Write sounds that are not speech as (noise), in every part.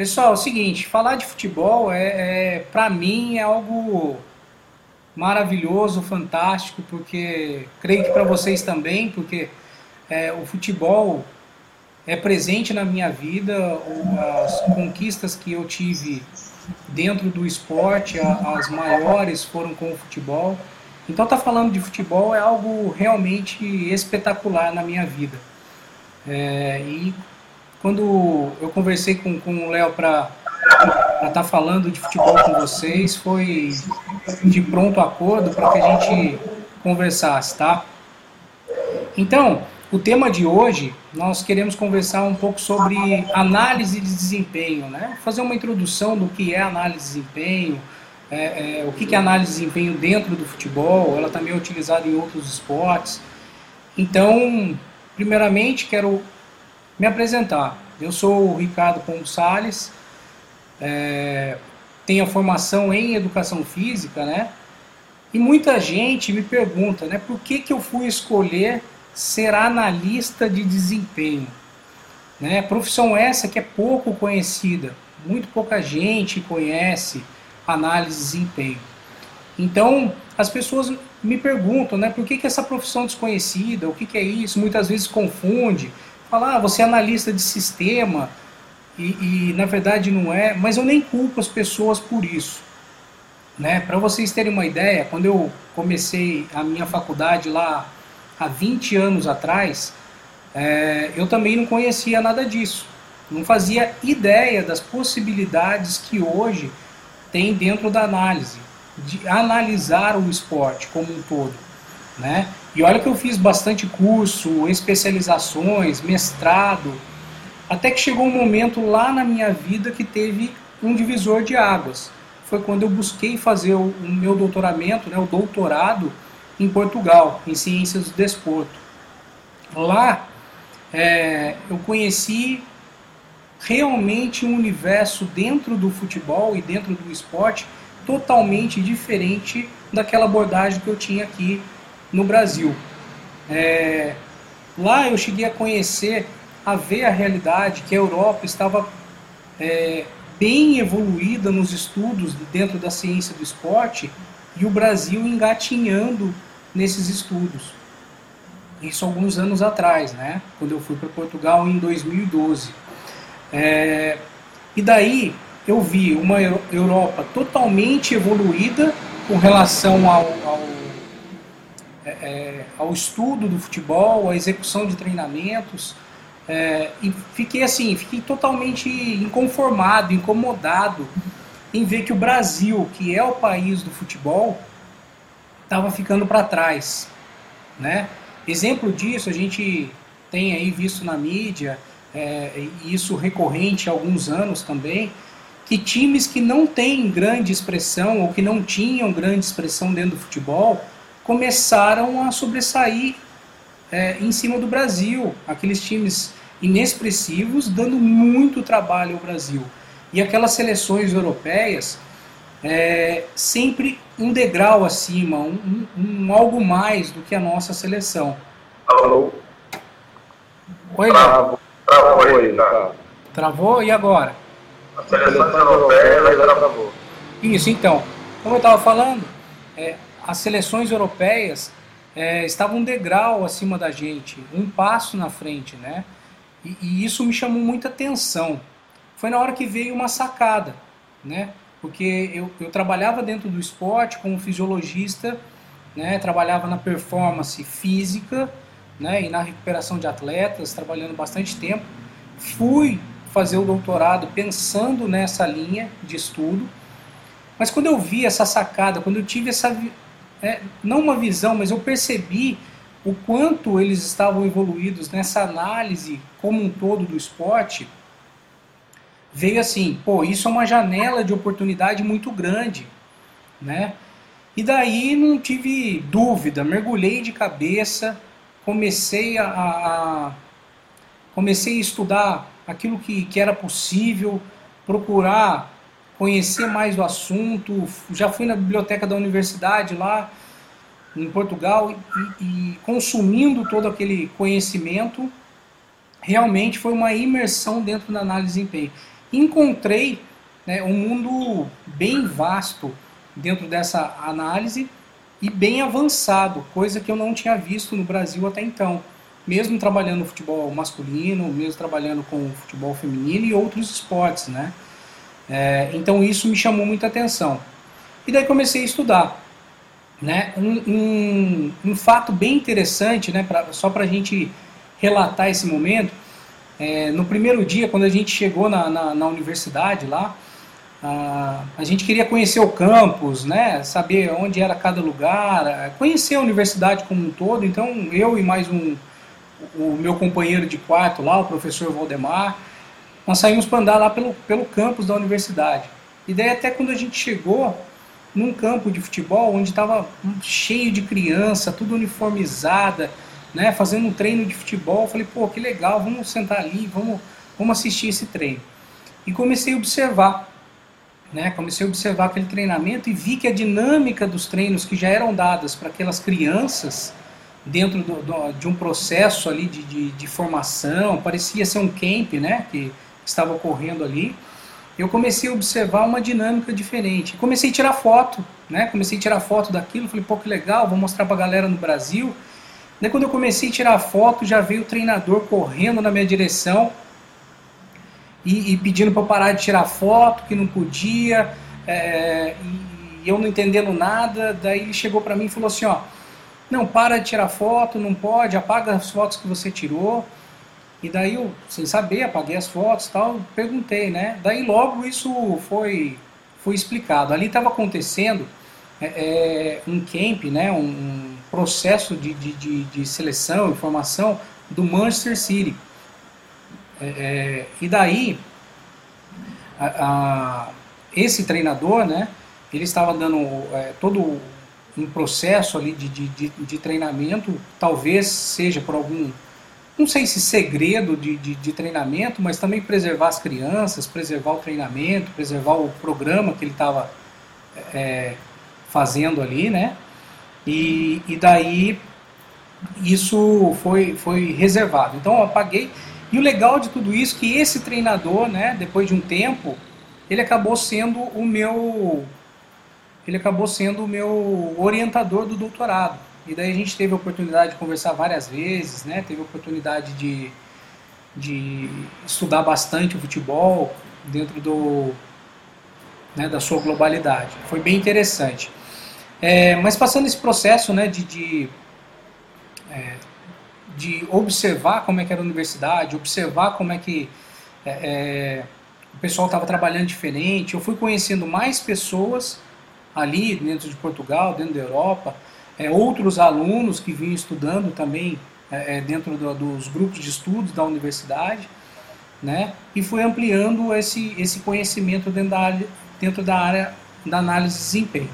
Pessoal, é o seguinte, falar de futebol é, é para mim é algo maravilhoso, fantástico, porque creio que para vocês também, porque é, o futebol é presente na minha vida, as conquistas que eu tive dentro do esporte, as maiores foram com o futebol. Então, tá falando de futebol é algo realmente espetacular na minha vida. É, e quando eu conversei com, com o Léo para estar tá falando de futebol com vocês, foi de pronto acordo para que a gente conversasse, tá? Então, o tema de hoje, nós queremos conversar um pouco sobre análise de desempenho, né? Fazer uma introdução do que é análise de desempenho, é, é, o que é análise de desempenho dentro do futebol, ela também é utilizada em outros esportes. Então, primeiramente, quero me apresentar. Eu sou o Ricardo Pombo Salles, é, tenho a formação em educação física, né? E muita gente me pergunta, né, por que, que eu fui escolher ser analista de desempenho? Né? Profissão essa que é pouco conhecida, muito pouca gente conhece análise de desempenho. Então, as pessoas me perguntam, né, por que, que essa profissão desconhecida, o que, que é isso? Muitas vezes confunde, fala, ah, você é analista de sistema, e, e, na verdade não é, mas eu nem culpo as pessoas por isso. Né? Para vocês terem uma ideia, quando eu comecei a minha faculdade lá há 20 anos atrás, é, eu também não conhecia nada disso. Não fazia ideia das possibilidades que hoje tem dentro da análise, de analisar o esporte como um todo. Né? E olha que eu fiz bastante curso, especializações, mestrado, até que chegou um momento lá na minha vida que teve um divisor de águas. Foi quando eu busquei fazer o, meu doutoramento, né, o doutorado, em Portugal, em Ciências do Desporto. Lá é, eu conheci realmente um universo dentro do futebol e dentro do esporte totalmente diferente daquela abordagem que eu tinha aqui no Brasil. É, lá eu cheguei a conhecer, a ver a realidade que a Europa estava é, bem evoluída nos estudos dentro da ciência do esporte e o Brasil engatinhando nesses estudos. Isso alguns anos atrás, né? Quando eu fui para Portugal em 2012. É, e daí eu vi uma Europa totalmente evoluída com relação ao, ao, é, é, ao estudo do futebol, à execução de treinamentos. É, e fiquei assim, fiquei totalmente inconformado, incomodado em ver que o Brasil, que é o país do futebol, estava ficando para trás, né? Exemplo disso a gente tem aí visto na mídia, é, isso recorrente há alguns anos também, que times que não têm grande expressão ou que não tinham grande expressão dentro do futebol começaram a sobressair é, em cima do Brasil. Aqueles times inexpressivos dando muito trabalho ao Brasil. E aquelas seleções europeias é, sempre um degrau acima, um, um, um, algo mais do que a nossa seleção. Alô? Oi, Léo. Travou aí, tá? Travou? E agora? A seleção europeia travou. Isso, então. Como eu estava falando, é, as seleções europeias é, estavam um degrau acima da gente, um passo na frente, né? E, e, isso me chamou muita atenção. Foi na hora que veio uma sacada, né? Porque eu, eu trabalhava dentro do esporte como fisiologista, né? Trabalhava na performance física, né? E na recuperação de atletas, trabalhando bastante tempo. Fui fazer o doutorado pensando nessa linha de estudo, mas quando eu vi essa sacada, quando eu tive essa é, não uma visão, mas eu percebi o quanto eles estavam evoluídos nessa análise como um todo do esporte, veio assim, pô, isso é uma janela de oportunidade muito grande, né? E daí não tive dúvida, mergulhei de cabeça, comecei a, a comecei a estudar aquilo que, que era possível, procurar conhecer mais o assunto, já fui na biblioteca da universidade lá, em Portugal e, e consumindo todo aquele conhecimento, realmente foi uma imersão dentro da análise de desempenho. encontrei né, um mundo bem vasto dentro dessa análise e bem avançado, coisa que eu não tinha visto no Brasil até então. Mesmo trabalhando no futebol masculino, mesmo trabalhando com o futebol feminino e outros esportes, né? É, então isso me chamou muita atenção. E daí comecei a estudar. Né? Um, um, um fato bem interessante, né, pra, só para a gente relatar esse momento, é, no primeiro dia, quando a gente chegou na, na, na universidade lá, a, a gente queria conhecer o campus, né, saber onde era cada lugar, conhecer a universidade como um todo. Então, eu e mais um, o meu companheiro de quarto lá, o professor Valdemar, nós saímos para andar lá pelo, pelo campus da universidade. E daí, até quando a gente chegou, num campo de futebol onde estava cheio de criança, tudo uniformizada, né, fazendo um treino de futebol. Eu falei, pô, que legal, vamos sentar ali, vamos, vamos assistir esse treino. E comecei a observar, né, comecei a observar aquele treinamento e vi que a dinâmica dos treinos que já eram dadas para aquelas crianças dentro do, do, de um processo ali de, de, de, formação, parecia ser um camp, né, que estava ocorrendo ali eu comecei a observar uma dinâmica diferente. Comecei a tirar foto, né? Comecei a tirar foto daquilo, falei, pô, que legal, vou mostrar pra galera no Brasil. Daí quando eu comecei a tirar foto, já veio o treinador correndo na minha direção e, e pedindo para parar de tirar foto, que não podia, é, e eu não entendendo nada. Daí ele chegou para mim e falou assim, ó, não, para de tirar foto, não pode, apaga as fotos que você tirou. E daí eu, sem saber, apaguei as fotos e tal, perguntei, né? Daí logo isso foi, foi explicado. Ali estava acontecendo é, é, um camp, né? Um, um processo de, de, de, de, seleção e formação do Manchester City. É, é e daí, a, a, esse treinador, né? Ele estava dando é, todo um processo ali de, de, de treinamento, talvez seja por algum não sei se segredo de, de, de, treinamento, mas também preservar as crianças, preservar o treinamento, preservar o programa que ele estava é, fazendo ali, né? E, e daí isso foi, foi reservado. Então eu apaguei. E o legal de tudo isso é que esse treinador, né, depois de um tempo, ele acabou sendo o meu ele acabou sendo o meu orientador do doutorado. E daí a gente teve a oportunidade de conversar várias vezes, né? Teve a oportunidade de, de estudar bastante o futebol dentro do, né, da sua globalidade. Foi bem interessante. É, mas passando esse processo né, de, de, é, de, observar como é que era a universidade, observar como é que é, é o pessoal estava trabalhando diferente, eu fui conhecendo mais pessoas ali dentro de Portugal, dentro da Europa, é, outros alunos que vinham estudando também é, é, dentro do, dos grupos de estudos da universidade, né? E foi ampliando esse, esse conhecimento dentro da, área, dentro da área da análise de desempenho.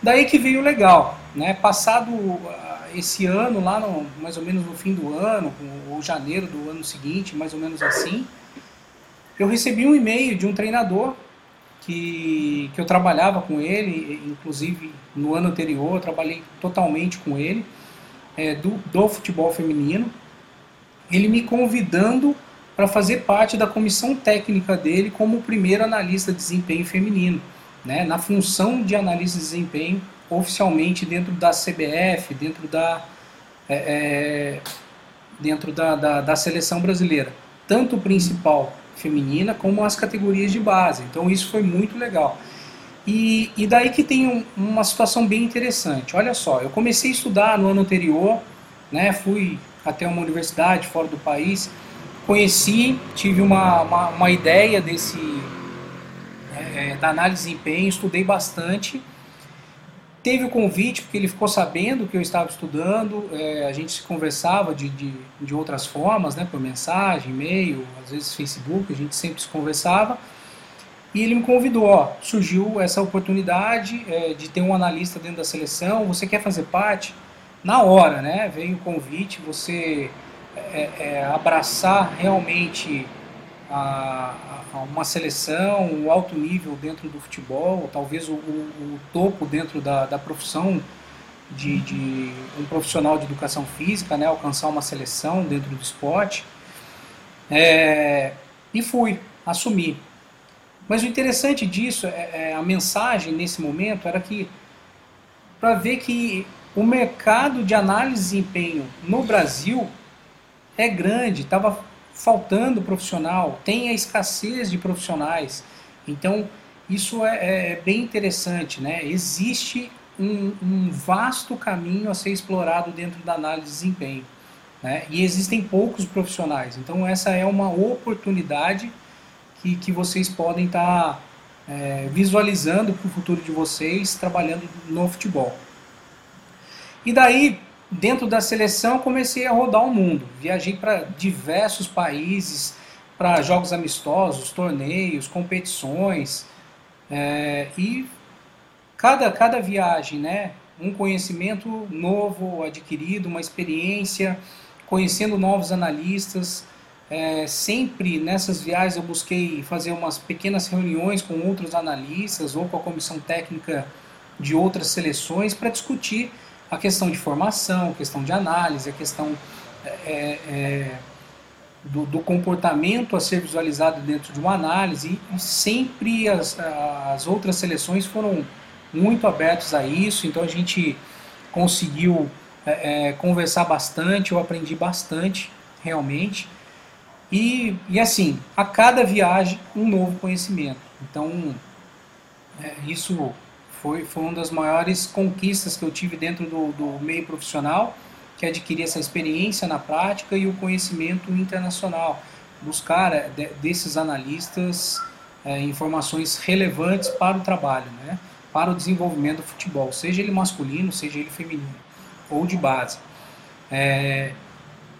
Daí que veio legal, né? Passado ah, esse ano, lá no, mais ou menos no fim do ano, ou janeiro do ano seguinte, mais ou menos assim, eu recebi um e-mail de um treinador que, que eu trabalhava com ele, inclusive no ano anterior eu trabalhei totalmente com ele, é, do, do futebol feminino, ele me convidando para fazer parte da comissão técnica dele como primeiro analista de desempenho feminino, né, na função de análise de desempenho oficialmente dentro da CBF, dentro da, é, é, dentro da, da, da seleção brasileira, tanto o principal feminina como as categorias de base. Então isso foi muito legal. E, e daí que tem um, uma situação bem interessante. Olha só, eu comecei a estudar no ano anterior, né, fui até uma universidade fora do país, conheci, tive uma, uma, uma ideia desse é, da análise de desempenho, estudei bastante Teve o convite, porque ele ficou sabendo que eu estava estudando, é, a gente se conversava de, de, de, outras formas, né, por mensagem, e-mail, às vezes Facebook, a gente sempre se conversava. E ele me convidou, ó, surgiu essa oportunidade é, de ter um analista dentro da seleção, você quer fazer parte? Na hora, né, veio o convite, você é, é abraçar realmente a, uma seleção, um alto nível dentro do futebol, talvez o, o, o topo dentro da, da profissão de, de, um profissional de educação física, né, alcançar uma seleção dentro do esporte. É, e fui, assumi. Mas o interessante disso, é, é, a mensagem nesse momento era que para ver que o mercado de análise de desempenho no Brasil é grande, estava faltando profissional, tem a escassez de profissionais. Então, isso é, é, é bem interessante, né? Existe um, um, vasto caminho a ser explorado dentro da análise de desempenho, né? E existem poucos profissionais. Então, essa é uma oportunidade que, que vocês podem estar tá, é, visualizando para o futuro de vocês trabalhando no futebol. E daí, dentro da seleção, comecei a rodar o mundo. Viajei para diversos países, para jogos amistosos, torneios, competições. É, e cada, cada viagem, né? Um conhecimento novo adquirido, uma experiência, conhecendo novos analistas. É, sempre nessas viagens eu busquei fazer umas pequenas reuniões com outros analistas ou com a comissão técnica de outras seleções para discutir a questão de formação, a questão de análise, a questão é, é, é, do, do, comportamento a ser visualizado dentro de uma análise, e sempre as, as outras seleções foram muito abertas a isso, então a gente conseguiu é, é conversar bastante, eu aprendi bastante, realmente. E, e assim, a cada viagem, um novo conhecimento. Então, é, isso foi, foi uma das maiores conquistas que eu tive dentro do, do meio profissional, que é adquirir essa experiência na prática e o conhecimento internacional. Buscar de, desses analistas é, informações relevantes para o trabalho, né? para o desenvolvimento do futebol, seja ele masculino, seja ele feminino, ou de base. É,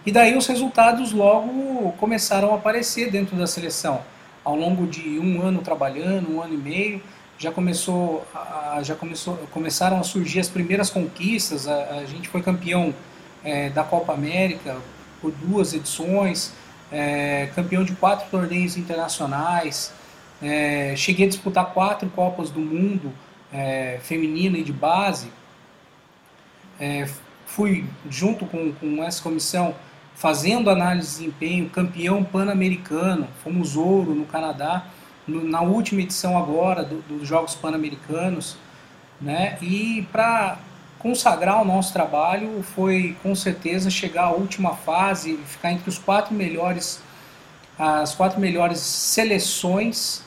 e daí os resultados logo começaram a aparecer dentro da seleção. Ao longo de um ano trabalhando, um ano e meio, já começou, a, já começou, começaram a surgir as primeiras conquistas. A, a gente foi campeão é, da Copa América por duas edições, é, campeão de quatro torneios internacionais. É, cheguei a disputar quatro Copas do Mundo é, feminina e de base. É, fui junto com, com essa comissão fazendo análise de desempenho, campeão pan-americano, fomos ouro no Canadá no, na última edição agora do, dos Jogos Pan-Americanos, né? E para consagrar o nosso trabalho foi com certeza chegar à última fase, ficar entre os quatro melhores, as quatro melhores seleções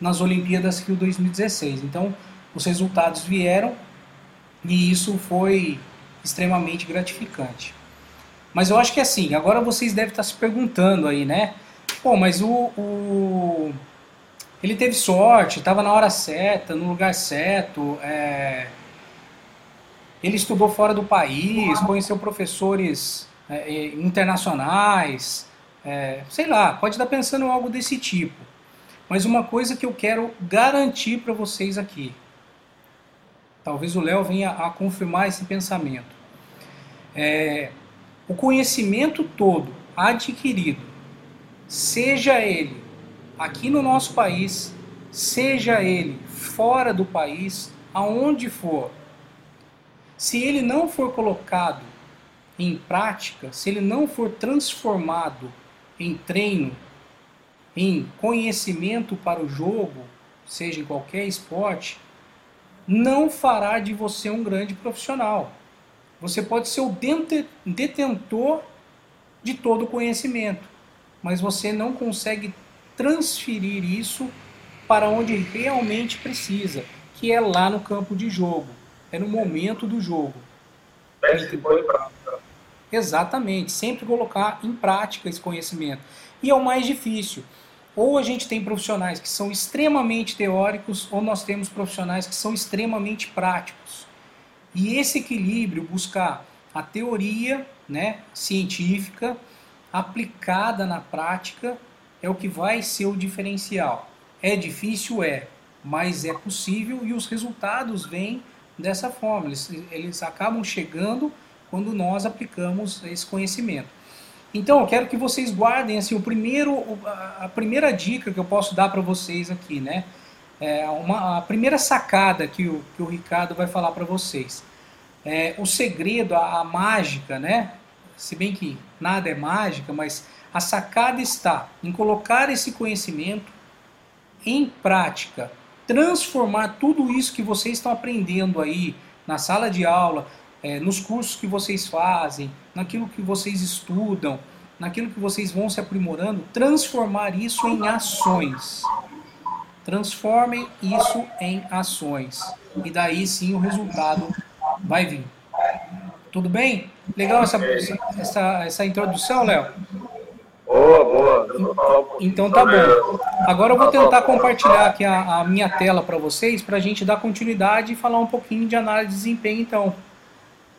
nas Olimpíadas Rio 2016. Então, os resultados vieram e isso foi extremamente gratificante. Mas eu acho que assim, agora vocês devem estar se perguntando aí, né? Pô, mas o, o ele teve sorte, estava na hora certa, no lugar certo. É... Ele estudou fora do país, conheceu professores é, é, internacionais. É, sei lá, pode estar pensando em algo desse tipo. Mas uma coisa que eu quero garantir para vocês aqui. Talvez o Léo venha a confirmar esse pensamento. É, o conhecimento todo adquirido, seja ele aqui no nosso país, seja ele fora do país, aonde for, se ele não for colocado em prática, se ele não for transformado em treino, em conhecimento para o jogo, seja em qualquer esporte, não fará de você um grande profissional. Você pode ser o detentor de todo o conhecimento, mas você não consegue transferir isso para onde realmente precisa, que é lá no campo de jogo, é no momento do jogo. Sempre põe em prática. Exatamente, sempre colocar em prática esse conhecimento. E é o mais difícil. Ou a gente tem profissionais que são extremamente teóricos, ou nós temos profissionais que são extremamente práticos. E esse equilíbrio, buscar a teoria né, científica aplicada na prática, é o que vai ser o diferencial. É difícil? É, mas é possível e os resultados vêm dessa forma. Eles, eles acabam chegando quando nós aplicamos esse conhecimento. Então, eu quero que vocês guardem assim o primeiro, a primeira dica que eu posso dar para vocês aqui, né? É uma, a primeira sacada que o, que o Ricardo vai falar para vocês. É, o segredo, a, a mágica, né? Se bem que nada é mágica, mas a sacada está em colocar esse conhecimento em prática, transformar tudo isso que vocês estão aprendendo aí na sala de aula, é, nos cursos que vocês fazem, naquilo que vocês estudam, naquilo que vocês vão se aprimorando, transformar isso em ações. Transformem isso em ações. E daí sim o resultado vai vir. Tudo bem? Legal essa, essa, essa introdução, Léo? Boa, boa. Então tá bom. Agora eu vou tentar compartilhar aqui a, a minha tela para vocês, para a gente dar continuidade e falar um pouquinho de análise de desempenho, então.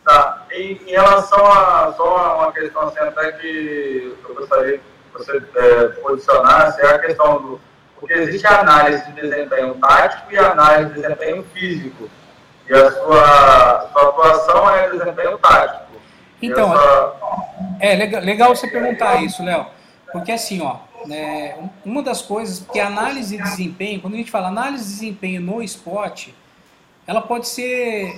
Tá. E, em relação a só uma questão assim, até que eu gostaria que você é, posicionasse, é a questão do. Porque existe análise de desempenho tático e análise de desempenho físico. E a sua, sua atuação é desempenho tático. Então, sua... é legal, legal você perguntar isso, Léo. Porque assim, ó, é, uma das coisas, que a análise de desempenho, quando a gente fala análise de desempenho no esporte, ela pode ser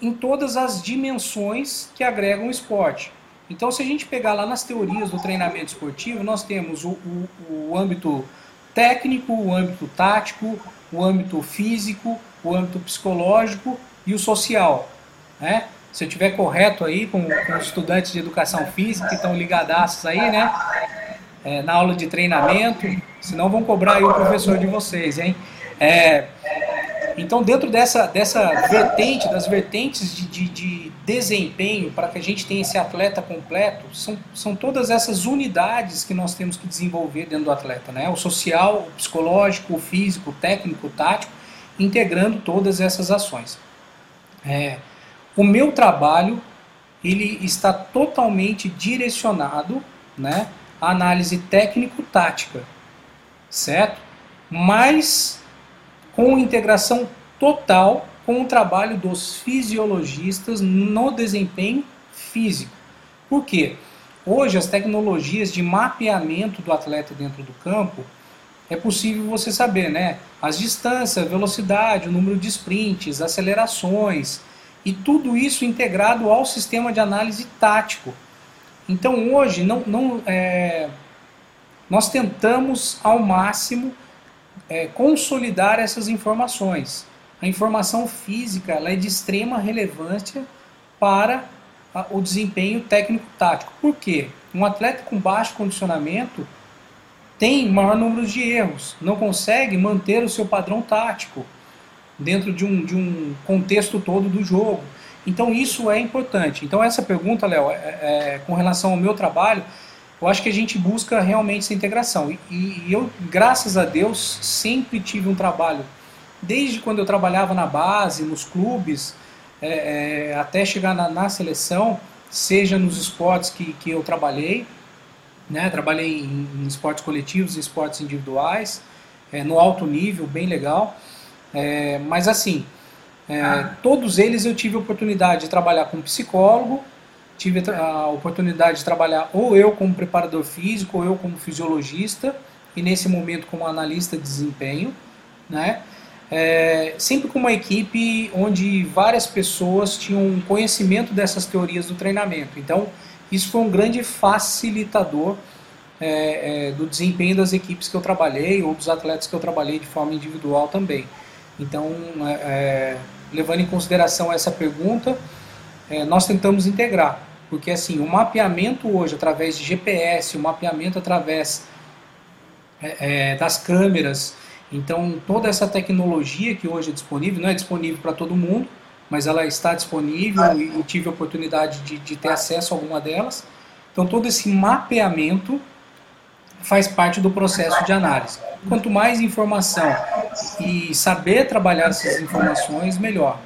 em todas as dimensões que agregam o esporte. Então, se a gente pegar lá nas teorias do treinamento esportivo, nós temos o, o, o âmbito técnico, o âmbito tático, o âmbito físico, o âmbito psicológico e o social. Né? Se eu estiver correto aí com, com, os estudantes de educação física que estão ligadaços aí, né? É, na aula de treinamento, senão vão cobrar aí o professor de vocês, hein? É, então, dentro dessa, dessa vertente, das vertentes de, de, de desempenho, para que a gente tenha esse atleta completo, são, são todas essas unidades que nós temos que desenvolver dentro do atleta, né? O social, o psicológico, o físico, o técnico, o tático, integrando todas essas ações. É, o meu trabalho, ele está totalmente direcionado, né? Análise técnico-tática, certo? Mas com integração total com o trabalho dos fisiologistas no desempenho físico. Por quê? Hoje as tecnologias de mapeamento do atleta dentro do campo é possível você saber, né? As distâncias, velocidade, o número de sprints, acelerações e tudo isso integrado ao sistema de análise tático. Então hoje não, não é, nós tentamos ao máximo é, consolidar essas informações. A informação física ela é de extrema relevância para a, o desempenho técnico-tático. Por quê? Um atleta com baixo condicionamento tem maior número de erros, não consegue manter o seu padrão tático dentro de um, de um contexto todo do jogo. Então isso é importante. Então essa pergunta, Léo, é, é, com relação ao meu trabalho, eu acho que a gente busca realmente essa integração. E, e, eu, graças a Deus, sempre tive um trabalho, desde quando eu trabalhava na base, nos clubes, é, é, até chegar na, na, seleção, seja nos esportes que, que eu trabalhei, né? trabalhei em, em esportes coletivos e esportes individuais, é, no alto nível, bem legal. É, mas assim, é, todos eles eu tive a oportunidade de trabalhar com psicólogo, tive a oportunidade de trabalhar ou eu como preparador físico, ou eu como fisiologista, e nesse momento como analista de desempenho, né? É, sempre com uma equipe onde várias pessoas tinham conhecimento dessas teorias do treinamento. Então, isso foi um grande facilitador é, é, do desempenho das equipes que eu trabalhei ou dos atletas que eu trabalhei de forma individual também. Então, é, é, levando em consideração essa pergunta, é, nós tentamos integrar. Porque assim, o mapeamento hoje, através de GPS, o mapeamento através é, é, das câmeras, então toda essa tecnologia que hoje é disponível, não é disponível para todo mundo, mas ela está disponível e, e tive a oportunidade de, de ter acesso a alguma delas. Então todo esse mapeamento faz parte do processo de análise. Quanto mais informação e saber trabalhar essas informações, melhor.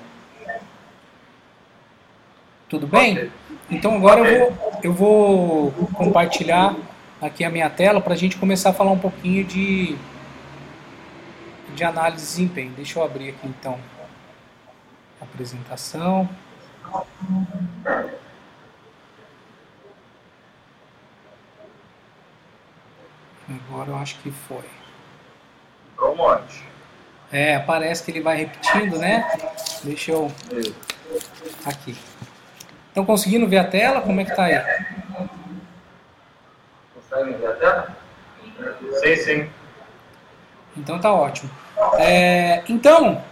Tudo bem? Então agora eu vou, eu vou compartilhar aqui a minha tela para a gente começar a falar um pouquinho de, de análise de desempenho. Deixa eu abrir aqui então a apresentação. Agora eu acho que foi. Promote. É, parece que ele vai repetindo, né? Deixa eu. Aqui. Estão conseguindo ver a tela? Como é que está aí? Conseguem ver a tela? Sim, sim. Então tá ótimo. É, então,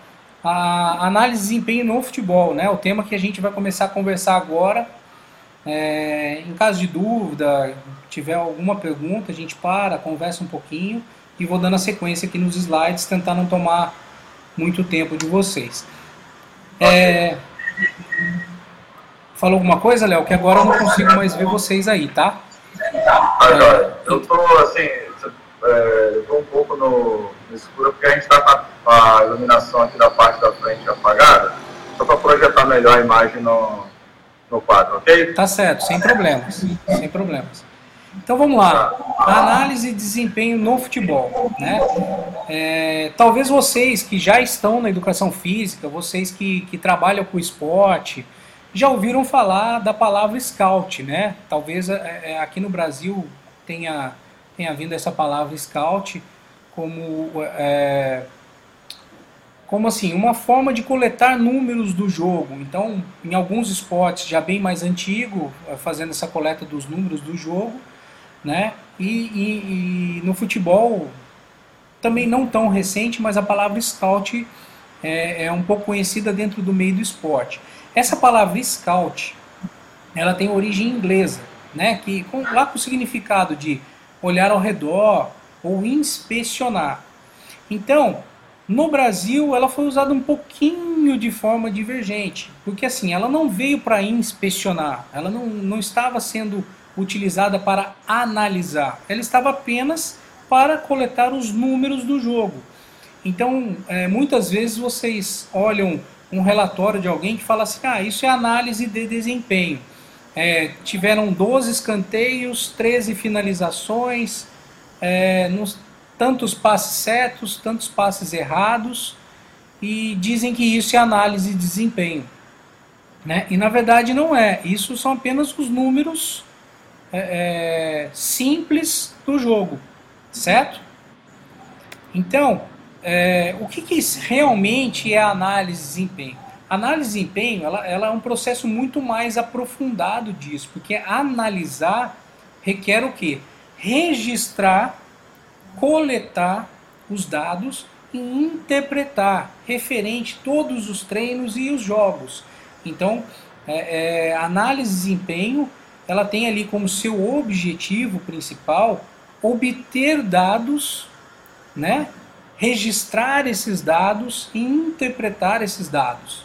a análise de desempenho no futebol, né? O tema que a gente vai começar a conversar agora. É, em caso de dúvida, tiver alguma pergunta, a gente para, conversa um pouquinho e vou dando a sequência aqui nos slides, tentar não tomar muito tempo de vocês. É, falou alguma coisa, Léo? Que agora eu não consigo mais ver vocês aí, tá? Tô assim, é, eu tô um pouco no, no escuro porque a gente está com a, a iluminação aqui da parte da frente apagada, só para projetar melhor a imagem no, no quadro, ok? Tá certo, sem problemas, sem problemas. Então vamos lá, análise de desempenho no futebol. Né? É, talvez vocês que já estão na educação física, vocês que, que trabalham com esporte, já ouviram falar da palavra scout, né? Talvez é, é aqui no Brasil tenha, tenha vindo essa palavra scout como, é, como assim, uma forma de coletar números do jogo. Então, em alguns esportes já bem mais antigo, é, fazendo essa coleta dos números do jogo, né? E, e, e, no futebol, também não tão recente, mas a palavra scout é, é, um pouco conhecida dentro do meio do esporte. Essa palavra scout, ela tem origem inglesa, né? Que com, lá com o significado de olhar ao redor ou inspecionar. Então, no Brasil, ela foi usada um pouquinho de forma divergente, porque assim, ela não veio para inspecionar, ela não, não estava sendo utilizada para analisar, ela estava apenas para coletar os números do jogo. Então, é, muitas vezes vocês olham um relatório de alguém que fala assim: ah, isso é análise de desempenho. É, tiveram 12 escanteios, 13 finalizações, é, nos, tantos passes certos, tantos passes errados, e dizem que isso é análise de desempenho. Né? E na verdade não é, isso são apenas os números é, é, simples do jogo, certo? Então, é, o que, que, realmente é análise de desempenho? Análise de desempenho ela, ela, é um processo muito mais aprofundado disso, porque analisar requer o quê? Registrar, coletar os dados e interpretar referente todos os treinos e os jogos. Então, é, é, análise de desempenho ela tem ali como seu objetivo principal obter dados, né, registrar esses dados e interpretar esses dados,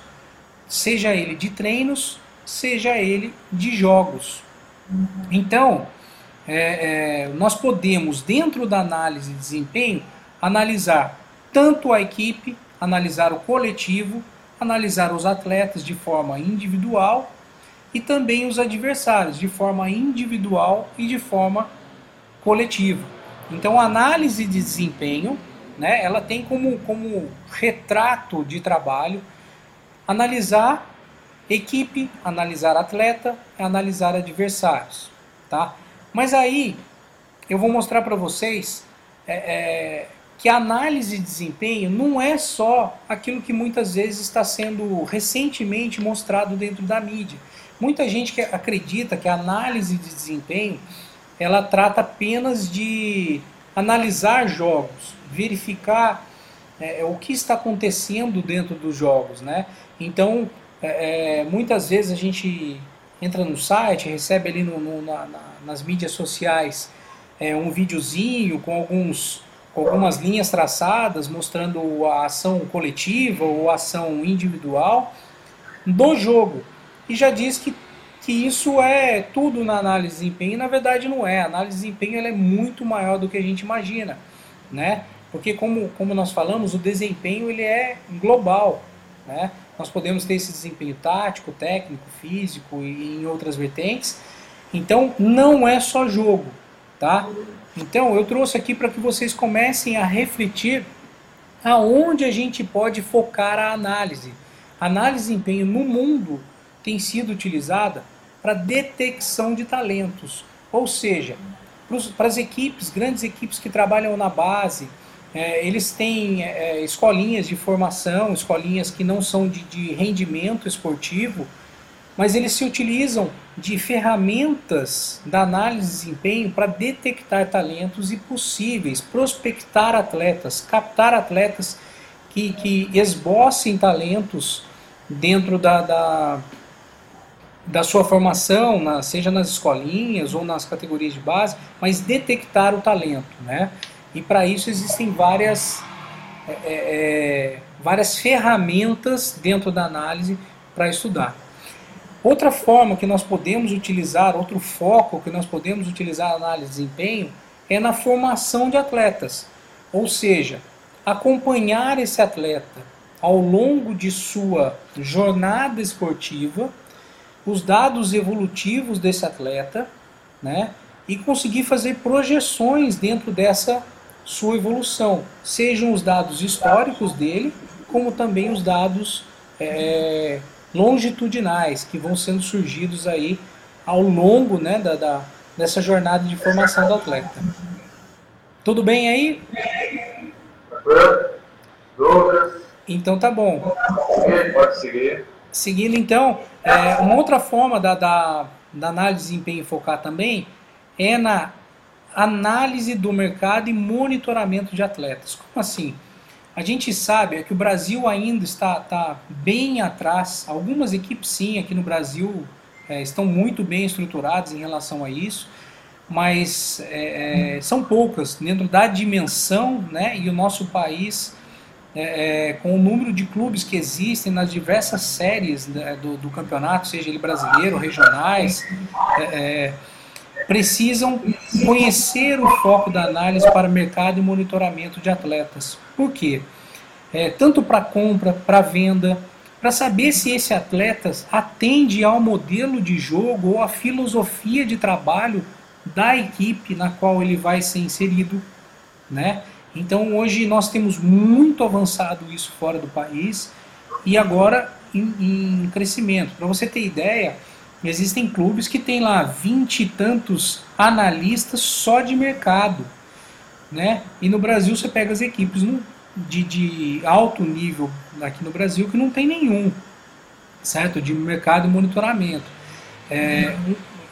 seja ele de treinos, seja ele de jogos. Então, é, é, nós podemos, dentro da análise de desempenho, analisar tanto a equipe, analisar o coletivo, analisar os atletas de forma individual e também os adversários de forma individual e de forma coletiva. Então, a análise de desempenho, né, ela tem como, como retrato de trabalho analisar equipe, analisar atleta, analisar adversários, tá? Mas aí eu vou mostrar para vocês é, é, que a análise de desempenho não é só aquilo que muitas vezes está sendo recentemente mostrado dentro da mídia. Muita gente que acredita que a análise de desempenho ela trata apenas de analisar jogos, verificar é, o que está acontecendo dentro dos jogos, né? Então, é, é muitas vezes a gente entra no site, recebe ali no, no, na, na, nas mídias sociais é, um videozinho com alguns com algumas linhas traçadas mostrando a ação coletiva ou a ação individual do jogo e já diz que, que isso é tudo na análise de desempenho, e na verdade não é. A análise de desempenho ela é muito maior do que a gente imagina, né? Porque como, como nós falamos, o desempenho ele é global, né? Nós podemos ter esse desempenho tático, técnico, físico e em outras vertentes. Então não é só jogo, tá? Então eu trouxe aqui para que vocês comecem a refletir aonde a gente pode focar a análise. A análise de desempenho no mundo tem sido utilizada para detecção de talentos. Ou seja, para as equipes, grandes equipes que trabalham na base, é, eles têm é, escolinhas de formação, escolinhas que não são de, de rendimento esportivo, mas eles se utilizam de ferramentas da análise de desempenho para detectar talentos e possíveis prospectar atletas, captar atletas que, que esbocem talentos dentro da, da, da sua formação, na, seja nas escolinhas ou nas categorias de base, mas detectar o talento. Né? E para isso existem várias, é, é, é várias ferramentas dentro da análise para estudar. Outra forma que nós podemos utilizar, outro foco que nós podemos utilizar na análise de desempenho é na formação de atletas. Ou seja, acompanhar esse atleta ao longo de sua jornada esportiva, os dados evolutivos desse atleta, né? E conseguir fazer projeções dentro dessa sua evolução, sejam os dados históricos dele, como também os dados é, longitudinais que vão sendo surgidos aí ao longo né, da, da, dessa jornada de formação do atleta. Tudo bem aí? Então tá bom. Pode seguir. Seguindo então, é, uma outra forma da, da, da análise de desempenho focar também é na análise do mercado e monitoramento de atletas. Como assim? A gente sabe é que o Brasil ainda está, está bem atrás. Algumas equipes, sim, aqui no Brasil é, estão muito bem estruturadas em relação a isso, mas é, é são poucas dentro da dimensão, né? E o nosso país, é, é, com o número de clubes que existem nas diversas séries né, do, do, campeonato, seja ele brasileiro, regionais, é, precisam conhecer o foco da análise para mercado e monitoramento de atletas. Por quê? É, tanto para compra, para venda, para saber se esse atleta atende ao modelo de jogo ou à filosofia de trabalho da equipe na qual ele vai ser inserido, né? Então hoje nós temos muito avançado isso fora do país e agora em, em crescimento. Para você ter ideia, Existem clubes que têm lá vinte e tantos analistas só de mercado. Né? E no Brasil você pega as equipes de, de alto nível aqui no Brasil que não tem nenhum, certo? De mercado e monitoramento. É,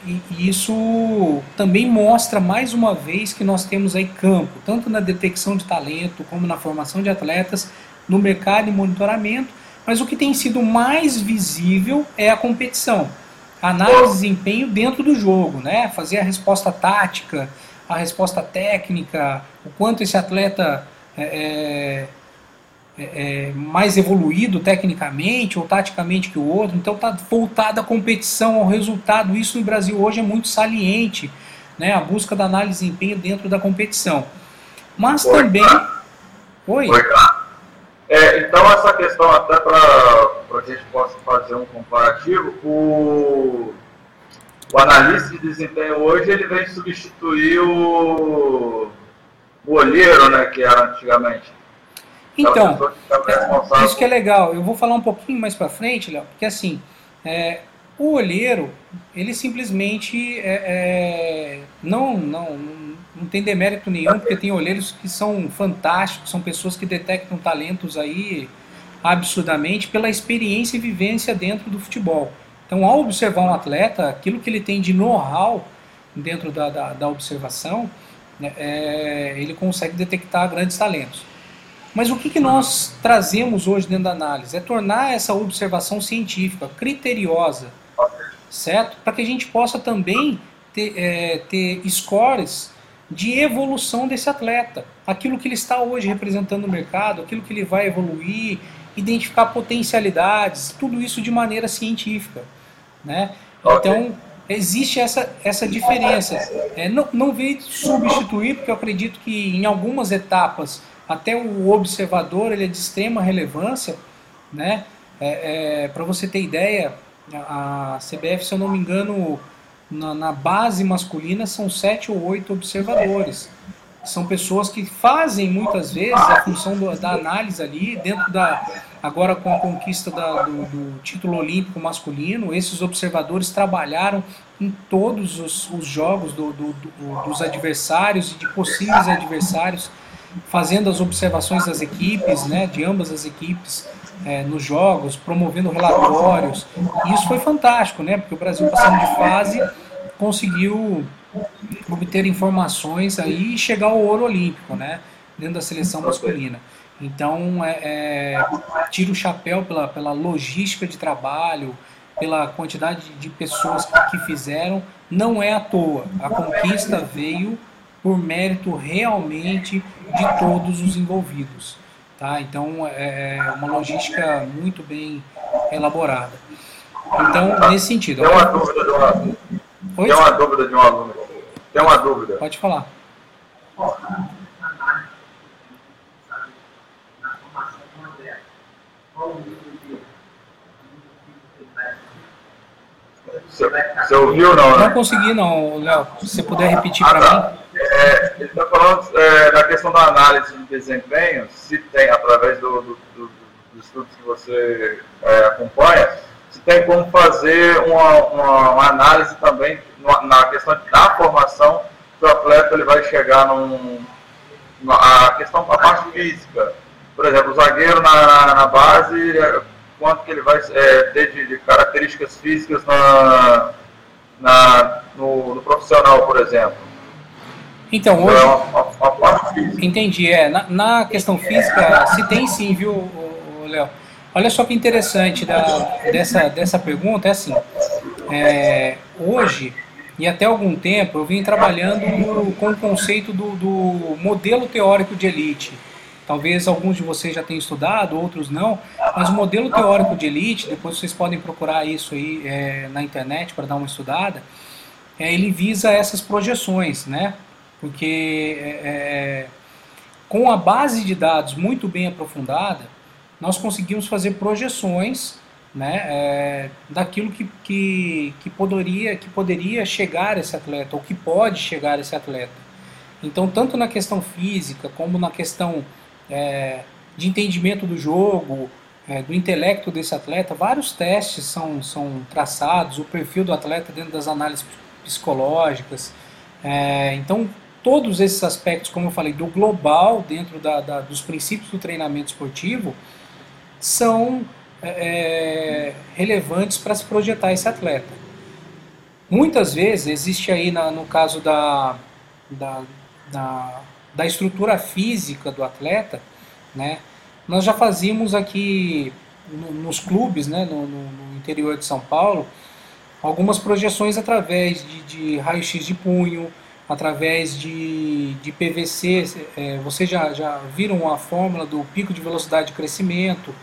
e isso também mostra mais uma vez que nós temos aí campo, tanto na detecção de talento como na formação de atletas, no mercado e monitoramento, mas o que tem sido mais visível é a competição análise de desempenho dentro do jogo, né? Fazer a resposta tática, a resposta técnica, o quanto esse atleta é, é, é, é mais evoluído tecnicamente ou taticamente que o outro. Então está voltado à competição, ao resultado. Isso no Brasil hoje é muito saliente, né? A busca da análise de desempenho dentro da competição. Mas Oi, também. Oi. Oi é, então, essa questão, até para que a gente possa fazer um comparativo, o, o analista de desempenho hoje ele vem substituir o, o olheiro, né, que era antigamente. Então, é, isso que é legal. Eu vou falar um pouquinho mais para frente, Léo, porque assim, é, o olheiro, ele simplesmente é, é não, não, não tem demérito nenhum, porque tem olheiros que são fantásticos, são pessoas que detectam talentos aí absurdamente pela experiência e vivência dentro do futebol. Então, ao observar um atleta, aquilo que ele tem de know-how dentro da, da, da observação, né, é, ele consegue detectar grandes talentos. Mas o que, que nós trazemos hoje dentro da análise? É tornar essa observação científica, criteriosa, certo? Para que a gente possa também ter, é, ter scores de evolução desse atleta. Aquilo que ele está hoje representando no mercado, aquilo que ele vai evoluir, identificar potencialidades, tudo isso de maneira científica. Né? Então, existe essa, essa diferença. É, não, não veio substituir, porque eu acredito que em algumas etapas, até o observador ele é de extrema relevância. Né? É, é, Para você ter ideia, a CBF, se eu não me engano, na, na, base masculina são sete ou oito observadores. São pessoas que fazem muitas vezes a função do, da análise ali, dentro da. Agora com a conquista da, do, do, título olímpico masculino, esses observadores trabalharam em todos os, os jogos do, dos adversários e de possíveis adversários. fazendo as observações das equipes, né, de ambas as equipes é, nos jogos, promovendo relatórios. E isso foi fantástico, né, porque o Brasil passando de fase conseguiu obter informações aí e chegar ao ouro olímpico, né, dentro da seleção masculina. Então, é, é, tiro o chapéu pela, pela logística de trabalho, pela quantidade de pessoas que, que fizeram, não é à toa. A conquista veio por mérito realmente de todos os envolvidos. Tá? Então, é, é uma logística muito bem elaborada. Então, nesse sentido. Tem uma dúvida aluno. Tem uma dúvida de um aluno. Tem uma dúvida. Pode falar. Você ouviu ou não? Né? Não consegui não, Léo. Se você puder repetir ah, para tá. mim. É, ele está falando é, da questão da análise de desempenho, se tem, através do, do, do, do estudo que você é, acompanha, se tem como fazer uma, uma, uma análise também na questão da formação que o atleta ele vai chegar num, a questão da parte física. Por exemplo, o zagueiro na, na, base, quanto que ele vai é, ter de, de, características físicas na, na, no, no, profissional, por exemplo. Então, hoje. É uma, uma parte física. Entendi, é. Na, na, questão física, se tem sim, viu, Léo? Olha só que interessante da, dessa, dessa pergunta, é assim. É, hoje, e até algum tempo, eu vim trabalhando com o conceito do, do modelo teórico de elite Talvez alguns de vocês já tenham estudado, outros não, mas o modelo teórico de elite, depois vocês podem procurar isso aí é, na internet para dar uma estudada, é, ele visa essas projeções, né? Porque é, é, com a base de dados muito bem aprofundada, nós conseguimos fazer projeções né, é, daquilo que, que, que, poderia, que poderia chegar esse atleta, ou que pode chegar esse atleta. Então, tanto na questão física, como na questão é, de entendimento do jogo, é, do intelecto desse atleta, vários testes são, são traçados, o perfil do atleta dentro das análises psicológicas. Então, todos esses aspectos, como eu falei, do global, dentro da, da, dos princípios do treinamento esportivo, são é, é relevantes para se projetar esse atleta. Muitas vezes existe aí, na, no caso da, da, da da estrutura física do atleta, né? Nós já fazíamos aqui no, nos clubes, né, no, no, interior de São Paulo, algumas projeções através de, de raio-x de punho, através de, de PVC. É, vocês já, já viram a fórmula do pico de velocidade de crescimento,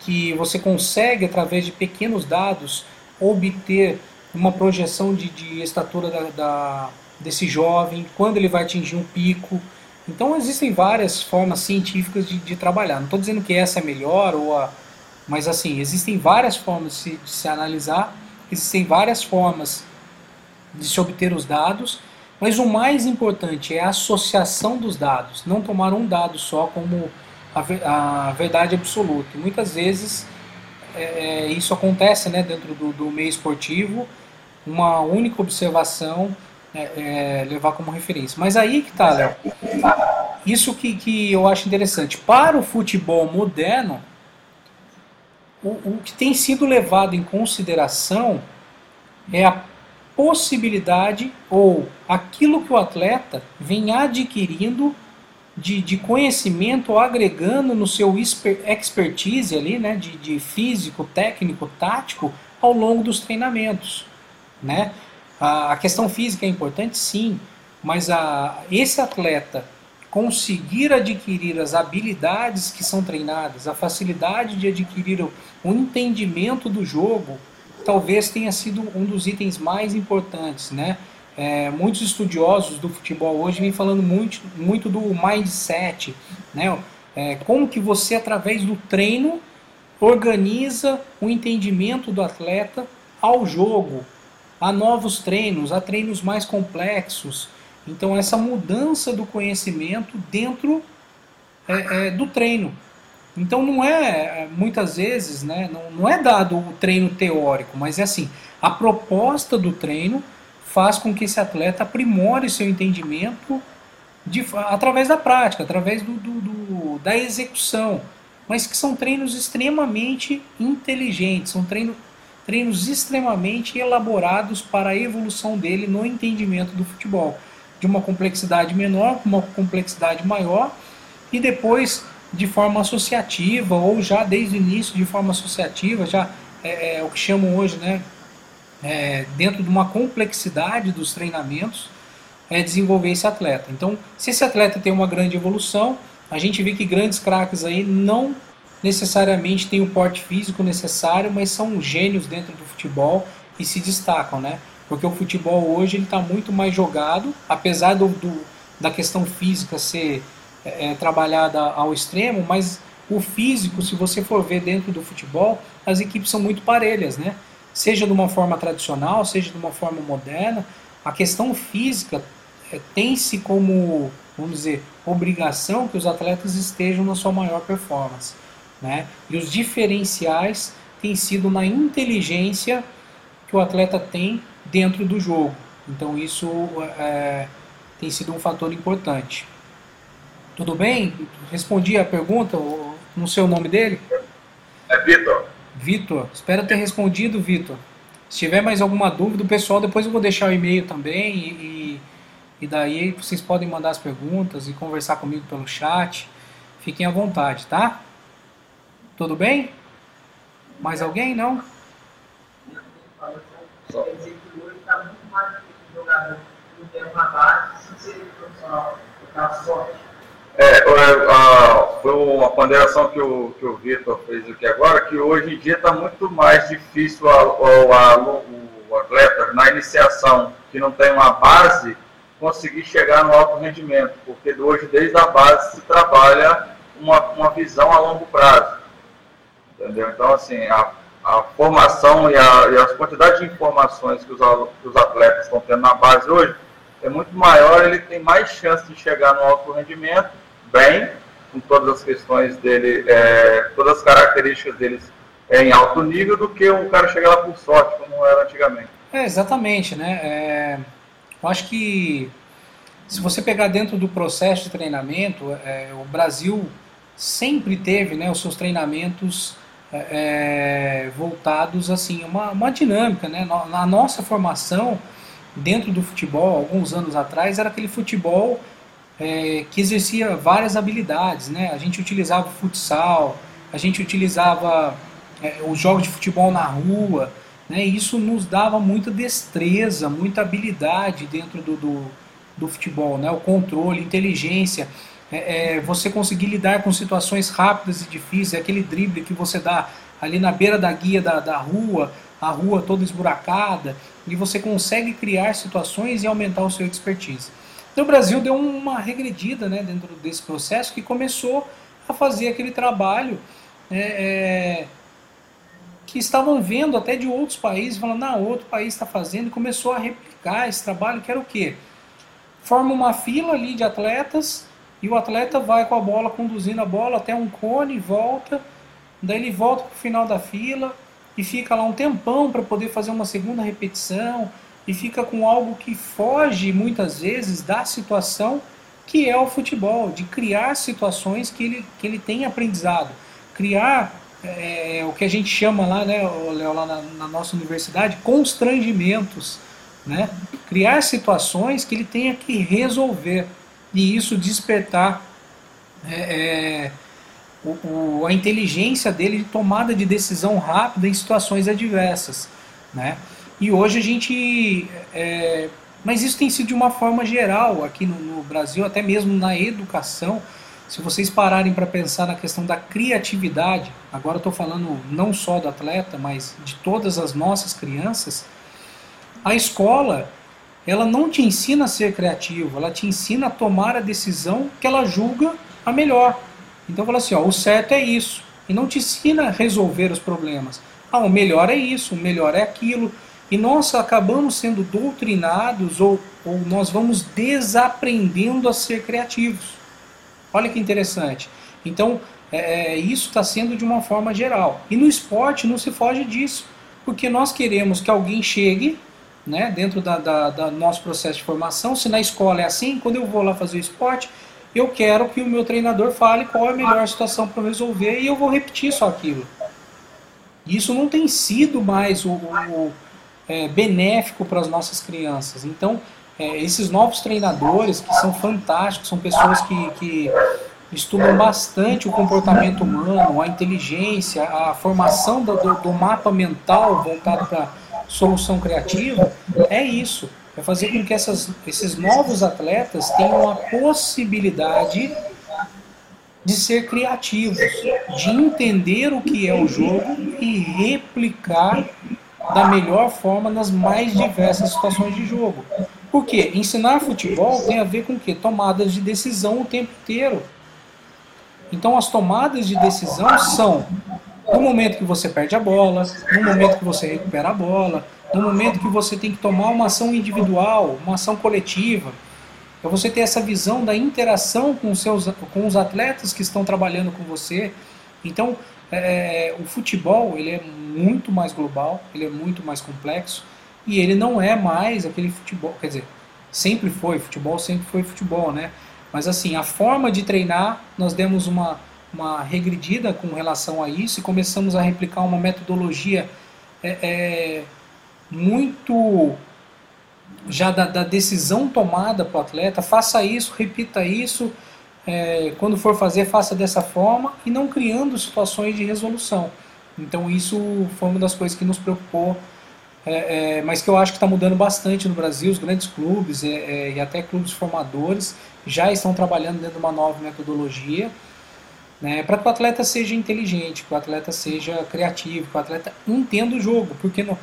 que você consegue, através de pequenos dados, obter uma projeção de, de estatura da, da, desse jovem, quando ele vai atingir um pico. Então existem várias formas científicas de, de trabalhar. Não estou dizendo que essa é melhor ou a, mas assim existem várias formas de se, de se analisar, existem várias formas de se obter os dados. Mas o mais importante é a associação dos dados, não tomar um dado só como a, a verdade absoluta. Muitas vezes é, é, isso acontece né, dentro do, do meio esportivo, uma única observação é, é, levar como referência. Mas aí que está, Léo. Isso que, que eu acho interessante. Para o futebol moderno, o, o que tem sido levado em consideração é a possibilidade ou aquilo que o atleta vem adquirindo de, de conhecimento, agregando no seu expertise ali, né, de, de físico, técnico, tático, ao longo dos treinamentos. Né? A, questão física é importante, sim, mas a, esse atleta conseguir adquirir as habilidades que são treinadas, a facilidade de adquirir o, o entendimento do jogo, talvez tenha sido um dos itens mais importantes, né? É, muitos estudiosos do futebol hoje vêm falando muito, muito do mindset, né? É, como que você, através do treino, organiza o entendimento do atleta ao jogo, há novos treinos, há treinos mais complexos. Então, essa mudança do conhecimento dentro é, é, do treino. Então, não é, muitas vezes, né, não, não é dado o treino teórico, mas é assim: a proposta do treino faz com que esse atleta aprimore seu entendimento de, através da prática, através do, do, do, da execução, mas que são treinos extremamente inteligentes, são treino, treinos extremamente elaborados para a evolução dele no entendimento do futebol, de uma complexidade menor, uma complexidade maior, e depois de forma associativa, ou já desde o início de forma associativa, já é, é o que chamam hoje, né, é, dentro de uma complexidade dos treinamentos, é desenvolver esse atleta. Então, se esse atleta tem uma grande evolução, a gente vê que grandes craques aí não necessariamente têm o porte físico necessário, mas são gênios dentro do futebol e se destacam, né? Porque o futebol hoje ele está muito mais jogado, apesar do, do da questão física ser é, é, trabalhada ao extremo, mas o físico, se você for ver dentro do futebol, as equipes são muito parelhas, né? Seja de uma forma tradicional, seja de uma forma moderna, a questão física é, tem-se como, vamos dizer, obrigação que os atletas estejam na sua maior performance. Né? E os diferenciais têm sido na inteligência que o atleta tem dentro do jogo. Então isso é, tem sido um fator importante. Tudo bem? Respondi a pergunta no seu nome dele? É Vitor. Vitor, espero ter respondido, Vitor. Se tiver mais alguma dúvida, o pessoal, depois eu vou deixar o e-mail também e, e daí vocês podem mandar as perguntas e conversar comigo pelo chat. Fiquem à vontade, tá? Tudo bem? Mais alguém? Não? É, a, foi uma ponderação que o, que o Vitor fez aqui agora, que hoje em dia está muito mais difícil o, o atleta, na iniciação, que não tem uma base, conseguir chegar no alto rendimento, porque hoje, desde a base, se trabalha uma, uma visão a longo prazo. Entendeu? Então, assim, a, a formação e, a, e as quantidades de informações que os, que os atletas estão tendo na base hoje é muito maior, ele tem mais chance de chegar no alto rendimento, bem, com todas as questões dele, é, todas as características deles é, em alto nível, do que o cara chegar lá por sorte, como era antigamente. É, exatamente, né? É eu acho que se você pegar dentro do processo de treinamento, é, o Brasil sempre teve né, os seus treinamentos é, é voltados assim, uma, uma dinâmica. Né? Na nossa formação, dentro do futebol, alguns anos atrás, era aquele futebol é, que exercia várias habilidades. Né? A gente utilizava o futsal, a gente utilizava é, os jogos de futebol na rua, né? Isso nos dava muita destreza, muita habilidade dentro do, do, do futebol, né? o controle, inteligência, é, é, você conseguir lidar com situações rápidas e difíceis, aquele drible que você dá ali na beira da guia da, da rua, a rua toda esburacada, e você consegue criar situações e aumentar o seu expertise. Então o Brasil deu uma regredida né, dentro desse processo que começou a fazer aquele trabalho né, é, que estavam vendo até de outros países, falando, não, outro país está fazendo, e começou a replicar esse trabalho, que era o quê? Forma uma fila ali de atletas, e o atleta vai com a bola, conduzindo a bola até um cone, volta, daí ele volta para o final da fila, e fica lá um tempão para poder fazer uma segunda repetição, e fica com algo que foge muitas vezes da situação que é o futebol, de criar situações que ele, que ele tem aprendizado, criar é, o que a gente chama lá, né, Léo, lá na, na, nossa universidade, constrangimentos, né? Criar situações que ele tenha que resolver e isso despertar é, é, o, o, a inteligência dele de tomada de decisão rápida em situações adversas, né? E hoje a gente, é, mas isso tem sido de uma forma geral aqui no, no Brasil, até mesmo na educação se vocês pararem para pensar na questão da criatividade, agora estou falando não só do atleta, mas de todas as nossas crianças, a escola ela não te ensina a ser criativo, ela te ensina a tomar a decisão que ela julga a melhor. Então fala assim, ó, o certo é isso, e não te ensina a resolver os problemas. Ah, o melhor é isso, o melhor é aquilo. E nós acabamos sendo doutrinados ou, ou nós vamos desaprendendo a ser criativos. Olha que interessante. Então, é, é isso está sendo de uma forma geral. E no esporte não se foge disso, porque nós queremos que alguém chegue né, dentro da, da, da, nosso processo de formação. Se na escola é assim, quando eu vou lá fazer o esporte, eu quero que o meu treinador fale qual é a melhor situação para resolver e eu vou repetir só aquilo. Isso não tem sido mais o, o é, benéfico para as nossas crianças. Então, é, esses novos treinadores, que são fantásticos, são pessoas que, que estudam bastante o comportamento humano, a inteligência, a formação do, do, do mapa mental voltado para solução criativa, é isso. É fazer com que essas, esses novos atletas tenham a possibilidade de ser criativos, de entender o que é o jogo e replicar da melhor forma nas mais diversas situações de jogo. Porque ensinar futebol tem a ver com o quê? Tomadas de decisão o tempo inteiro. Então as tomadas de decisão são no momento que você perde a bola, no momento que você recupera a bola, no momento que você tem que tomar uma ação individual, uma ação coletiva. É você ter essa visão da interação com seus, com os atletas que estão trabalhando com você. Então, é, o futebol ele é muito mais global, ele é muito mais complexo e ele não é mais aquele futebol, quer dizer, sempre foi, futebol sempre foi futebol, né? Mas assim, a forma de treinar, nós demos uma, uma regredida com relação a isso e começamos a replicar uma metodologia é, é, muito já da, da, decisão tomada para o atleta, faça isso, repita isso, é, quando for fazer, faça dessa forma e não criando situações de resolução. Então isso foi uma das coisas que nos preocupou, é, é, mas que eu acho que está mudando bastante no Brasil. Os grandes clubes é, é, e até clubes formadores já estão trabalhando dentro de uma nova metodologia né, para que o atleta seja inteligente, que o atleta seja criativo, que o atleta entenda o jogo, porque no,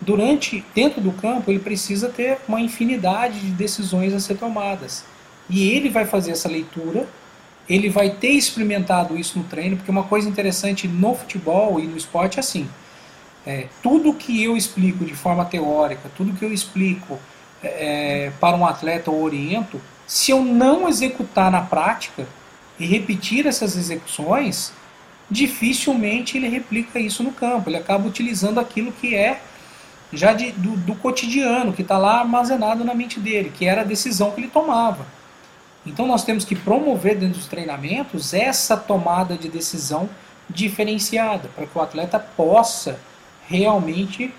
durante dentro do campo ele precisa ter uma infinidade de decisões a ser tomadas e ele vai fazer essa leitura ele vai ter experimentado isso no treino porque uma coisa interessante no futebol e no esporte é assim é, tudo que eu explico de forma teórica tudo que eu explico é, para um atleta ou oriento se eu não executar na prática e repetir essas execuções dificilmente ele replica isso no campo ele acaba utilizando aquilo que é já de, do, do cotidiano, que está lá armazenado na mente dele, que era a decisão que ele tomava. Então nós temos que promover dentro dos treinamentos essa tomada de decisão diferenciada, para que o atleta possa realmente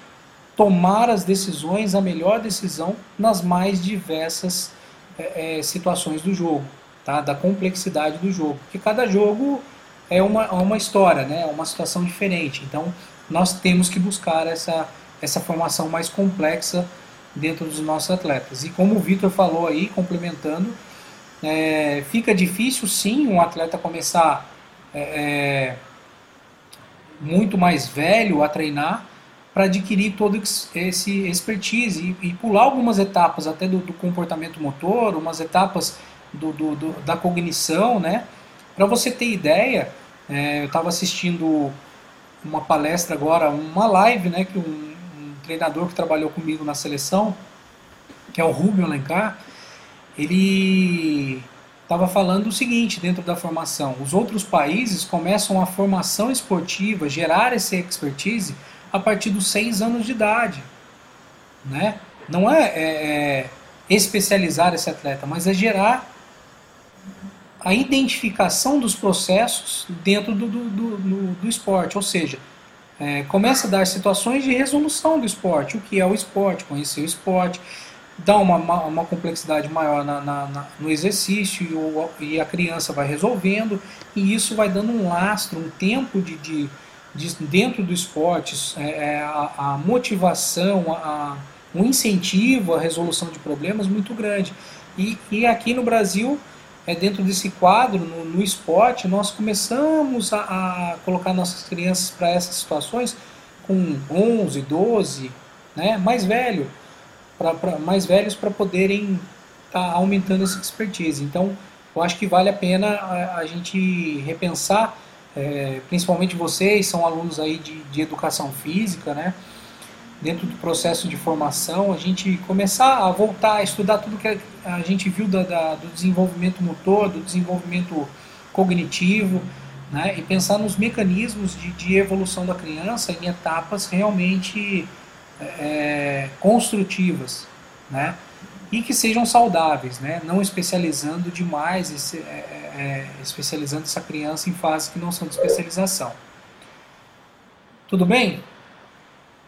tomar as decisões, a melhor decisão nas mais diversas é, situações do jogo, tá? da complexidade do jogo. Porque cada jogo é uma, é uma história, né? é uma situação diferente. Então nós temos que buscar essa essa formação mais complexa dentro dos nossos atletas. E como o Vitor falou aí, complementando, é, fica difícil sim um atleta começar é, é muito mais velho a treinar para adquirir todo esse expertise e, e, pular algumas etapas até do, do comportamento motor, umas etapas do, do, do da cognição, né? Para você ter ideia, é, eu estava assistindo uma palestra agora, uma live, né, que um, treinador que trabalhou comigo na seleção, que é o Rubio Alencar, ele estava falando o seguinte dentro da formação: os outros países começam a formação esportiva, gerar essa expertise a partir dos seis anos de idade, né? Não é, é, é especializar esse atleta, mas é gerar a identificação dos processos dentro do, do, do, do esporte, ou seja, é, começa a dar situações de resolução do esporte, o que é o esporte, conhecer o esporte, dá uma, uma complexidade maior na, na, na, no exercício e, o, e, a criança vai resolvendo, e isso vai dando um lastro, um tempo de, de, de dentro do esporte, é, é a, a, motivação, a, um incentivo à resolução de problemas muito grande. E, e aqui no Brasil é, dentro desse quadro, no, no esporte, nós começamos a, a colocar nossas crianças para essas situações com 11, 12, né, mais velho, pra, pra mais velhos para poderem estar tá aumentando essa expertise. Então, eu acho que vale a pena a, a gente repensar, é, principalmente vocês, são alunos aí de, de educação física, né, dentro do processo de formação, a gente começar a voltar a estudar tudo que a gente viu da, da, do desenvolvimento motor, do desenvolvimento cognitivo, né, e pensar nos mecanismos de, de evolução da criança em etapas realmente é, construtivas, né? E que sejam saudáveis, né? Não especializando demais, é, é, especializando essa criança em fases que não são de especialização. Tudo bem?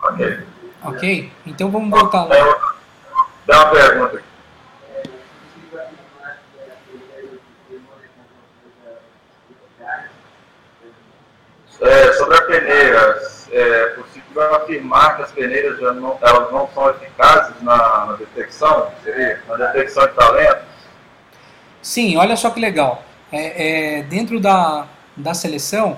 Ok. Ok? Então vamos voltar lá. Dá uma pergunta. É, sobre a peneira, é possível afirmar que as peneiras já não, elas não são eficazes na, na detecção? Seria? Na detecção de talentos? Sim, olha só que legal. É, é, dentro da, da seleção,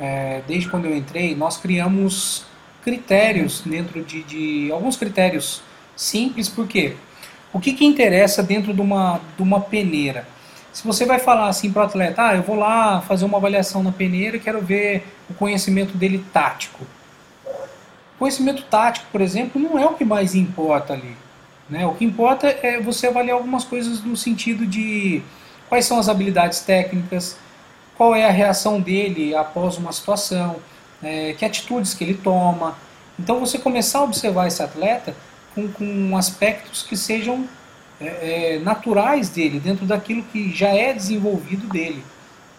é, desde quando eu entrei, nós criamos critérios dentro de, de alguns critérios simples, porque o que, que interessa dentro de uma, de uma peneira? Se você vai falar assim para o atleta, ah, eu vou lá fazer uma avaliação na peneira e quero ver o conhecimento dele tático. Conhecimento tático, por exemplo, não é o que mais importa ali. Né? O que importa é você avaliar algumas coisas no sentido de quais são as habilidades técnicas, qual é a reação dele após uma situação, é, que atitudes que ele toma. Então você começar a observar esse atleta com, com aspectos que sejam é, é, naturais dele, dentro daquilo que já é desenvolvido dele,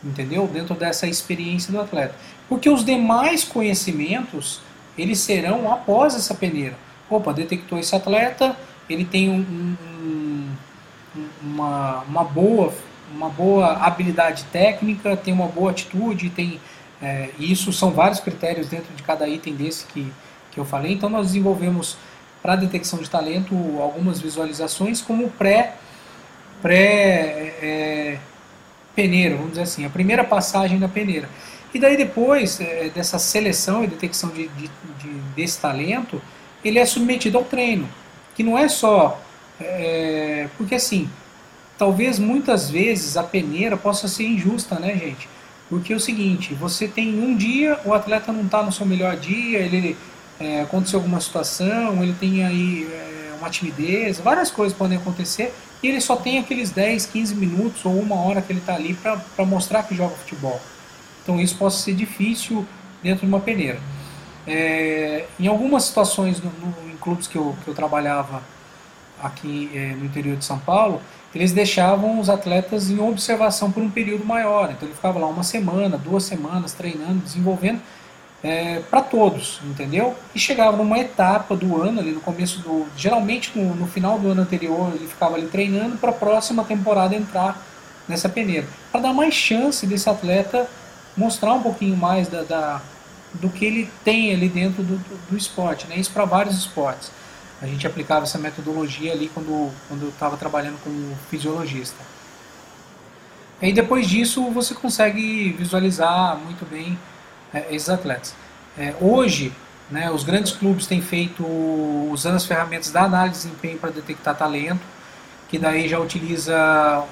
entendeu? Dentro dessa experiência do atleta. Porque os demais conhecimentos, eles serão após essa peneira. Opa, detectou esse atleta, ele tem um, um, uma, uma, boa, uma boa habilidade técnica, tem uma boa atitude, tem é, isso são vários critérios dentro de cada item desse que, que eu falei. Então nós desenvolvemos para detecção de talento algumas visualizações como pré pré é, peneira, vamos dizer assim, a primeira passagem da peneira. E daí depois é, dessa seleção e detecção de, de, de, desse talento, ele é submetido ao treino, que não é só é, porque assim, talvez muitas vezes a peneira possa ser injusta, né, gente? Porque é o seguinte, você tem um dia, o atleta não está no seu melhor dia, ele é, aconteceu alguma situação, ele tem aí é, uma timidez, várias coisas podem acontecer, e ele só tem aqueles 10, 15 minutos ou uma hora que ele está ali para mostrar que joga futebol. Então isso pode ser difícil dentro de uma peneira. É, em algumas situações, no, no, em clubes que eu, que eu trabalhava aqui é, no interior de São Paulo, eles deixavam os atletas em observação por um período maior. Então ele ficava lá uma semana, duas semanas treinando, desenvolvendo, é, para todos, entendeu? E chegava numa etapa do ano, ali no começo do. Geralmente no, no final do ano anterior, ele ficava ali treinando para a próxima temporada entrar nessa peneira. Para dar mais chance desse atleta mostrar um pouquinho mais da, da do que ele tem ali dentro do, do, do esporte. Né? Isso para vários esportes. A gente aplicava essa metodologia ali quando, quando eu estava trabalhando como fisiologista. E depois disso você consegue visualizar muito bem é, esses atletas. É, hoje, né, os grandes clubes têm feito, usando as ferramentas da análise de desempenho para detectar talento, que daí já utiliza,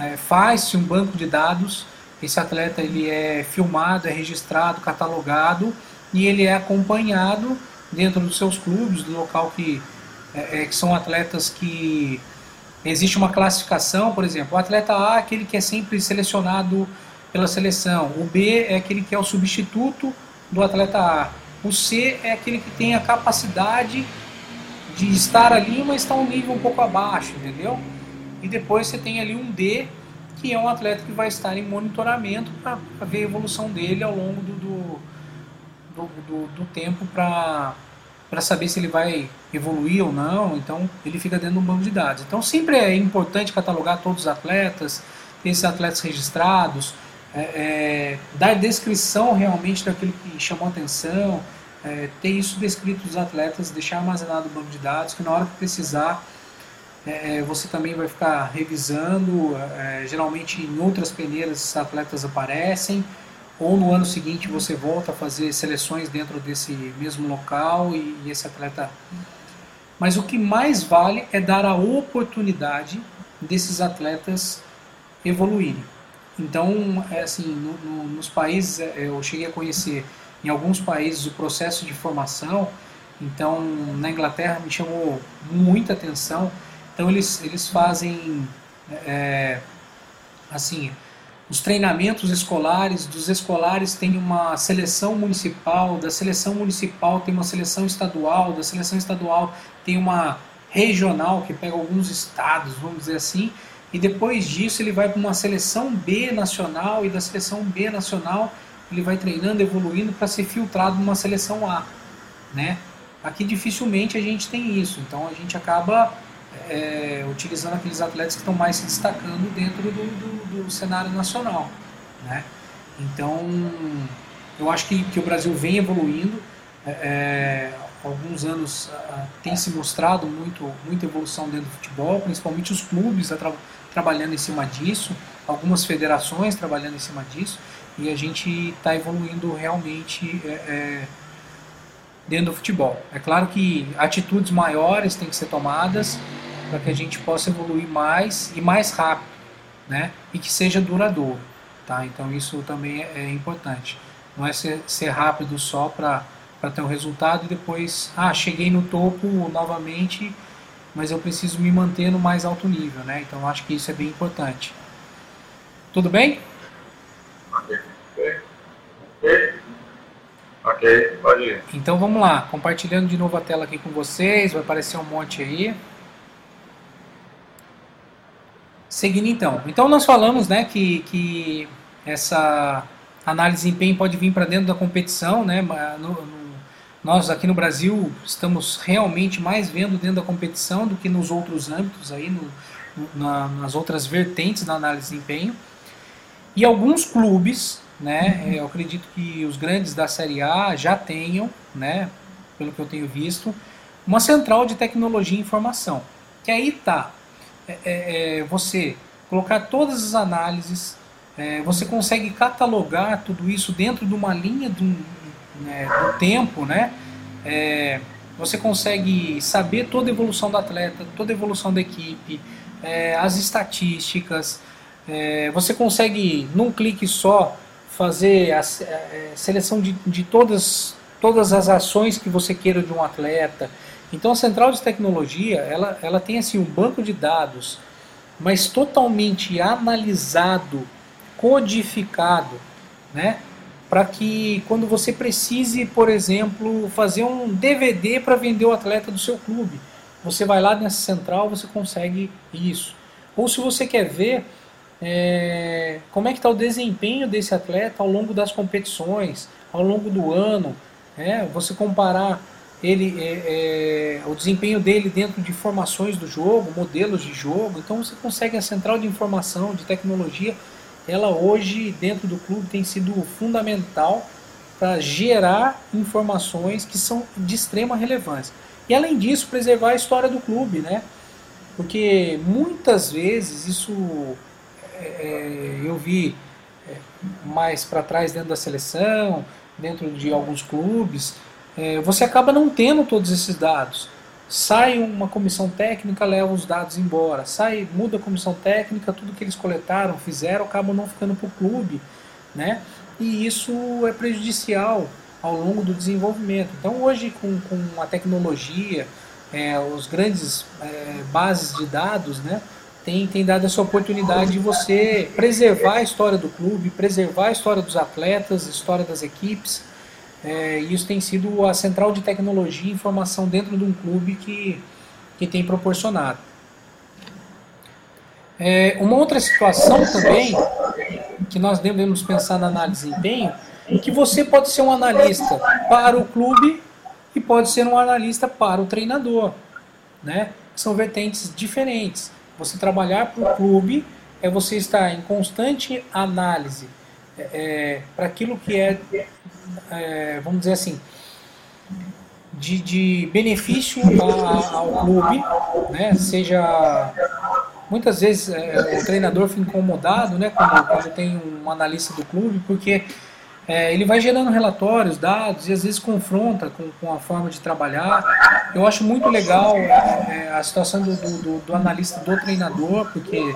é, faz-se um banco de dados, esse atleta ele é filmado, é registrado, catalogado e ele é acompanhado dentro dos seus clubes, do local que, é, é que são atletas que existe uma classificação, por exemplo, o atleta A é aquele que é sempre selecionado pela seleção. O B é aquele que é o substituto do atleta A. O C é aquele que tem a capacidade de estar ali, mas está um nível um pouco abaixo, entendeu? E depois você tem ali um D, que é um atleta que vai estar em monitoramento para ver a evolução dele ao longo do, do, do, do, do tempo para saber se ele vai evoluir ou não. Então ele fica dentro de um banco de dados. Então sempre é importante catalogar todos os atletas, ter esses atletas registrados, é, é, dar descrição realmente daquilo que chamou atenção, é, ter isso descrito dos atletas, deixar armazenado no banco de dados, que na hora que precisar é, é, você também vai ficar revisando. É, geralmente em outras peneiras esses atletas aparecem, ou no ano seguinte você volta a fazer seleções dentro desse mesmo local e, e esse atleta. Mas o que mais vale é dar a oportunidade desses atletas evoluírem. Então, é assim, no, no, nos países, é, eu cheguei a conhecer em alguns países o processo de formação. Então, na Inglaterra me chamou muita atenção. Então, eles, eles fazem, é, assim, os treinamentos escolares, dos escolares tem uma seleção municipal, da seleção municipal tem uma seleção estadual, da seleção estadual tem uma regional que pega alguns estados, vamos dizer assim, e depois disso ele vai para uma seleção B nacional e da seleção B nacional ele vai treinando, evoluindo para ser filtrado numa seleção A, né? Aqui dificilmente a gente tem isso, então a gente acaba é, utilizando aqueles atletas que estão mais se destacando dentro do, do, do cenário nacional, né? Então eu acho que, que o Brasil vem evoluindo, é, é alguns anos tem se mostrado muito muita evolução dentro do futebol, principalmente os clubes tra trabalhando em cima disso, algumas federações trabalhando em cima disso e a gente está evoluindo realmente é, é, dentro do futebol. É claro que atitudes maiores têm que ser tomadas para que a gente possa evoluir mais e mais rápido, né? E que seja duradouro, tá? Então isso também é, é importante. Não é ser, ser rápido só para ter um resultado e depois, ah, cheguei no topo novamente, mas eu preciso me manter no mais alto nível, né? Então acho que isso é bem importante. Tudo bem? Ok, pode ir. Então vamos lá, compartilhando de novo a tela aqui com vocês, vai aparecer um monte aí. Seguindo então. Então nós falamos né, que, que essa análise de desempenho pode vir para dentro da competição. Né, no, no, nós aqui no Brasil estamos realmente mais vendo dentro da competição do que nos outros âmbitos, aí, no, na, nas outras vertentes da análise de desempenho. E alguns clubes, né, eu acredito que os grandes da Série A já tenham, né, pelo que eu tenho visto, uma central de tecnologia e informação. Que aí está é, é, é, você colocar todas as análises, é, você consegue catalogar tudo isso dentro de uma linha do, né, do tempo, né? É, você consegue saber toda a evolução do atleta, toda a evolução da equipe, é, as estatísticas. você consegue, num clique só, fazer a, seleção de, de todas, todas as ações que você queira de um atleta. Então a central de tecnologia, ela, ela tem assim um banco de dados, mas totalmente analisado, codificado, né? Para que quando você precise, por exemplo, fazer um DVD para vender o atleta do seu clube, você vai lá nessa central, você consegue isso. Ou se você quer ver é, como é que está o desempenho desse atleta ao longo das competições, ao longo do ano, é, você comparar ele é, é, o desempenho dele dentro de formações do jogo, modelos de jogo. Então você consegue a central de informação, de tecnologia, ela hoje dentro do clube tem sido fundamental para gerar informações que são de extrema relevância. E além disso, preservar a história do clube, né? Porque muitas vezes isso é, é eu vi é, mais para trás dentro da seleção, dentro de alguns clubes, é, você acaba não tendo todos esses dados. Sai uma comissão técnica, leva os dados embora. Sai, muda a comissão técnica, tudo que eles coletaram, fizeram, acabam não ficando para o clube. Né? E isso é prejudicial ao longo do desenvolvimento. Então, hoje, com, com a tecnologia, é, os grandes é, bases de dados, né, tem, tem dado essa oportunidade de você preservar a história do clube, preservar a história dos atletas, a história das equipes, é, isso tem sido a central de tecnologia e informação dentro de um clube que, que tem proporcionado. É, uma outra situação também que nós devemos pensar na análise de desempenho é que você pode ser um analista para o clube e pode ser um analista para o treinador, né? São vertentes diferentes. Você trabalhar para o clube é você estar em constante análise é, é para aquilo que é é, vamos dizer assim, de, de benefício a, ao clube, né? seja muitas vezes é, o treinador fica incomodado né, quando, quando, tem um analista do clube, porque é, ele vai gerando relatórios, dados e às vezes confronta com, com a forma de trabalhar. Eu acho muito legal é, a situação do, do, do, analista do treinador, porque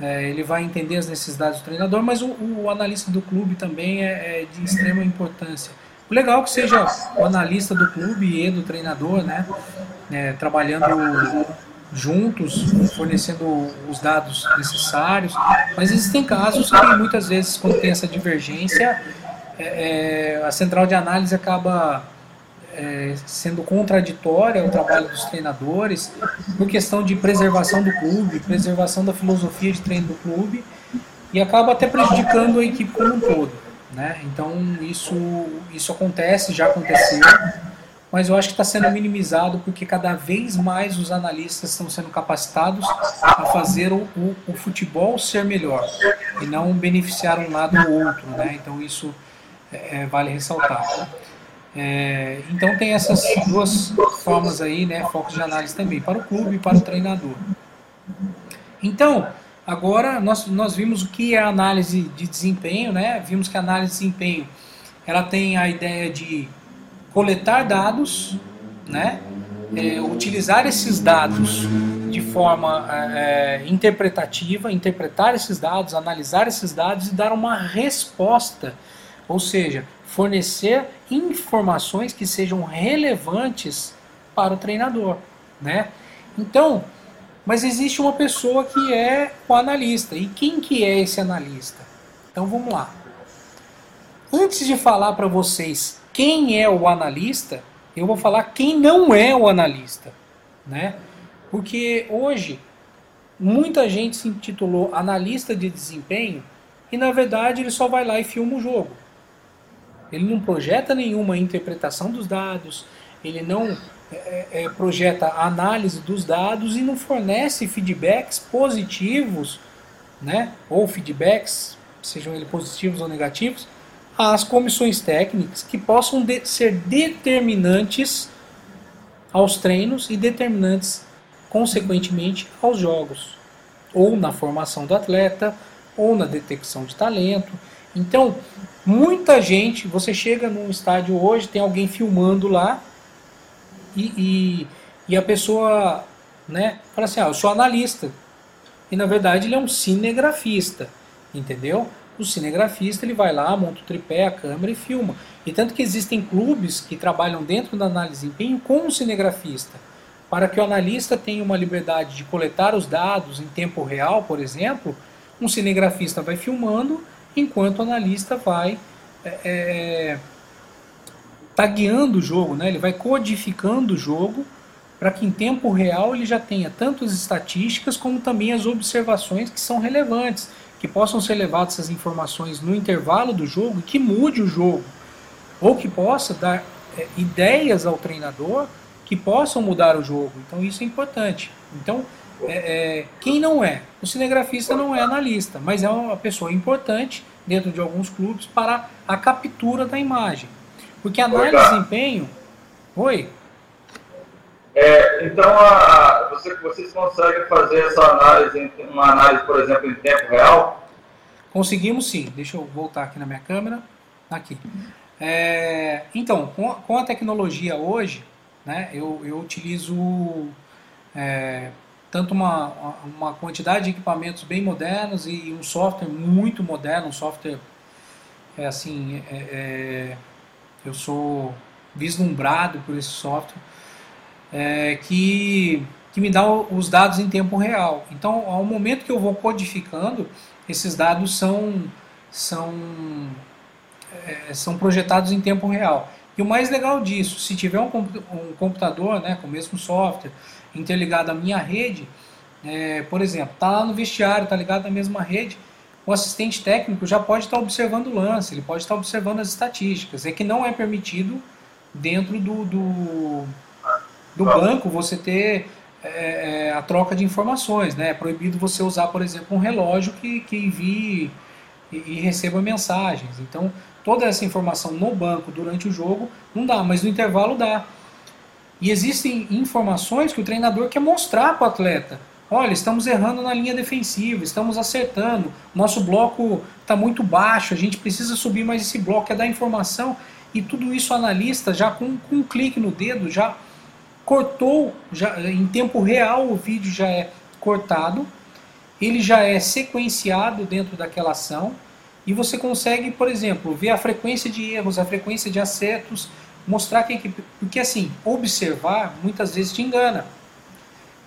é, ele vai entender as necessidades do treinador, mas o, o analista do clube também é, é, de extrema importância. O legal é que seja o analista do clube e do treinador, né, é, trabalhando juntos, fornecendo os dados necessários, mas existem casos que muitas vezes, quando tem essa divergência, é, é, a central de análise acaba é, sendo contraditória ao trabalho dos treinadores, por questão de preservação do clube, preservação da filosofia de treino do clube, e acaba até prejudicando a equipe como um todo. Né? Então isso, isso acontece, já aconteceu, mas eu acho que está sendo minimizado porque cada vez mais os analistas estão sendo capacitados a fazer o, o, o futebol ser melhor e não beneficiar um lado ou outro. Né? Então isso é, é vale ressaltar. É, então tem essas duas formas aí, né, focos de análise também, para o clube e para o treinador. Então, agora nós, nós vimos o que é a análise de desempenho, né? Vimos que a análise de desempenho ela tem a ideia de coletar dados, né? É, utilizar esses dados de forma é, é, interpretativa, interpretar esses dados, analisar esses dados e dar uma resposta, ou seja, fornecer informações que sejam relevantes para o treinador, né? Então, mas existe uma pessoa que é o analista. E quem que é esse analista? Então vamos lá. Antes de falar para vocês quem é o analista, eu vou falar quem não é o analista, né? Porque hoje muita gente se intitulou analista de desempenho e na verdade ele só vai lá e filma o jogo. Ele não projeta nenhuma interpretação dos dados, ele não é, é, projeta análise dos dados e não fornece feedbacks positivos, né? Ou feedbacks, sejam eles positivos ou negativos, às comissões técnicas que possam de ser determinantes aos treinos e determinantes, consequentemente, aos jogos, ou na formação do atleta, ou na detecção de talento. Então, muita gente, você chega num estádio hoje, tem alguém filmando lá, e, e, e a pessoa né, fala assim, ah, eu sou analista. E na verdade ele é um cinegrafista, entendeu? o cinegrafista ele vai lá, monta o tripé, a câmera e filma. E tanto que existem clubes que trabalham dentro da análise de desempenho com o cinegrafista, para que o analista tenha uma liberdade de coletar os dados em tempo real, por exemplo, um cinegrafista vai filmando, enquanto o analista vai é, é, tagueando o jogo, né? ele vai codificando o jogo para que em tempo real ele já tenha tanto as estatísticas como também as observações que são relevantes que possam ser levadas essas informações no intervalo do jogo, que mude o jogo, ou que possa dar é, ideias ao treinador que possam mudar o jogo. Então isso é importante. Então, é, é, quem não é? O cinegrafista não é analista, mas é uma pessoa importante dentro de alguns clubes para a captura da imagem. Porque a análise de desempenho. Oi? É, então, a, você, vocês conseguem fazer essa análise, uma análise, por exemplo, em tempo real? Conseguimos sim. Deixa eu voltar aqui na minha câmera. Aqui. É, então, com a, com a, tecnologia hoje, né, eu, eu utilizo é, tanto uma, uma quantidade de equipamentos bem modernos e um software muito moderno, um software é assim, é, é eu sou vislumbrado por esse software é, que, que me dá os dados em tempo real. Então, ao momento que eu vou codificando, esses dados são, são, é, são projetados em tempo real. E o mais legal disso, se tiver um, um computador né, com o mesmo software interligado à minha rede, é, por exemplo, está lá no vestiário, está ligado à mesma rede, o assistente técnico já pode estar observando o lance, ele pode estar observando as estatísticas. É que não é permitido dentro do, do do banco você ter é, é, a troca de informações. Né? É proibido você usar, por exemplo, um relógio que, que envie e, e receba mensagens. Então, toda essa informação no banco durante o jogo não dá, mas no intervalo dá. E existem informações que o treinador quer mostrar para o atleta. Olha, estamos errando na linha defensiva, estamos acertando, nosso bloco está muito baixo, a gente precisa subir mais esse bloco, é dar informação. E tudo isso o analista, já com, com um clique no dedo, já cortou, já, em tempo real o vídeo já é cortado, ele já é sequenciado dentro daquela ação e você consegue, por exemplo, ver a frequência de erros, a frequência de acertos, mostrar que a equipe. Porque assim, observar muitas vezes te engana.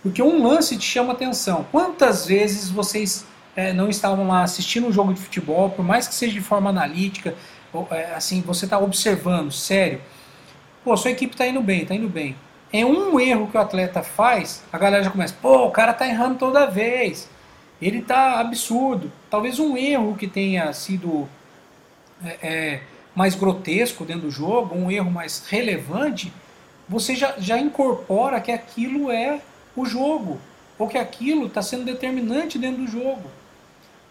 Porque um lance te chama atenção. Quantas vezes vocês é, não estavam lá assistindo um jogo de futebol, por mais que seja de forma analítica, ou, é, assim, você está observando, sério. Pô, sua equipe está indo bem, está indo bem. É um erro que o atleta faz, a galera já começa, pô, o cara tá errando toda vez. Ele tá absurdo. Talvez um erro que tenha sido é mais grotesco dentro do jogo, um erro mais relevante, você já, já incorpora que aquilo é o jogo, ou que aquilo está sendo determinante dentro do jogo.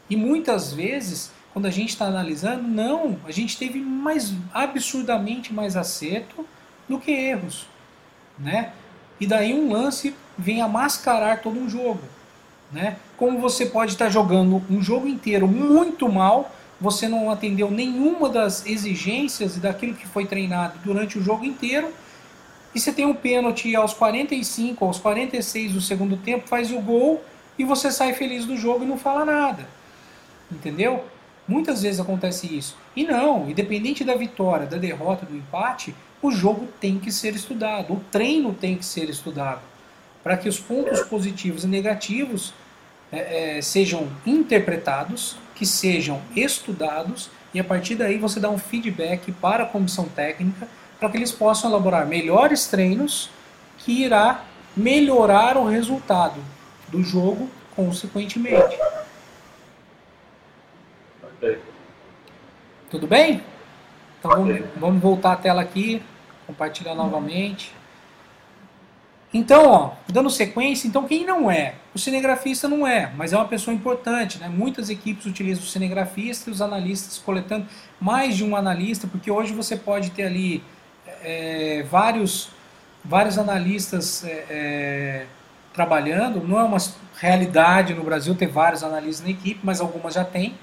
E muitas vezes, quando a gente está analisando, não, a gente teve mais absurdamente mais acerto do que erros, né? E daí um lance vem a mascarar todo um jogo, né? Como você pode estar tá jogando um jogo inteiro muito mal, você não atendeu nenhuma das exigências daquilo que foi treinado durante o jogo inteiro, e você tem um pênalti aos 45, aos 46 do segundo tempo, faz o gol e você sai feliz do jogo e não fala nada. Entendeu? Muitas vezes acontece isso. E não, independente da vitória, da derrota, do empate, o jogo tem que ser estudado, o treino tem que ser estudado, para que os pontos positivos e negativos é, é, sejam interpretados, que sejam estudados, e a partir daí você dá um feedback para a comissão técnica para que eles possam elaborar melhores treinos que irá melhorar o resultado do jogo consequentemente. Okay. Tudo bem? Então okay. vamos, vamos voltar a tela aqui, compartilhar novamente. Então, ó, dando sequência, então quem não é? O cinegrafista não é, mas é uma pessoa importante, né? Muitas equipes utilizam o cinegrafista e os analistas coletando mais de um analista, porque hoje você pode ter ali é, vários, vários analistas é, é, trabalhando. Não é uma realidade no Brasil ter vários analistas na equipe, mas algumas já tem,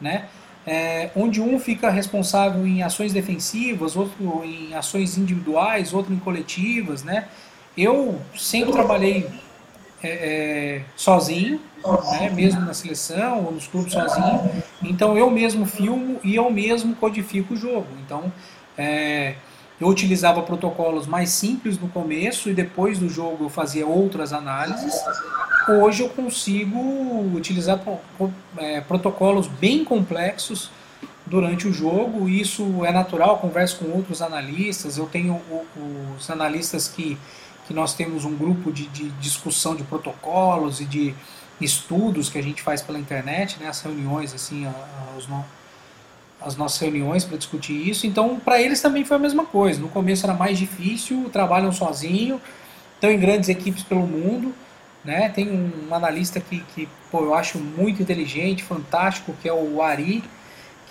né? É, onde um fica responsável em ações defensivas, outro em ações individuais, outro em coletivas, né? Eu sempre trabalhei é, é, sozinho, né, mesmo na seleção ou nos clubes sozinho. Então eu mesmo filmo e eu mesmo codifico o jogo. Então é, eu utilizava protocolos mais simples no começo e depois do jogo eu fazia outras análises. Hoje eu consigo utilizar é, protocolos bem complexos durante o jogo. Isso é natural, converso com outros analistas. Eu tenho os analistas que, que nós temos um grupo de, de discussão de protocolos e de estudos que a gente faz pela internet, né, as reuniões, assim, os, as nossas reuniões para discutir isso. Então, para eles também foi a mesma coisa. No começo era mais difícil, trabalham sozinho, estão em grandes equipes pelo mundo. Né? Tem um analista que, que pô, eu acho muito inteligente, fantástico, que é o Ari,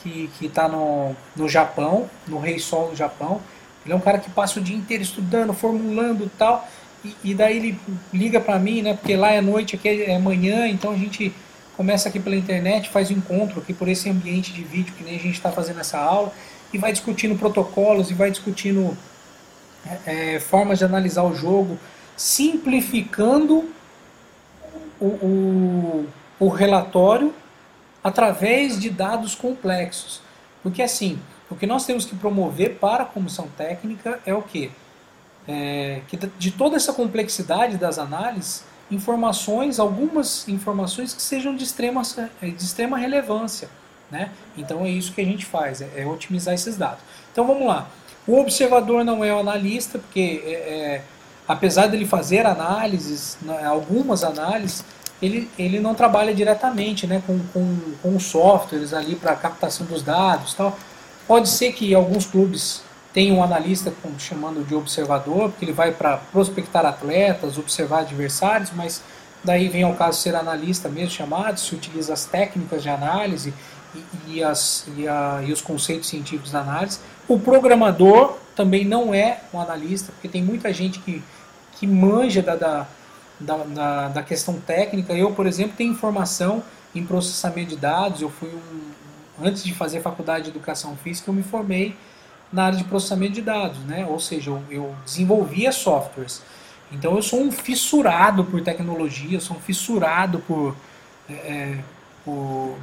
que está no, no Japão, no Rei Sol no Japão. Ele é um cara que passa o dia inteiro estudando, formulando tal. E, e daí ele liga para mim, né? Porque lá é noite, aqui é manhã, então a gente começa aqui pela internet, faz o um encontro aqui por esse ambiente de vídeo que nem a gente está fazendo essa aula, e vai discutindo protocolos, e vai discutindo é, é, formas de analisar o jogo, simplificando o, o, o relatório através de dados complexos. Porque assim, o que nós temos que promover para a comissão técnica é o quê? É, que de toda essa complexidade das análises, informações, algumas informações que sejam de extrema, de extrema relevância. Né? Então é isso que a gente faz, é, é otimizar esses dados. Então vamos lá. O observador não é o analista, porque é, é, apesar dele fazer análises, algumas análises, ele, ele não trabalha diretamente né, com, com, com softwares ali para captação dos dados. Tal. Pode ser que alguns clubes tem um analista chamando de observador, porque ele vai para prospectar atletas, observar adversários, mas daí vem ao caso ser analista mesmo chamado, se utiliza as técnicas de análise e, e, as, e, a, e os conceitos científicos da análise. O programador também não é um analista, porque tem muita gente que, que manja da, da, da, da questão técnica. Eu, por exemplo, tenho informação em processamento de dados. Eu fui um, antes de fazer faculdade de educação física, eu me formei na área de processamento de dados, né? Ou seja, eu, eu desenvolvia softwares. Então eu sou um fissurado por tecnologia, eu sou um fissurado por, é, é, por,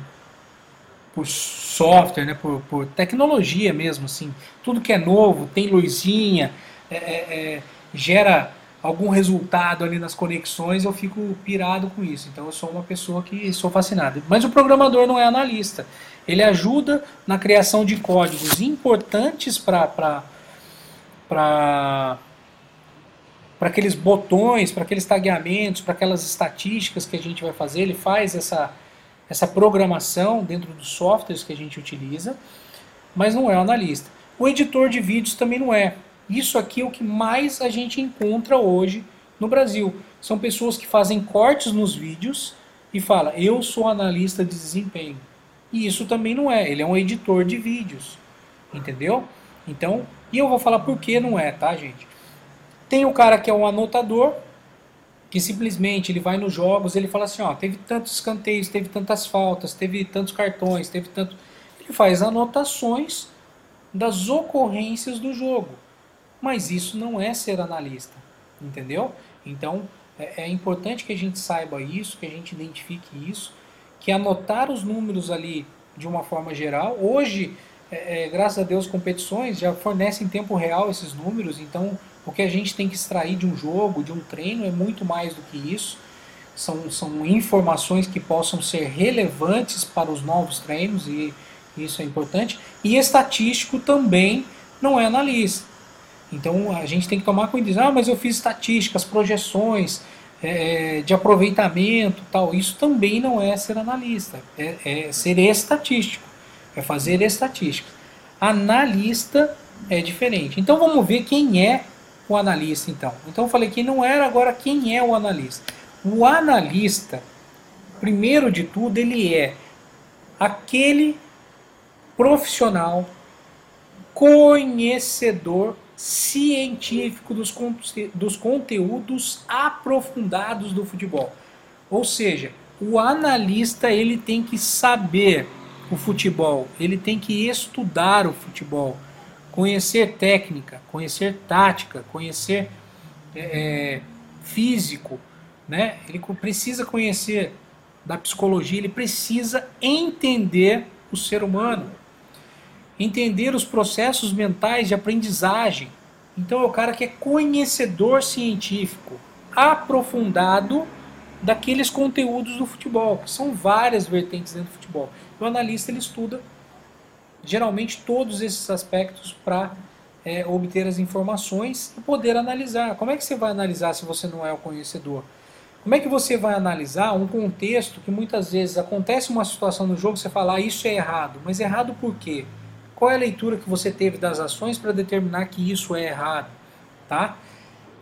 por, software, né? Por, por, tecnologia mesmo, assim. Tudo que é novo, tem luzinha, é, é, é, gera algum resultado ali nas conexões, eu fico pirado com isso. Então eu sou uma pessoa que sou fascinado. Mas o programador não é analista. Ele ajuda na criação de códigos importantes para para aqueles botões, para aqueles tagueamentos, para aquelas estatísticas que a gente vai fazer. Ele faz essa, essa programação dentro dos softwares que a gente utiliza, mas não é analista. O editor de vídeos também não é. Isso aqui é o que mais a gente encontra hoje no Brasil. São pessoas que fazem cortes nos vídeos e falam, eu sou analista de desempenho. E isso também não é, ele é um editor de vídeos. Entendeu? Então, e eu vou falar por que não é, tá, gente? Tem o cara que é um anotador, que simplesmente ele vai nos jogos, ele fala assim, ó, teve tantos escanteios, teve tantas faltas, teve tantos cartões, teve tanto. Ele faz anotações das ocorrências do jogo. Mas isso não é ser analista, entendeu? Então é, é importante que a gente saiba isso, que a gente identifique isso, que anotar os números ali de uma forma geral. Hoje, é, é, graças a Deus, competições já fornecem em tempo real esses números, então o que a gente tem que extrair de um jogo, de um treino, é muito mais do que isso. São, são informações que possam ser relevantes para os novos treinos e isso é importante. E estatístico também não é analista. Então a gente tem que tomar cuidado. Ah, mas eu fiz estatísticas, projeções é, de aproveitamento, tal. Isso também não é ser analista, é, é ser estatístico, é fazer estatística. Analista é diferente. Então vamos ver quem é o analista, então. Então eu falei que não era agora quem é o analista. O analista, primeiro de tudo, ele é aquele profissional conhecedor científico dos, dos conteúdos aprofundados do futebol. Ou seja, o analista ele tem que saber o futebol, ele tem que estudar o futebol, conhecer técnica, conhecer tática, conhecer é, é físico, né? Ele precisa conhecer da psicologia, ele precisa entender o ser humano entender os processos mentais de aprendizagem. Então é o cara que é conhecedor científico, aprofundado daqueles conteúdos do futebol, que são várias vertentes dentro do futebol. O analista ele estuda geralmente todos esses aspectos para é, obter as informações e poder analisar. Como é que você vai analisar se você não é o conhecedor? Como é que você vai analisar um contexto que muitas vezes acontece uma situação no jogo, você fala, ah, isso é errado, mas errado por quê? Qual é a leitura que você teve das ações para determinar que isso é errado? Tá?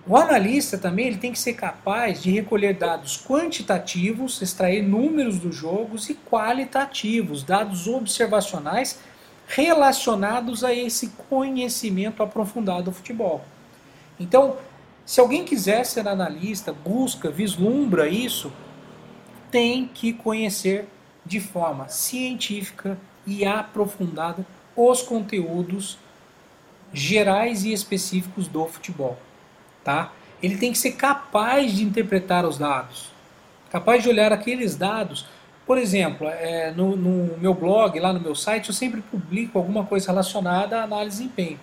O analista também ele tem que ser capaz de recolher dados quantitativos, extrair números dos jogos e qualitativos, dados observacionais relacionados a esse conhecimento aprofundado do futebol. Então, se alguém quiser ser analista, busca, vislumbra isso, tem que conhecer de forma científica e aprofundada os conteúdos gerais e específicos do futebol, tá? Ele tem que ser capaz de interpretar os dados, capaz de olhar aqueles dados. Por exemplo, é, no, no, meu blog, lá no meu site, eu sempre publico alguma coisa relacionada à análise de desempenho.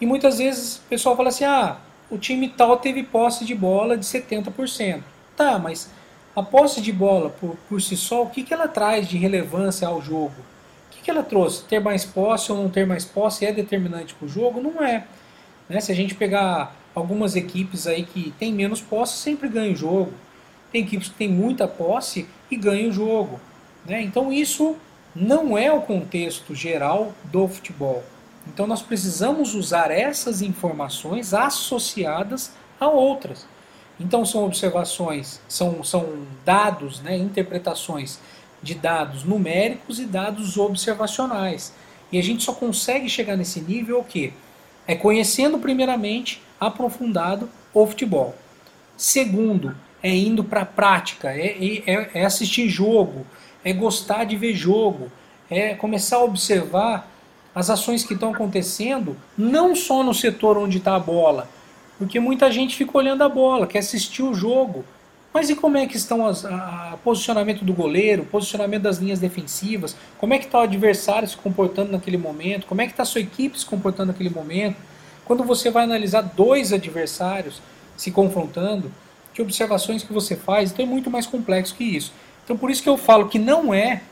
E muitas vezes o pessoal fala assim: ah, o time tal teve posse de bola de 70%. Tá, mas a posse de bola por, por si só, o que, que ela traz de relevância ao jogo? Que ela trouxe? Ter mais posse ou não ter mais posse é determinante para o jogo? Não é. Né? Se a gente pegar algumas equipes aí que tem menos posse, sempre ganha o jogo. Tem equipes que tem muita posse e ganham o jogo. Né? Então isso não é o contexto geral do futebol. Então nós precisamos usar essas informações associadas a outras. Então são observações, são, são dados, né, interpretações de dados numéricos e dados observacionais. E a gente só consegue chegar nesse nível o quê? É conhecendo primeiramente, aprofundado, o futebol. Segundo, é indo para a prática, é, é, é assistir jogo, é gostar de ver jogo, é começar a observar as ações que estão acontecendo, não só no setor onde está a bola, porque muita gente fica olhando a bola, quer assistir o jogo, mas e como é que estão o posicionamento do goleiro, posicionamento das linhas defensivas? Como é que está o adversário se comportando naquele momento? Como é que está a sua equipe se comportando naquele momento? Quando você vai analisar dois adversários, se confrontando, que observações que você faz, então é muito mais complexo que isso. Então por isso que eu falo que não é,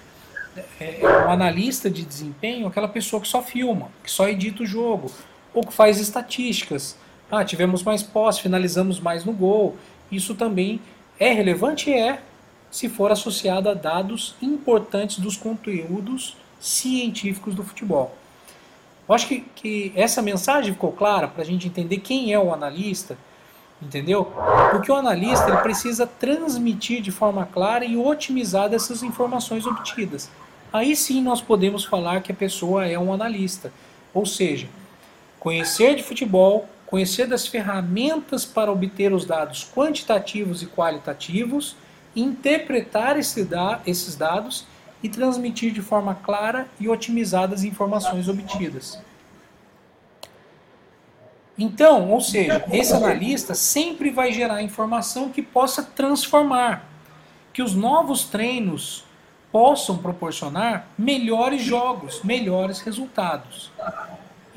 é um analista de desempenho aquela pessoa que só filma, que só edita o jogo, ou que faz estatísticas. Ah, tivemos mais posse, finalizamos mais no gol. Isso também é relevante? É, se for associado a dados importantes dos conteúdos científicos do futebol. Eu acho que, que essa mensagem ficou clara para a gente entender quem é o analista, entendeu? Porque o analista ele precisa transmitir de forma clara e otimizada essas informações obtidas. Aí sim nós podemos falar que a pessoa é um analista. Ou seja, conhecer de futebol, conhecer das ferramentas para obter os dados quantitativos e qualitativos, interpretar esse da, esses dados e transmitir de forma clara e otimizada as informações obtidas. Então, ou seja, esse analista sempre vai gerar informação que possa transformar, que os novos treinos possam proporcionar melhores jogos, melhores resultados.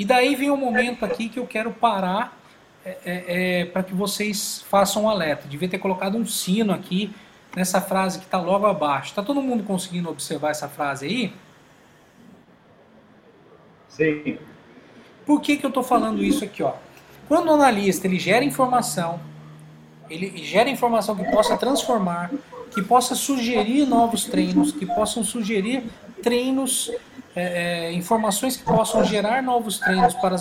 E daí vem o um momento aqui que eu quero parar é, é, é, para que vocês façam um alerta. Devia ter colocado um sino aqui nessa frase que está logo abaixo. Está todo mundo conseguindo observar essa frase aí? Sim. Por que, que eu estou falando isso aqui? Ó? Quando o analista ele gera informação, ele gera informação que possa transformar, que possa sugerir novos treinos, que possam sugerir treinos, é, é, informações que possam gerar novos treinos para,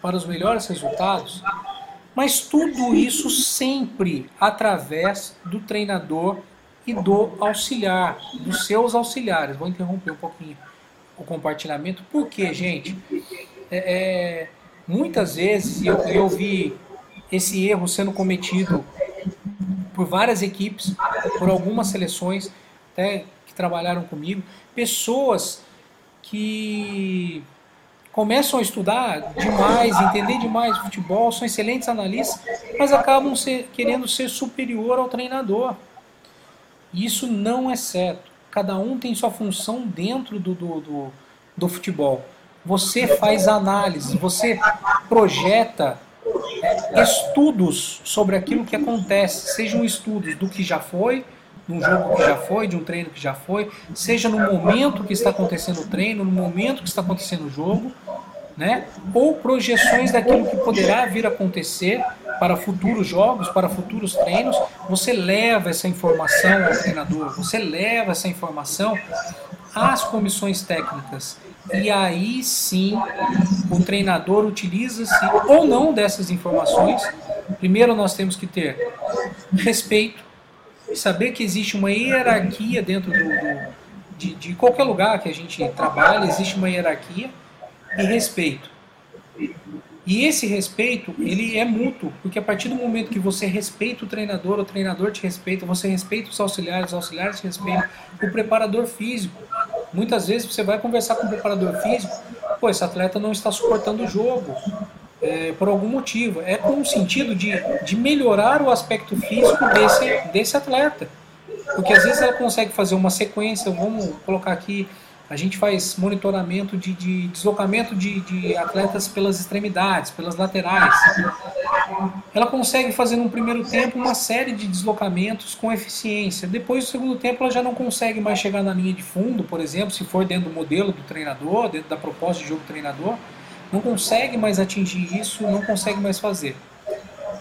para os melhores resultados, mas tudo isso sempre através do treinador e do auxiliar, dos seus auxiliares. Vou interromper um pouquinho o compartilhamento, porque, gente, é, é, muitas vezes eu, eu vi esse erro sendo cometido por várias equipes, por algumas seleções até que trabalharam comigo, pessoas que começam a estudar demais, entender demais de futebol, são excelentes analistas, mas acabam ser, querendo ser superior ao treinador. Isso não é certo. Cada um tem sua função dentro do, do, do, do futebol. Você faz análise, você projeta é, estudos sobre aquilo que acontece, sejam estudos do que já foi, de um jogo que já foi, de um treino que já foi, seja no momento que está acontecendo o treino, no momento que está acontecendo o jogo, né? ou projeções daquilo que poderá vir a acontecer para futuros jogos, para futuros treinos, você leva essa informação ao treinador, você leva essa informação às comissões técnicas. E aí sim o treinador utiliza-se ou não dessas informações. Primeiro nós temos que ter respeito, saber que existe uma hierarquia dentro do, do de, de qualquer lugar que a gente trabalha, existe uma hierarquia e respeito. E esse respeito, ele é mútuo, porque a partir do momento que você respeita o treinador, o treinador te respeita, você respeita os auxiliares, os auxiliares te respeitam, o preparador físico. Muitas vezes você vai conversar com o preparador físico, pô, esse atleta não está suportando o jogo, é, por algum motivo. É com o sentido de, de melhorar o aspecto físico desse, desse atleta. Porque às vezes ela consegue fazer uma sequência, vamos colocar aqui a gente faz monitoramento de, de deslocamento de, de, atletas pelas extremidades, pelas laterais. Ela consegue fazer no primeiro tempo uma série de deslocamentos com eficiência. Depois, no segundo tempo, ela já não consegue mais chegar na linha de fundo, por exemplo, se for dentro do modelo do treinador, dentro da proposta de jogo do treinador. Não consegue mais atingir isso, não consegue mais fazer.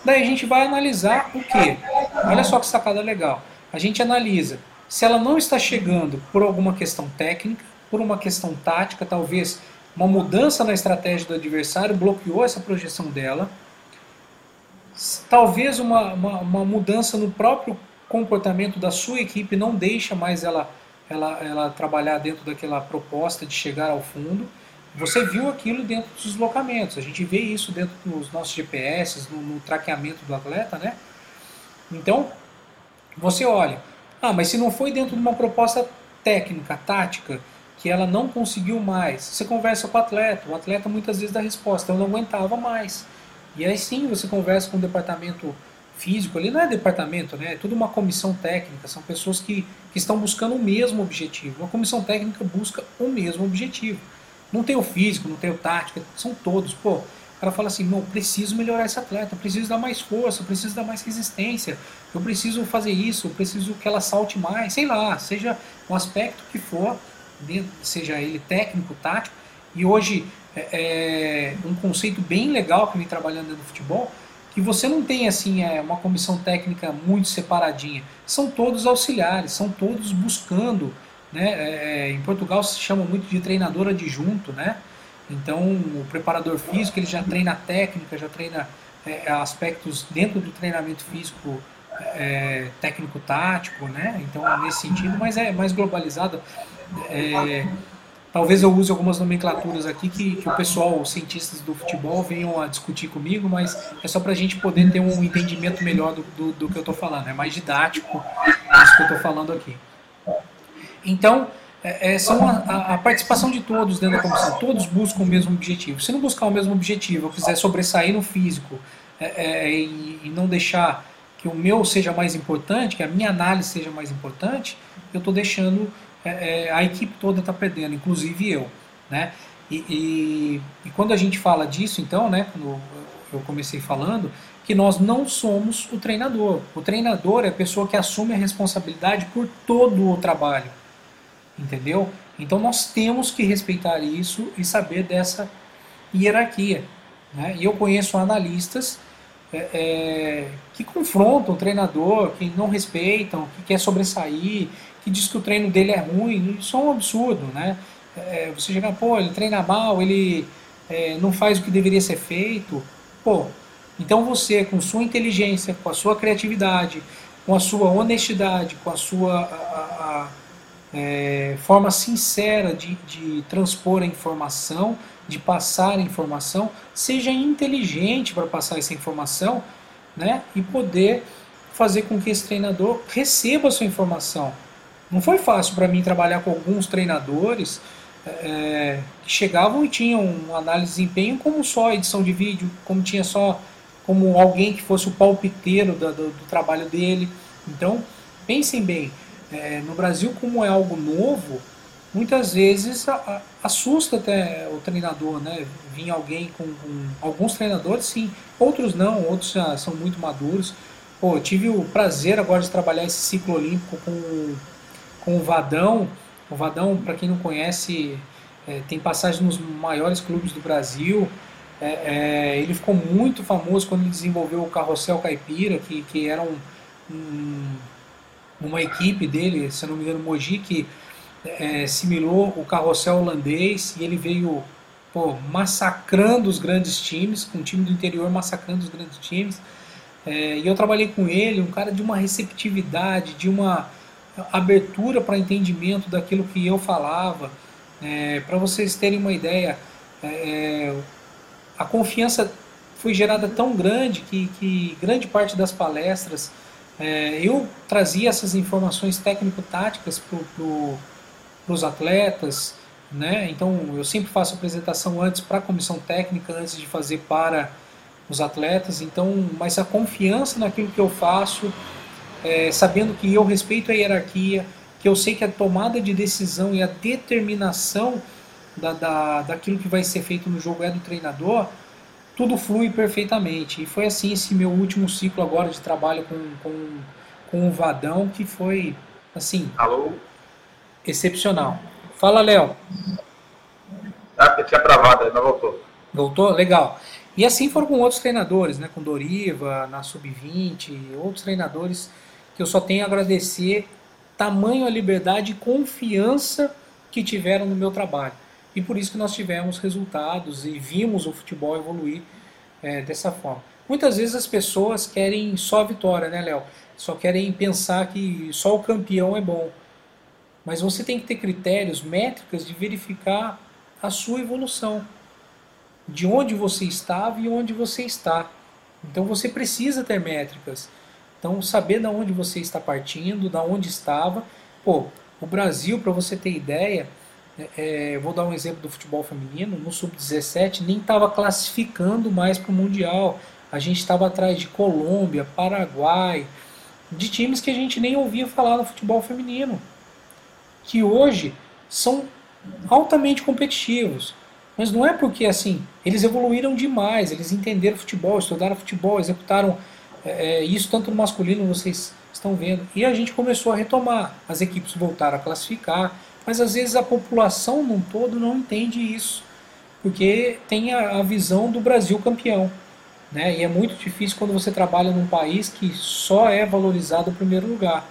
Daí a gente vai analisar o que? Olha só que sacada legal. A gente analisa se ela não está chegando por alguma questão técnica, por uma questão tática, talvez uma mudança na estratégia do adversário bloqueou essa projeção dela. Talvez uma, uma, uma mudança no próprio comportamento da sua equipe não deixa mais ela, ela, ela trabalhar dentro daquela proposta de chegar ao fundo. Você viu aquilo dentro dos deslocamentos, a gente vê isso dentro dos nossos GPS, no, no traqueamento do atleta, né? Então, você olha, ah, mas se não foi dentro de uma proposta técnica, tática, que ela não conseguiu mais. Você conversa com o atleta, o atleta muitas vezes dá resposta, eu não aguentava mais. E aí sim você conversa com o departamento físico, ali não é departamento, né? é tudo uma comissão técnica, são pessoas que, que estão buscando o mesmo objetivo. Uma comissão técnica busca o mesmo objetivo. Não tem o físico, não tem o tático, são todos. Pô, cara fala assim, não, preciso melhorar esse atleta, preciso dar mais força, preciso dar mais resistência, eu preciso fazer isso, preciso que ela salte mais, sei lá, seja o aspecto que for, seja ele técnico, tático, e hoje é, é um conceito bem legal que vem trabalhando do futebol, que você não tem assim é, uma comissão técnica muito separadinha, são todos auxiliares, são todos buscando, né? É, é em Portugal se chama muito de treinador adjunto, né? Então, o preparador físico ele já treina técnica, já treina é, aspectos dentro do treinamento físico é, técnico-tático, né? Então, nesse sentido, mas é mais globalizado. É, talvez eu use algumas nomenclaturas aqui que, que o pessoal, os cientistas do futebol, venham a discutir comigo, mas é só para a gente poder ter um entendimento melhor do, do, do que eu estou falando. É mais didático isso que eu estou falando aqui. Então, é, é, são a, a, participação de todos dentro da comissão, todos buscam o mesmo objetivo. Se não buscar o mesmo objetivo, eu quiser sobressair no físico é, é, e, e, não deixar que o meu seja mais importante, que a minha análise seja mais importante, eu estou deixando é, é, a equipe toda está perdendo, inclusive eu. Né? E, e, e, quando a gente fala disso, então, né, quando eu comecei falando, que nós não somos o treinador. O treinador é a pessoa que assume a responsabilidade por todo o trabalho entendeu? Então nós temos que respeitar isso e saber dessa hierarquia. Né? E eu conheço analistas é, é, que confrontam o treinador, que não respeitam, que quer sobressair, que diz que o treino dele é ruim. Isso é um absurdo, né? É, você chega, pô, ele treina mal, ele é, não faz o que deveria ser feito. Pô, então você, com sua inteligência, com a sua criatividade, com a sua honestidade, com a sua a, a, é, forma sincera de, de transpor a informação, de passar a informação, seja inteligente para passar essa informação né, e poder fazer com que esse treinador receba a sua informação. Não foi fácil para mim trabalhar com alguns treinadores é, que chegavam e tinham análise de desempenho como só edição de vídeo, como tinha só como alguém que fosse o palpiteiro do, do, do trabalho dele. Então, pensem bem, é, no Brasil, como é algo novo, muitas vezes assusta até o treinador, né? Vir alguém com, com, alguns treinadores, sim, outros não, outros já são muito maduros. Pô, tive o prazer agora de trabalhar esse ciclo olímpico com, com o Vadão. O Vadão, para quem não conhece, é, tem passagem nos maiores clubes do Brasil. É, é, ele ficou muito famoso quando ele desenvolveu o Carrossel Caipira, que, que era um, um uma equipe dele, se não me engano, Mogi, que é, simulou o carrossel holandês e ele veio pô, massacrando os grandes times, com o time do interior massacrando os grandes times. É, e eu trabalhei com ele, um cara de uma receptividade, de uma abertura para entendimento daquilo que eu falava. É, para vocês terem uma ideia, é, é, a confiança foi gerada tão grande que, que grande parte das palestras é, eu trazia essas informações técnico-táticas para pro, os atletas, né? então eu sempre faço apresentação antes para a comissão técnica, antes de fazer para os atletas, então, mas a confiança naquilo que eu faço, é, sabendo que eu respeito a hierarquia, que eu sei que a tomada de decisão e a determinação da, da, daquilo que vai ser feito no jogo é do treinador, tudo flui perfeitamente. E foi assim esse meu último ciclo agora de trabalho com, com, com o Vadão, que foi, assim, Alô? excepcional. Fala, Léo. Ah, tinha travado, mas voltou. Voltou? Legal. E assim foram com outros treinadores, né? com Doriva, na Sub-20, outros treinadores que eu só tenho a agradecer tamanho a liberdade e confiança que tiveram no meu trabalho. E por isso que nós tivemos resultados e vimos o futebol evoluir é, dessa forma. Muitas vezes as pessoas querem só a vitória, né, Léo? Só querem pensar que só o campeão é bom. Mas você tem que ter critérios, métricas de verificar a sua evolução. De onde você estava e onde você está. Então você precisa ter métricas. Então saber de onde você está partindo, da onde estava. Pô, o Brasil, para você ter ideia, é, vou dar um exemplo do futebol feminino, no sub-17 nem estava classificando mais para o Mundial. A gente estava atrás de Colômbia, Paraguai, de times que a gente nem ouvia falar no futebol feminino, que hoje são altamente competitivos. Mas não é porque assim, eles evoluíram demais, eles entenderam futebol, estudaram futebol, executaram é, é isso tanto no masculino, vocês estão vendo. E a gente começou a retomar, as equipes voltaram a classificar, mas às vezes a população num todo não entende isso, porque tem a, a visão do Brasil campeão. Né? E é muito difícil quando você trabalha num país que só é valorizado em primeiro lugar.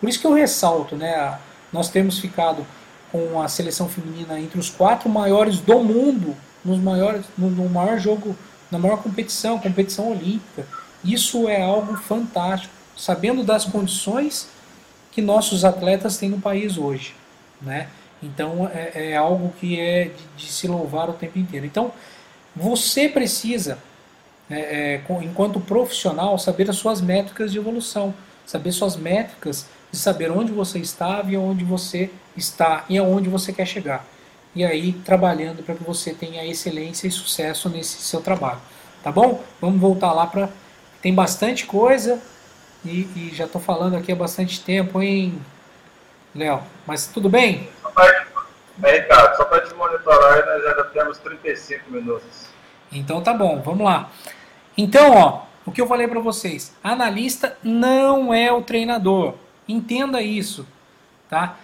Por isso que eu ressalto, né? nós temos ficado com a seleção feminina entre os quatro maiores do mundo, nos maiores, no, no maior jogo, na maior competição, competição olímpica. Isso é algo fantástico, sabendo das condições que nossos atletas têm no país hoje, né? Então é, é algo que é de, de, se louvar o tempo inteiro. Então você precisa, é, é, enquanto profissional, saber as suas métricas de evolução, saber suas métricas de saber onde você estava e onde você está e aonde você quer chegar. E aí trabalhando para que você tenha excelência e sucesso nesse seu trabalho. Tá bom? Vamos voltar lá para. Tem bastante coisa e, e já estou falando aqui há bastante tempo, hein, Léo? Mas tudo bem? Bem, Ricardo, só para te monitorar, nós já temos 35 minutos. Então tá bom, vamos lá. Então, ó, o que eu falei para vocês, analista não é o treinador. Entenda isso, tá?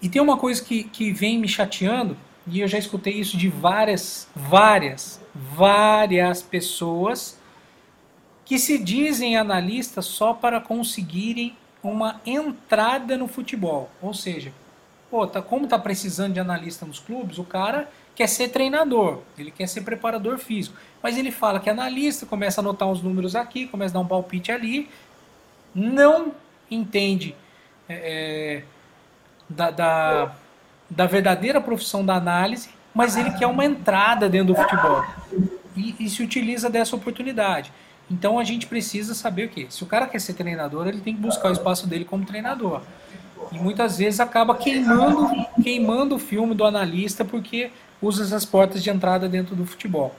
E tem uma coisa que, que vem me chateando, e eu já escutei isso de várias, várias, várias pessoas que se dizem analistas só para conseguirem uma entrada no futebol. Ou seja, pô, tá, como tá precisando de analista nos clubes, o cara quer ser treinador, ele quer ser preparador físico. Mas ele fala que é analista, começa a anotar os números aqui, começa a dar um palpite ali, não entende é, é, da, da, da, verdadeira profissão da análise, mas ele quer uma entrada dentro do futebol e, e, se utiliza dessa oportunidade. Então a gente precisa saber o que? Se o cara quer ser treinador, ele tem que buscar o espaço dele como treinador. E muitas vezes acaba queimando, queimando o filme do analista porque usa essas portas de entrada dentro do futebol.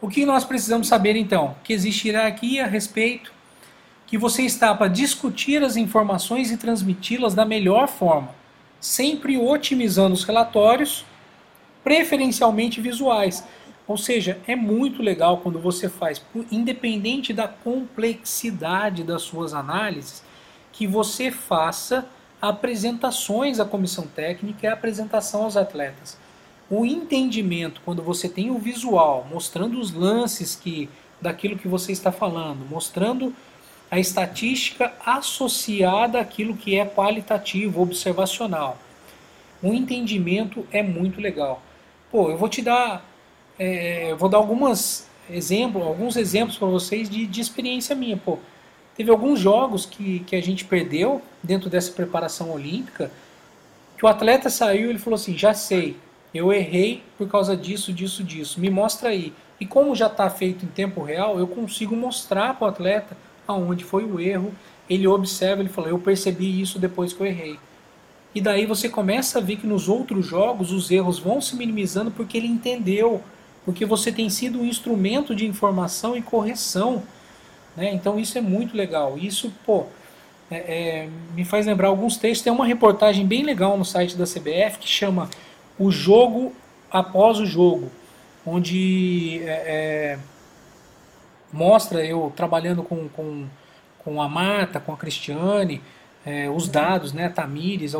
O que nós precisamos saber então? Que existe hierarquia, respeito, que você está para discutir as informações e transmiti-las da melhor forma, sempre otimizando os relatórios, preferencialmente visuais. Ou seja, é muito legal quando você faz, independente da complexidade das suas análises, que você faça apresentações à comissão técnica e apresentação aos atletas. O entendimento, quando você tem o visual, mostrando os lances que daquilo que você está falando, mostrando a estatística associada àquilo que é qualitativo, observacional. O entendimento é muito legal. Pô, eu vou te dar, é, vou dar algumas exemplos, alguns exemplos para vocês de, de experiência minha. Pô, teve alguns jogos que, que a gente perdeu dentro dessa preparação olímpica, que o atleta saiu e ele falou assim, já sei, eu errei por causa disso, disso, disso, me mostra aí. E como já está feito em tempo real, eu consigo mostrar para o atleta aonde foi o erro, ele observa, ele fala, eu percebi isso depois que eu errei. E daí você começa a ver que nos outros jogos os erros vão se minimizando porque ele entendeu, porque você tem sido um instrumento de informação e correção. Né? Então isso é muito legal. Isso, pô, é, é, me faz lembrar alguns textos. Tem uma reportagem bem legal no site da CBF que chama O Jogo Após o Jogo, onde é, é mostra eu trabalhando com, com, com a Marta, com a Cristiane, é, os dados, né, Tamires,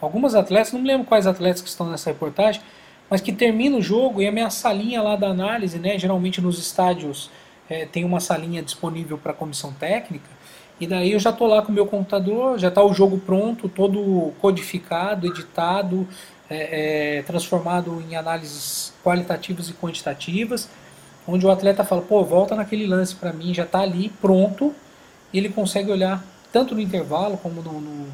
algumas atletas, não me lembro quais atletas que estão nessa reportagem, mas que termina o jogo e a minha salinha lá da análise, né, geralmente nos estádios é, tem uma salinha disponível para a comissão técnica, e daí eu já estou lá com o meu computador, já está o jogo pronto, todo codificado, editado, é, é, transformado em análises qualitativas e quantitativas, onde o atleta fala, pô, volta naquele lance para mim, já está ali pronto, e ele consegue olhar tanto no intervalo como no, no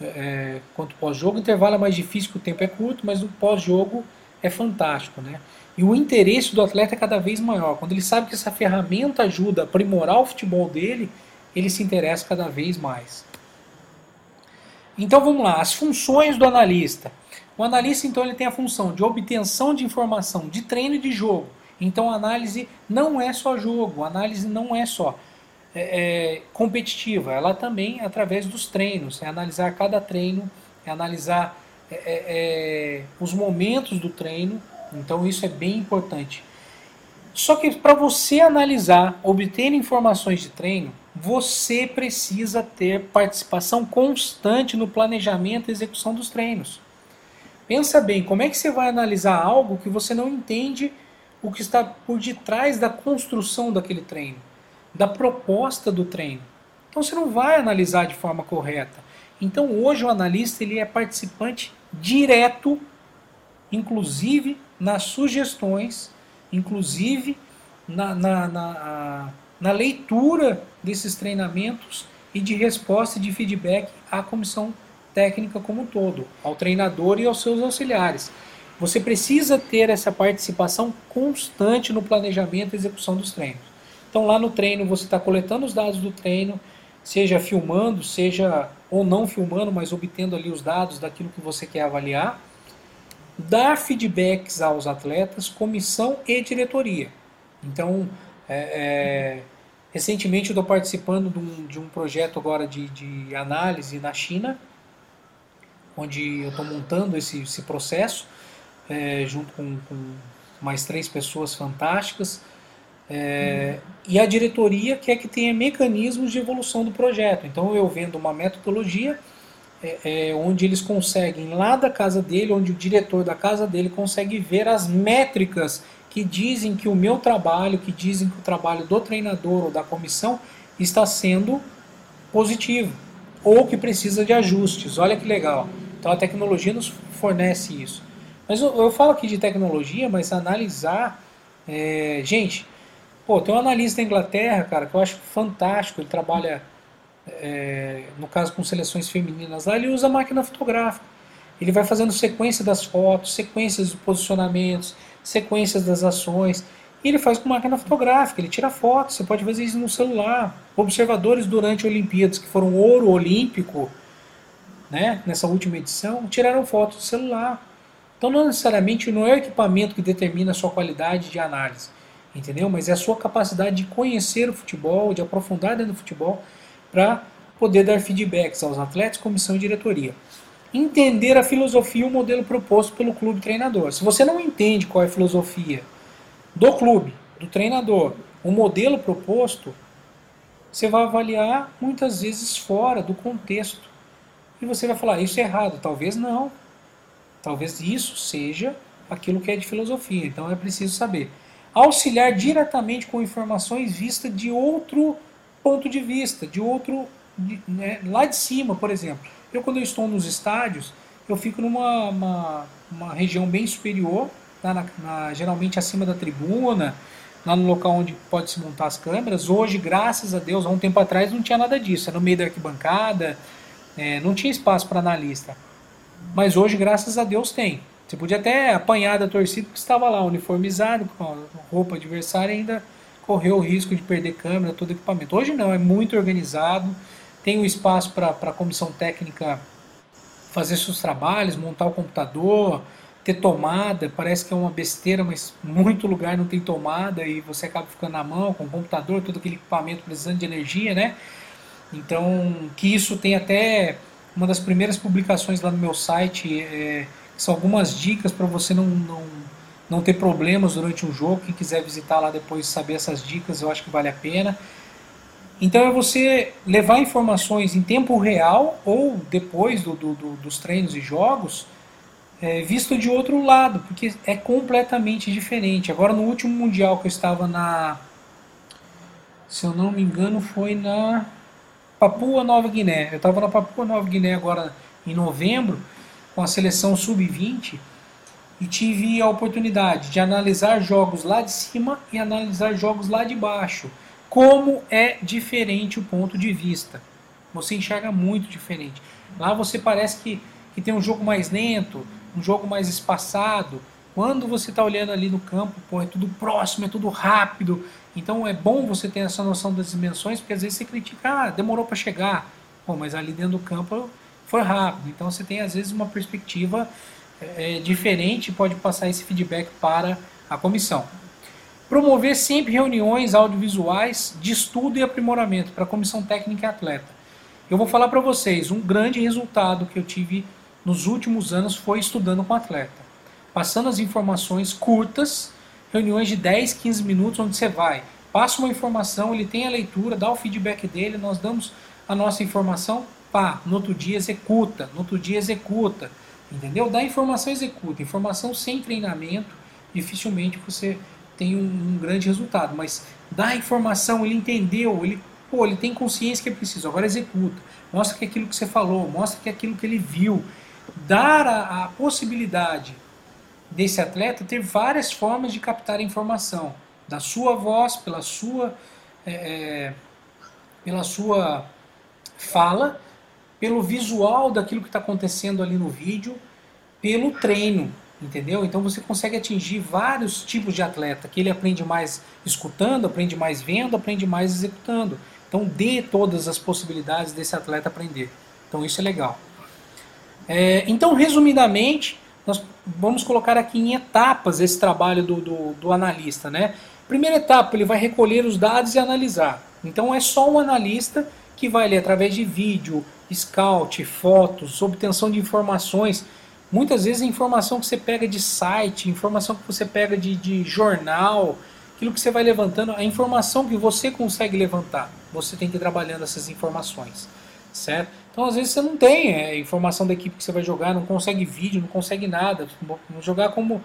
é, é, quanto pós-jogo. Intervalo é mais difícil, o tempo é curto, mas o pós-jogo é fantástico, né? E o interesse do atleta é cada vez maior. Quando ele sabe que essa ferramenta ajuda a aprimorar o futebol dele, ele se interessa cada vez mais. Então vamos lá, as funções do analista. O analista então ele tem a função de obtenção de informação de treino e de jogo então a análise não é só jogo, a análise não é só é, é, competitiva, ela também é através dos treinos, é analisar cada treino, é analisar é, é, é, os momentos do treino, então isso é bem importante. Só que para você analisar, obter informações de treino, você precisa ter participação constante no planejamento e execução dos treinos. Pensa bem, como é que você vai analisar algo que você não entende o que está por detrás da construção daquele treino, da proposta do treino? Então você não vai analisar de forma correta. Então hoje o analista ele é participante direto, inclusive nas sugestões, inclusive na, na, na, na leitura desses treinamentos e de resposta e de feedback à comissão técnica como um todo, ao treinador e aos seus auxiliares. Você precisa ter essa participação constante no planejamento e execução dos treinos. Então, lá no treino, você está coletando os dados do treino, seja filmando, seja ou não filmando, mas obtendo ali os dados daquilo que você quer avaliar. Dar feedbacks aos atletas, comissão e diretoria. Então, é, é, recentemente eu estou participando de um, de um, projeto agora de, de análise na China, onde eu estou montando esse, esse processo, é, junto com, com, mais três pessoas fantásticas. É, e a diretoria quer que tenha mecanismos de evolução do projeto. Então eu vendo uma metodologia é, é, onde eles conseguem, lá da casa dele, onde o diretor da casa dele consegue ver as métricas que dizem que o meu trabalho, que dizem que o trabalho do treinador ou da comissão está sendo positivo ou que precisa de ajustes. Olha que legal. Então a tecnologia nos fornece isso. Mas eu, eu falo aqui de tecnologia, mas analisar. É, gente, pô, tem um analista da Inglaterra, cara, que eu acho fantástico. Ele trabalha, é, no caso com seleções femininas lá, ele usa máquina fotográfica. Ele vai fazendo sequência das fotos, sequências dos posicionamentos, sequências das ações. E ele faz com máquina fotográfica, ele tira fotos, você pode fazer isso no celular. Observadores durante Olimpíadas que foram ouro olímpico, né, nessa última edição, tiraram fotos do celular. Então não necessariamente não é o equipamento que determina a sua qualidade de análise, entendeu? Mas é a sua capacidade de conhecer o futebol, de aprofundar dentro do futebol, para poder dar feedbacks aos atletas, comissão e diretoria. Entender a filosofia e o modelo proposto pelo clube treinador. Se você não entende qual é a filosofia do clube, do treinador, o modelo proposto, você vai avaliar muitas vezes fora do contexto e você vai falar, isso é errado. Talvez não. Talvez isso seja aquilo que é de filosofia. Então é preciso saber. Auxiliar diretamente com informações vistas de outro ponto de vista, de outro. De, né, lá de cima, por exemplo. Eu, quando eu estou nos estádios, eu fico numa uma, uma região bem superior, tá, na, na, geralmente acima da tribuna, lá no local onde pode se montar as câmeras. Hoje, graças a Deus, há um tempo atrás não tinha nada disso. Era no meio da arquibancada, é, não tinha espaço para analista. Mas hoje, graças a Deus, tem. Você podia até apanhar da torcida que estava lá, uniformizado, com a roupa adversária, ainda correu o risco de perder câmera, todo equipamento. Hoje não, é muito organizado, tem um espaço para a comissão técnica fazer seus trabalhos, montar o computador, ter tomada, parece que é uma besteira, mas muito lugar não tem tomada e você acaba ficando na mão com o computador, todo aquele equipamento precisando de energia, né? Então, que isso tem até uma das primeiras publicações lá no meu site, é, são algumas dicas para você não, não, não ter problemas durante um jogo. Quem quiser visitar lá depois saber essas dicas, eu acho que vale a pena. Então é você levar informações em tempo real ou depois do, do, do, dos treinos e jogos, é, visto de outro lado, porque é completamente diferente. Agora no último mundial que eu estava na, se eu não me engano, foi na Papua Nova Guiné. Eu estava na Papua Nova Guiné agora em novembro, com a seleção sub-20, e tive a oportunidade de analisar jogos lá de cima e analisar jogos lá de baixo. Como é diferente o ponto de vista. Você enxerga muito diferente. Lá você parece que, que tem um jogo mais lento, um jogo mais espaçado. Quando você está olhando ali no campo, pô, é tudo próximo, é tudo rápido, então é bom você ter essa noção das dimensões, porque às vezes você critica, ah, demorou para chegar, Pô, mas ali dentro do campo foi rápido. Então você tem às vezes uma perspectiva é, diferente e pode passar esse feedback para a comissão. Promover sempre reuniões audiovisuais de estudo e aprimoramento para a comissão técnica e atleta. Eu vou falar para vocês um grande resultado que eu tive nos últimos anos foi estudando com atleta, passando as informações curtas, reuniões de 10, 15 minutos, onde você vai, passa uma informação, ele tem a leitura, dá o feedback dele, nós damos a nossa informação, pá, no outro dia executa, no outro dia executa, entendeu? Dá informação, executa. Informação sem treinamento, dificilmente você tem um, um grande resultado, mas dá informação, ele entendeu, ele, pô, ele tem consciência que é preciso, agora executa. Mostra que é aquilo que você falou, mostra que é aquilo que ele viu, dar a, a possibilidade desse atleta ter várias formas de captar a informação, da sua voz, pela sua, é, é, pela sua fala, pelo visual daquilo que está acontecendo ali no vídeo, pelo treino, entendeu? Então você consegue atingir vários tipos de atleta, que ele aprende mais escutando, aprende mais vendo, aprende mais executando. Então dê todas as possibilidades desse atleta aprender. Então isso é legal. É, então, resumidamente, nós vamos colocar aqui em etapas esse trabalho do, do, do, analista. Né? Primeira etapa, ele vai recolher os dados e analisar. Então, é só um analista que vai ler através de vídeo, scout, fotos, obtenção de informações. Muitas vezes informação que você pega de site, informação que você pega de, de jornal, aquilo que você vai levantando, a informação que você consegue levantar. Você tem que ir trabalhando essas informações, certo? Então, às vezes, você não tem é, informação da equipe que você vai jogar, não consegue vídeo, não consegue nada. Vamos jogar como.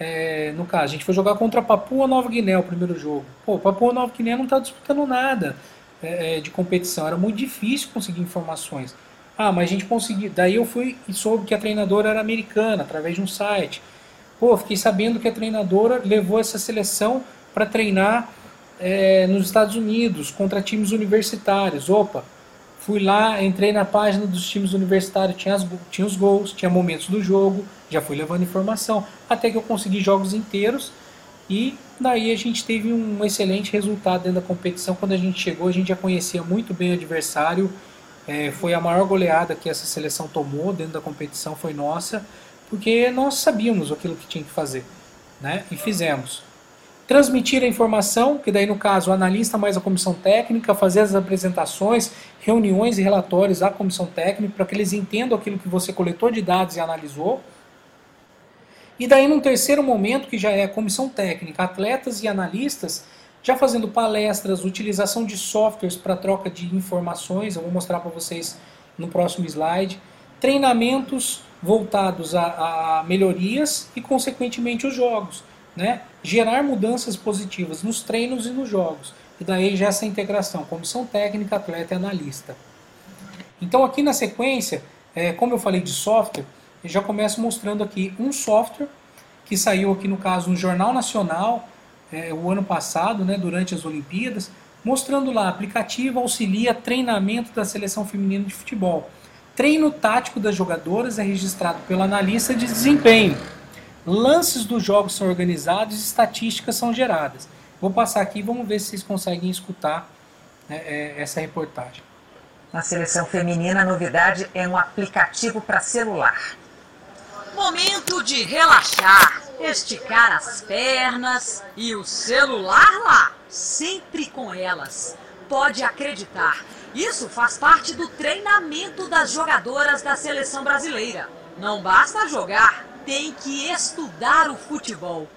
É, no caso, a gente foi jogar contra Papua Nova Guiné o primeiro jogo. Pô, Papua Nova Guiné não está disputando nada é, é, de competição, era muito difícil conseguir informações. Ah, mas a gente conseguiu. Daí eu fui e soube que a treinadora era americana, através de um site. Pô, fiquei sabendo que a treinadora levou essa seleção para treinar é, nos Estados Unidos contra times universitários. Opa, Fui lá, entrei na página dos times universitários, tinha, as, tinha os gols, tinha momentos do jogo, já fui levando informação, até que eu consegui jogos inteiros e daí a gente teve um excelente resultado dentro da competição. Quando a gente chegou, a gente já conhecia muito bem o adversário, é, foi a maior goleada que essa seleção tomou dentro da competição, foi nossa, porque nós sabíamos aquilo que tinha que fazer, né? E fizemos transmitir a informação, que daí no caso o analista mais a comissão técnica, fazer as apresentações, reuniões e relatórios à comissão técnica para que eles entendam aquilo que você coletou de dados e analisou. E daí num terceiro momento, que já é a comissão técnica, atletas e analistas, já fazendo palestras, utilização de softwares para troca de informações, eu vou mostrar para vocês no próximo slide, treinamentos voltados a, a melhorias e consequentemente os jogos né, gerar mudanças positivas nos treinos e nos jogos. E daí já essa integração, comissão técnica, atleta e analista. Então aqui na sequência, é, como eu falei de software, já começo mostrando aqui um software que saiu aqui no caso no Jornal Nacional é, o ano passado, né, durante as Olimpíadas, mostrando lá, aplicativo auxilia treinamento da seleção feminina de futebol. Treino tático das jogadoras é registrado pelo analista de desempenho lances dos jogos são organizados e estatísticas são geradas. Vou passar aqui e vamos ver se vocês conseguem escutar né, é, essa reportagem. Na seleção feminina, a novidade é um aplicativo para celular. Momento de relaxar, esticar as pernas e o celular lá, sempre com elas. Pode acreditar, isso faz parte do treinamento das jogadoras da seleção brasileira. Não basta jogar, tem que estudar o futebol.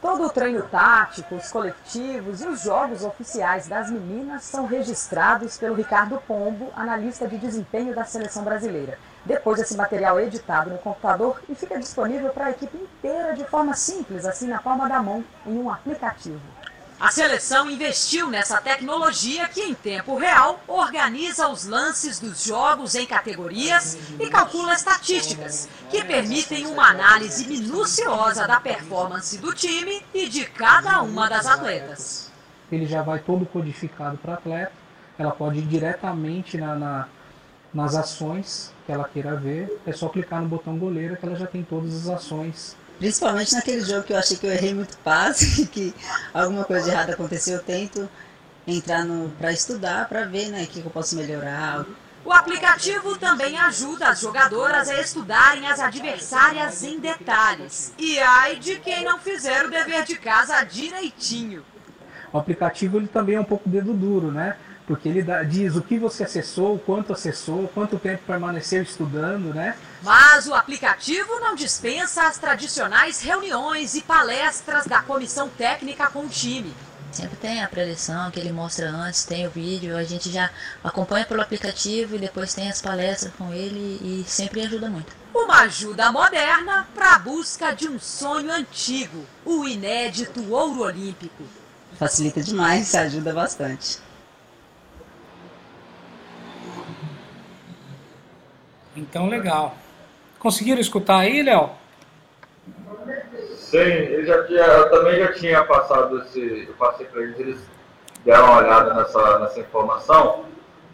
Todo o treino tático, os coletivos e os jogos oficiais das meninas são registrados pelo Ricardo Pombo, analista de desempenho da seleção brasileira. Depois esse material é editado no computador e fica disponível para a equipe inteira de forma simples, assim na palma da mão, em um aplicativo. A seleção investiu nessa tecnologia que, em tempo real, organiza os lances dos jogos em categorias e calcula estatísticas, que permitem uma análise minuciosa da performance do time e de cada uma das atletas. Ele já vai todo codificado para a atleta, ela pode ir diretamente na, na, nas ações que ela queira ver, é só clicar no botão goleiro que ela já tem todas as ações Principalmente naquele jogo que eu achei que eu errei muito passe, (laughs) que alguma coisa errada aconteceu, eu tento entrar para estudar, para ver né, o que eu posso melhorar. O aplicativo também ajuda as jogadoras a estudarem as adversárias em detalhes. E ai de quem não fizer o dever de casa direitinho. O aplicativo ele também é um pouco dedo duro, né? Porque ele dá, diz o que você acessou, quanto acessou, quanto tempo permaneceu estudando, né? Mas o aplicativo não dispensa as tradicionais reuniões e palestras da comissão técnica com o time. Sempre tem a preleção que ele mostra antes, tem o vídeo, a gente já acompanha pelo aplicativo e depois tem as palestras com ele e sempre ajuda muito. Uma ajuda moderna para a busca de um sonho antigo, o inédito ouro olímpico. Facilita demais, (laughs) ajuda bastante. Então, legal. Conseguiram escutar aí, Léo? Sim, eu, já tinha, eu também já tinha passado esse. Eu passei para eles, eles deram uma olhada nessa, nessa informação,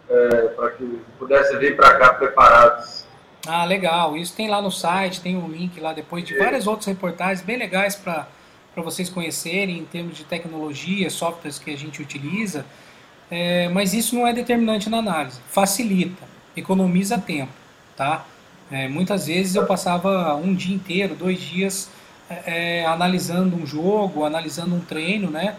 é, para que pudessem vir para cá preparados. Ah, legal. Isso tem lá no site, tem um link lá depois de várias outras reportagens bem legais para vocês conhecerem em termos de tecnologia, softwares que a gente utiliza. É, mas isso não é determinante na análise. Facilita, economiza tempo tá? É, muitas vezes eu passava um dia inteiro, dois dias é, é, analisando um jogo, analisando um treino, né?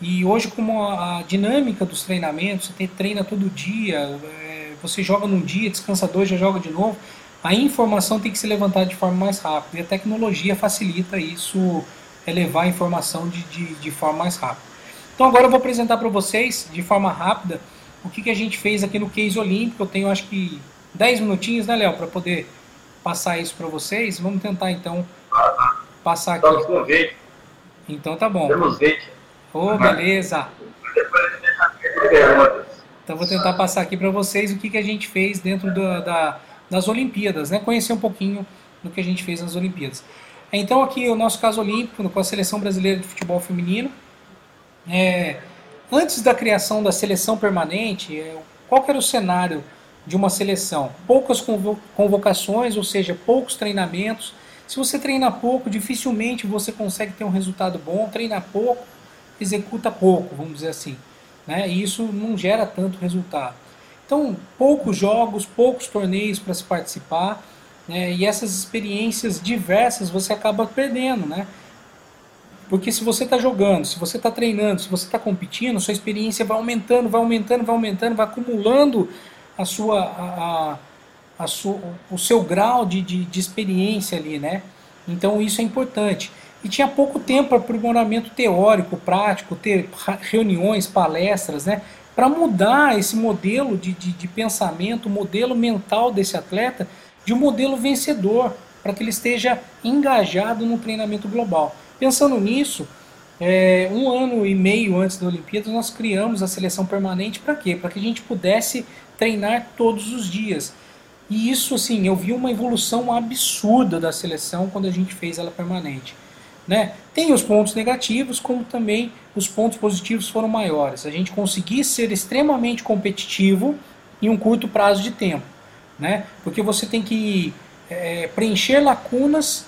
E hoje, como a, dinâmica dos treinamentos, você treina todo dia, é, você joga num dia, descansa dois, já joga de novo, a informação tem que se levantar de forma mais rápida. E a tecnologia facilita isso, é levar a informação de, de, de forma mais rápida. Então agora eu vou apresentar para vocês, de forma rápida, o que, que a gente fez aqui no Case Olímpico. Eu tenho acho que 10 minutinhos, né, Léo, para poder passar isso para vocês. Vamos tentar então passar aqui. Estamos com vídeo. Então tá bom. Temos. Ô, oh, beleza. Então vou tentar passar aqui para vocês o que, que a gente fez dentro da, das Olimpíadas, né? Conhecer um pouquinho do que a gente fez nas Olimpíadas. Então aqui o nosso caso olímpico com a seleção brasileira de futebol feminino. É, antes da criação da seleção permanente, é, qual era o cenário de uma seleção. Poucas convocações, ou seja, poucos treinamentos. Se você treina pouco, dificilmente você consegue ter um resultado bom. Treina pouco, executa pouco, vamos dizer assim. Né? E isso não gera tanto resultado. Então, poucos jogos, poucos torneios para se participar. Né? E essas experiências diversas você acaba perdendo, né? Porque se você está jogando, se você está treinando, se você está competindo, sua experiência vai aumentando, vai aumentando, vai aumentando, vai acumulando a sua, a, a, a o seu grau de, de, de experiência ali, né? Então isso é importante. E tinha pouco tempo para aprimoramento teórico, prático, ter reuniões, palestras, né? Para mudar esse modelo de, de, de pensamento, o modelo mental desse atleta, de um modelo vencedor, para que ele esteja engajado no treinamento global. Pensando nisso, é, um ano e meio antes da Olimpíada, nós criamos a seleção permanente para quê? Para que a gente pudesse treinar todos os dias. E isso, assim, eu vi uma evolução absurda da seleção quando a gente fez ela permanente. Né? Tem os pontos negativos, como também os pontos positivos foram maiores. A gente conseguir ser extremamente competitivo em um curto prazo de tempo. Né? Porque você tem que é, preencher lacunas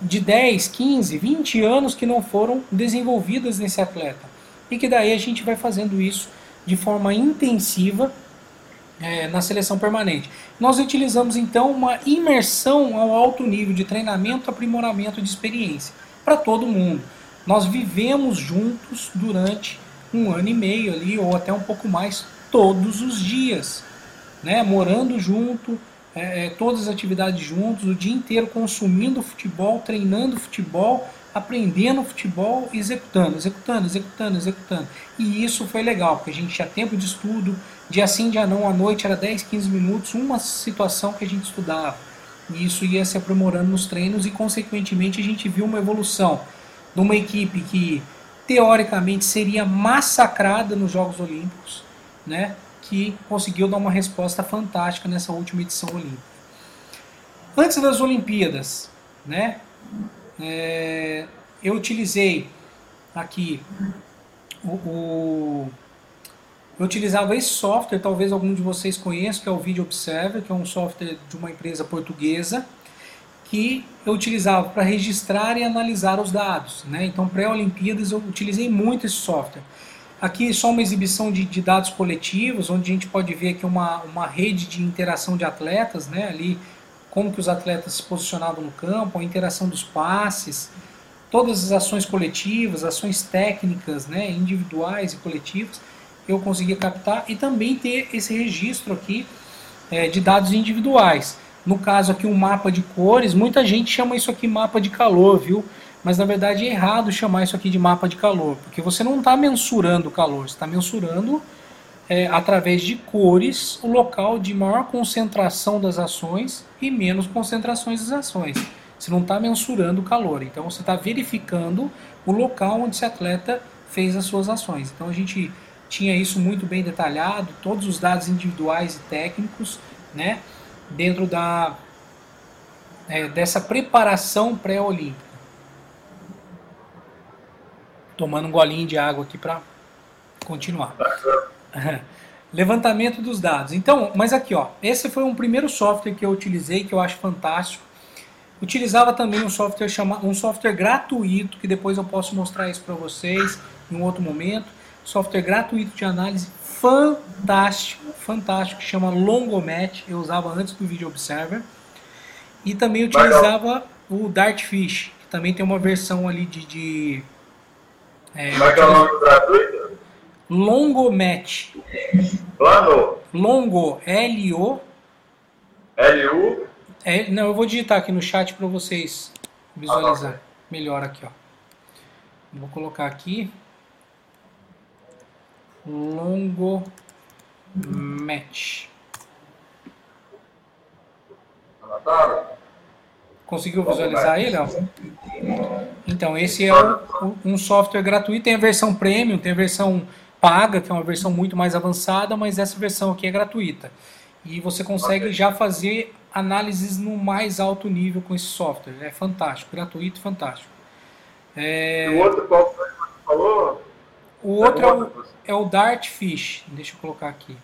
de 10, 15, 20 anos que não foram desenvolvidas nesse atleta. E que daí a gente vai fazendo isso de forma intensiva é, na seleção permanente. Nós utilizamos então uma imersão ao alto nível de treinamento, aprimoramento de experiência para todo mundo. Nós vivemos juntos durante um ano e meio ali, ou até um pouco mais, todos os dias, né? morando junto, é, é todas as atividades juntos, o dia inteiro consumindo futebol, treinando futebol, aprendendo futebol, executando, executando, executando, executando. E isso foi legal, porque a gente tinha tempo de estudo, Dia sim, dia não, à noite era 10, 15 minutos, uma situação que a gente estudava. E isso ia se aprimorando nos treinos e, consequentemente, a gente viu uma evolução de uma equipe que, teoricamente, seria massacrada nos Jogos Olímpicos, né? que conseguiu dar uma resposta fantástica nessa última edição olímpica. Antes das Olimpíadas, né, é, eu utilizei aqui o, o eu utilizava esse software, talvez algum de vocês conheça, que é o Video Observer, que é um software de uma empresa portuguesa, que eu utilizava para registrar e analisar os dados. Né? Então, pré-Olimpíadas, eu utilizei muito esse software. Aqui só uma exibição de, de, dados coletivos, onde a gente pode ver aqui uma, uma rede de interação de atletas, né? ali como que os atletas se posicionavam no campo, a interação dos passes, todas as ações coletivas, ações técnicas, né? individuais e coletivas eu conseguia captar e também ter esse registro aqui é, de dados individuais. No caso aqui, um mapa de cores, muita gente chama isso aqui mapa de calor, viu? Mas na verdade é errado chamar isso aqui de mapa de calor, porque você não está mensurando o calor, você está mensurando é, através de cores o local de maior concentração das ações e menos concentrações das ações. Você não está mensurando o calor, então você está verificando o local onde esse atleta fez as suas ações. Então a gente tinha isso muito bem detalhado, todos os dados individuais e técnicos, né, dentro da é, dessa preparação pré-olímpica. Tomando um golinho de água aqui para continuar. (laughs) Levantamento dos dados. Então, mas aqui, ó, esse foi um primeiro software que eu utilizei que eu acho fantástico. Utilizava também um software chamado um software gratuito que depois eu posso mostrar isso para vocês em um outro momento. Software gratuito de análise fantástico, fantástico, que chama Longomat. Eu usava antes do Video Observer. E também utilizava o Dartfish, que também tem uma versão ali de. de é, Como é que é o nome gratuito? Longomat. Plano? Longo, L-O. L-U. É, não, eu vou digitar aqui no chat para vocês visualizar ah, melhor aqui, ó. Vou colocar aqui. Longo match. Conseguiu visualizar ele? Ó? Então, esse é um software gratuito. Tem a versão premium, tem a versão paga, que é uma versão muito mais avançada, mas essa versão aqui é gratuita. E você consegue já fazer análises no mais alto nível com esse software. É fantástico, gratuito, fantástico. É... o outro qual foi que você falou? O outro é o, é o Dartfish. Deixa eu colocar aqui.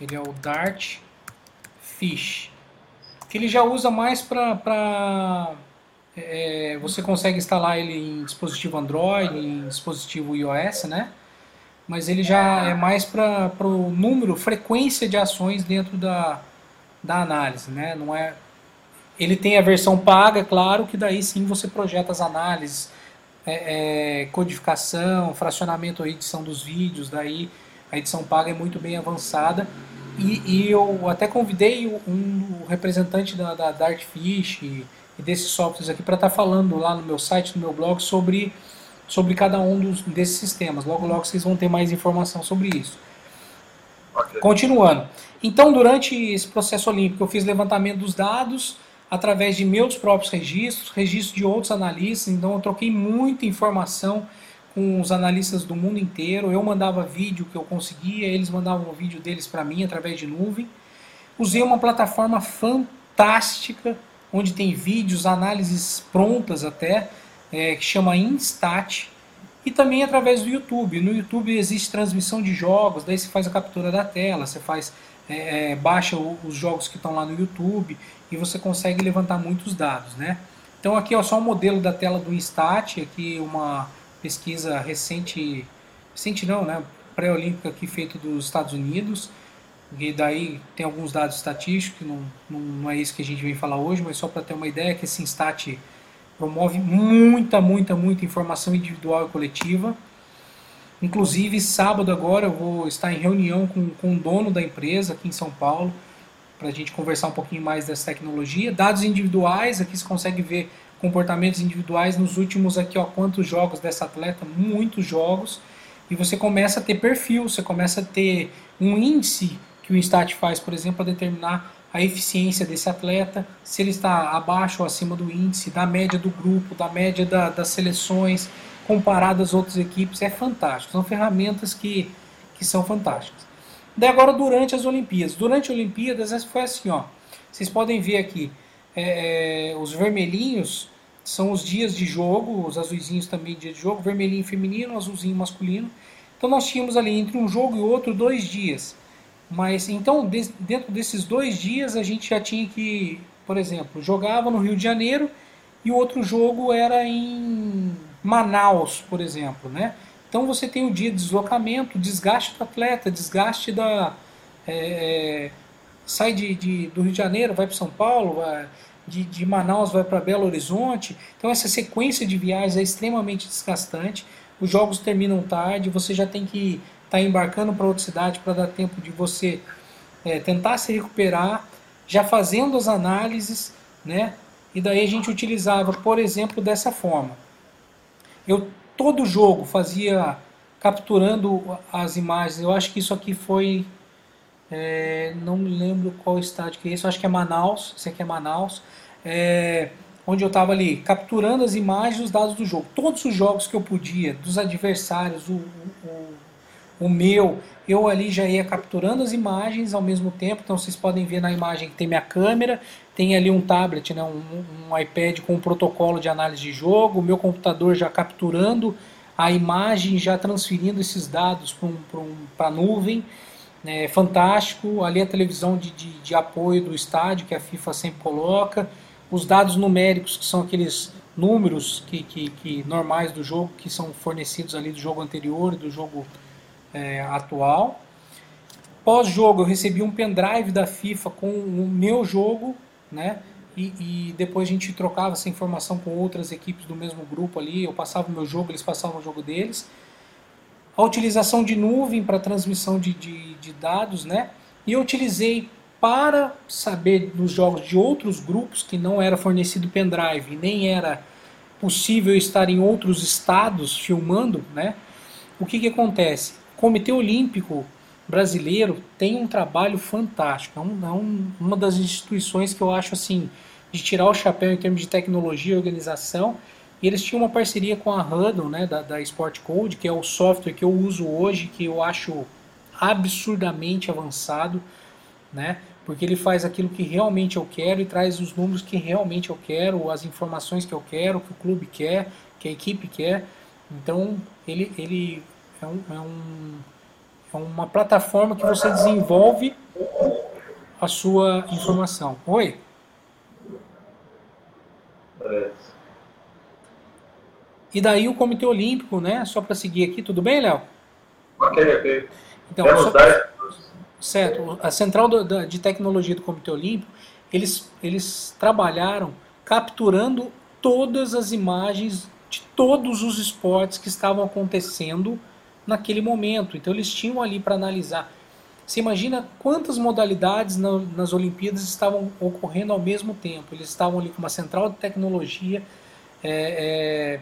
Ele é o Dartfish. Que ele já usa mais para. É, você consegue instalar ele em dispositivo Android, em dispositivo iOS, né? Mas ele já é mais para o número, frequência de ações dentro da, da análise, né? Não é. Ele tem a versão paga, claro, que daí sim você projeta as análises, é, é, codificação, fracionamento, edição dos vídeos, daí a edição paga é muito bem avançada. E, e eu até convidei um, representante da, da Dartfish e, e desses softwares aqui para estar tá falando lá no meu site, no meu blog, sobre, sobre cada um dos, desses sistemas. Logo, logo vocês vão ter mais informação sobre isso. Continuando. Então, durante esse processo olímpico, eu fiz levantamento dos dados através de meus próprios registros, registros de outros analistas, então eu troquei muita informação com os analistas do mundo inteiro. Eu mandava vídeo que eu conseguia, eles mandavam o vídeo deles para mim através de nuvem. Usei uma plataforma fantástica, onde tem vídeos, análises prontas até, é, que chama Instat, e também através do YouTube. No YouTube existe transmissão de jogos, daí você faz a captura da tela, você faz é, é, baixa os jogos que estão lá no YouTube e você consegue levantar muitos dados, né? Então aqui é só um modelo da tela do Instat, aqui uma pesquisa recente, recente não, né? Pré-olímpica aqui feita dos Estados Unidos, e daí tem alguns dados estatísticos, não, não, não é isso que a gente vem falar hoje, mas só para ter uma ideia que esse Instat promove muita, muita, muita informação individual e coletiva. Inclusive, sábado agora eu vou estar em reunião com, com o dono da empresa aqui em São Paulo, para a gente conversar um pouquinho mais dessa tecnologia. Dados individuais, aqui você consegue ver comportamentos individuais nos últimos aqui, ó, quantos jogos dessa atleta, muitos jogos. E você começa a ter perfil, você começa a ter um índice que o Instat faz, por exemplo, para determinar a eficiência desse atleta, se ele está abaixo ou acima do índice, da média do grupo, da média da, das seleções, comparado às outras equipes, é fantástico. São ferramentas que, que são fantásticas. Daí agora durante as Olimpíadas. Durante as Olimpíadas foi assim, ó. Vocês podem ver aqui, é, é, os vermelhinhos são os dias de jogo, os azulzinhos também dia de jogo, vermelhinho feminino, azulzinho masculino. Então nós tínhamos ali entre um jogo e outro dois dias. Mas então, dentro desses dois dias, a gente já tinha que, por exemplo, jogava no Rio de Janeiro e o outro jogo era em Manaus, por exemplo, né? Então você tem o dia de deslocamento, desgaste do atleta, desgaste da. É, sai de, de, do Rio de Janeiro, vai para São Paulo, de, de Manaus vai para Belo Horizonte. Então essa sequência de viagens é extremamente desgastante. os jogos terminam tarde, você já tem que estar tá embarcando para outra cidade para dar tempo de você é, tentar se recuperar, já fazendo as análises, né? E daí a gente utilizava, por exemplo, dessa forma. Eu todo jogo fazia capturando as imagens. Eu acho que isso aqui foi é, não me lembro qual estádio que é eu acho que é Manaus, esse aqui é Manaus, é, onde eu estava ali capturando as imagens os dados do jogo. Todos os jogos que eu podia, dos adversários, o, o, o meu, eu ali já ia capturando as imagens ao mesmo tempo, então vocês podem ver na imagem que tem minha câmera, tem ali um tablet, né, um, um iPad com um protocolo de análise de jogo, o meu computador já capturando a imagem, já transferindo esses dados para um, a nuvem, é fantástico. Ali a televisão de, de, de, apoio do estádio, que a FIFA sempre coloca. Os dados numéricos, que são aqueles números que, que, que normais do jogo, que são fornecidos ali do jogo anterior do jogo é, atual. Pós-jogo, eu recebi um pendrive da FIFA com o meu jogo, né? E, e, depois a gente trocava essa informação com outras equipes do mesmo grupo ali. Eu passava o meu jogo, eles passavam o jogo deles a utilização de nuvem para transmissão de, de, de, dados, né? E eu utilizei para saber dos jogos de outros grupos que não era fornecido pendrive, nem era possível estar em outros estados filmando, né? O que, que acontece? Comitê Olímpico Brasileiro tem um trabalho fantástico, é, um, é um, uma das instituições que eu acho assim de tirar o chapéu em termos de tecnologia e organização e eles tinham uma parceria com a Hudl, né, da, da Sport Code, que é o software que eu uso hoje, que eu acho absurdamente avançado, né, porque ele faz aquilo que realmente eu quero e traz os números que realmente eu quero, as informações que eu quero, que o clube quer, que a equipe quer. Então, ele, ele é, um, é, um, é uma plataforma que você desenvolve a sua informação. Oi? E daí o Comitê Olímpico, né? Só para seguir aqui, tudo bem, Léo? Ok, ok. Então, pra... certo. A central do, de tecnologia do Comitê Olímpico, eles, eles trabalharam capturando todas as imagens de todos os esportes que estavam acontecendo naquele momento. Então eles tinham ali para analisar. Você imagina quantas modalidades na, nas Olimpíadas estavam ocorrendo ao mesmo tempo. Eles estavam ali com uma central de tecnologia. É, é,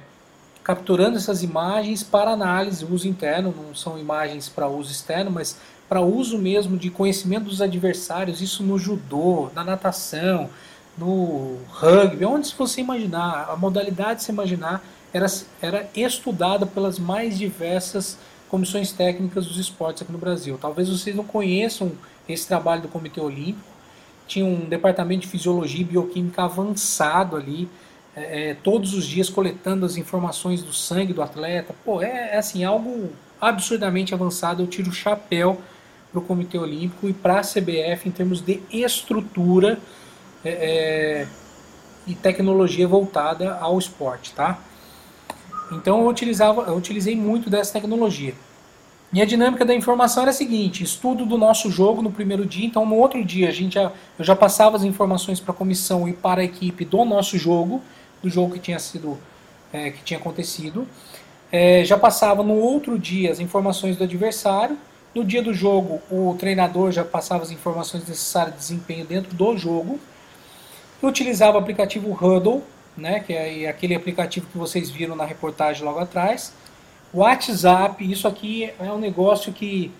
capturando essas imagens para análise, uso interno, não são imagens para uso externo, mas para uso mesmo de conhecimento dos adversários, isso no judô, na natação, no rugby, onde você imaginar, a modalidade se imaginar era, era estudada pelas mais diversas comissões técnicas dos esportes aqui no Brasil. Talvez vocês não conheçam esse trabalho do Comitê Olímpico, tinha um departamento de fisiologia e bioquímica avançado ali, é, é, todos os dias coletando as informações do sangue do atleta. Pô, é, é assim, algo absurdamente avançado. Eu tiro o chapéu para o Comitê Olímpico e para a CBF em termos de estrutura é, é, e tecnologia voltada ao esporte, tá? Então eu utilizava, eu utilizei muito dessa tecnologia. E a dinâmica da informação era a seguinte: estudo do nosso jogo no primeiro dia, então no outro dia a gente já, eu já passava as informações para a comissão e para a equipe do nosso jogo do jogo que tinha sido é, que tinha acontecido. É, já passava no outro dia as informações do adversário. No dia do jogo, o treinador já passava as informações necessárias de desempenho dentro do jogo. Eu utilizava o aplicativo Huddle, né, que é aquele aplicativo que vocês viram na reportagem logo atrás. WhatsApp, isso aqui é um negócio que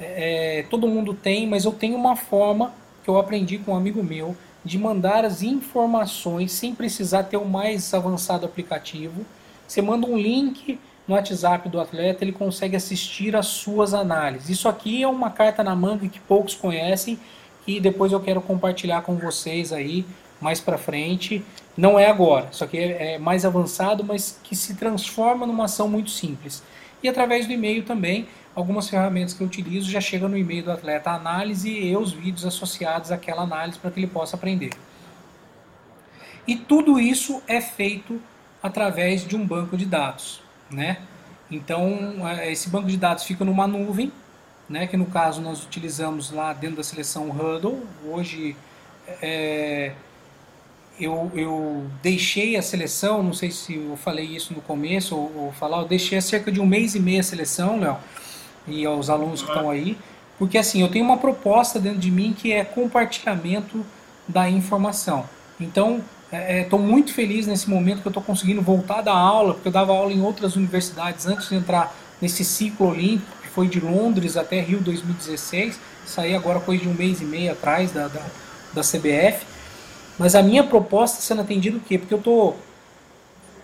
é, é todo mundo tem, mas eu tenho uma forma que eu aprendi com um amigo meu de mandar as informações sem precisar ter o mais avançado aplicativo. Você manda um link no WhatsApp do atleta, ele consegue assistir às suas análises. Isso aqui é uma carta na manga que poucos conhecem e depois eu quero compartilhar com vocês aí mais para frente. Não é agora, isso aqui é, é mais avançado, mas que se transforma numa ação muito simples. E através do e-mail também, algumas ferramentas que eu utilizo já chegam no e-mail do atleta a análise e os vídeos associados àquela análise para que ele possa aprender. E tudo isso é feito através de um banco de dados, né? Então, é, esse banco de dados fica numa nuvem, né, que no caso nós utilizamos lá dentro da seleção Hudl. Hoje, é, eu, eu deixei a seleção, não sei se eu falei isso no começo ou, ou falar, eu deixei há cerca de um mês e meio a seleção, Léo, e aos alunos que estão aí, porque assim, eu tenho uma proposta dentro de mim que é compartilhamento da informação. Então, estou é, é muito feliz nesse momento que eu estou conseguindo voltar da aula, porque eu dava aula em outras universidades antes de entrar nesse ciclo olímpico, que foi de Londres até Rio 2016, saí agora coisa de um mês e meio atrás da, da, da CBF. Mas a minha proposta sendo atendida o quê? Porque eu estou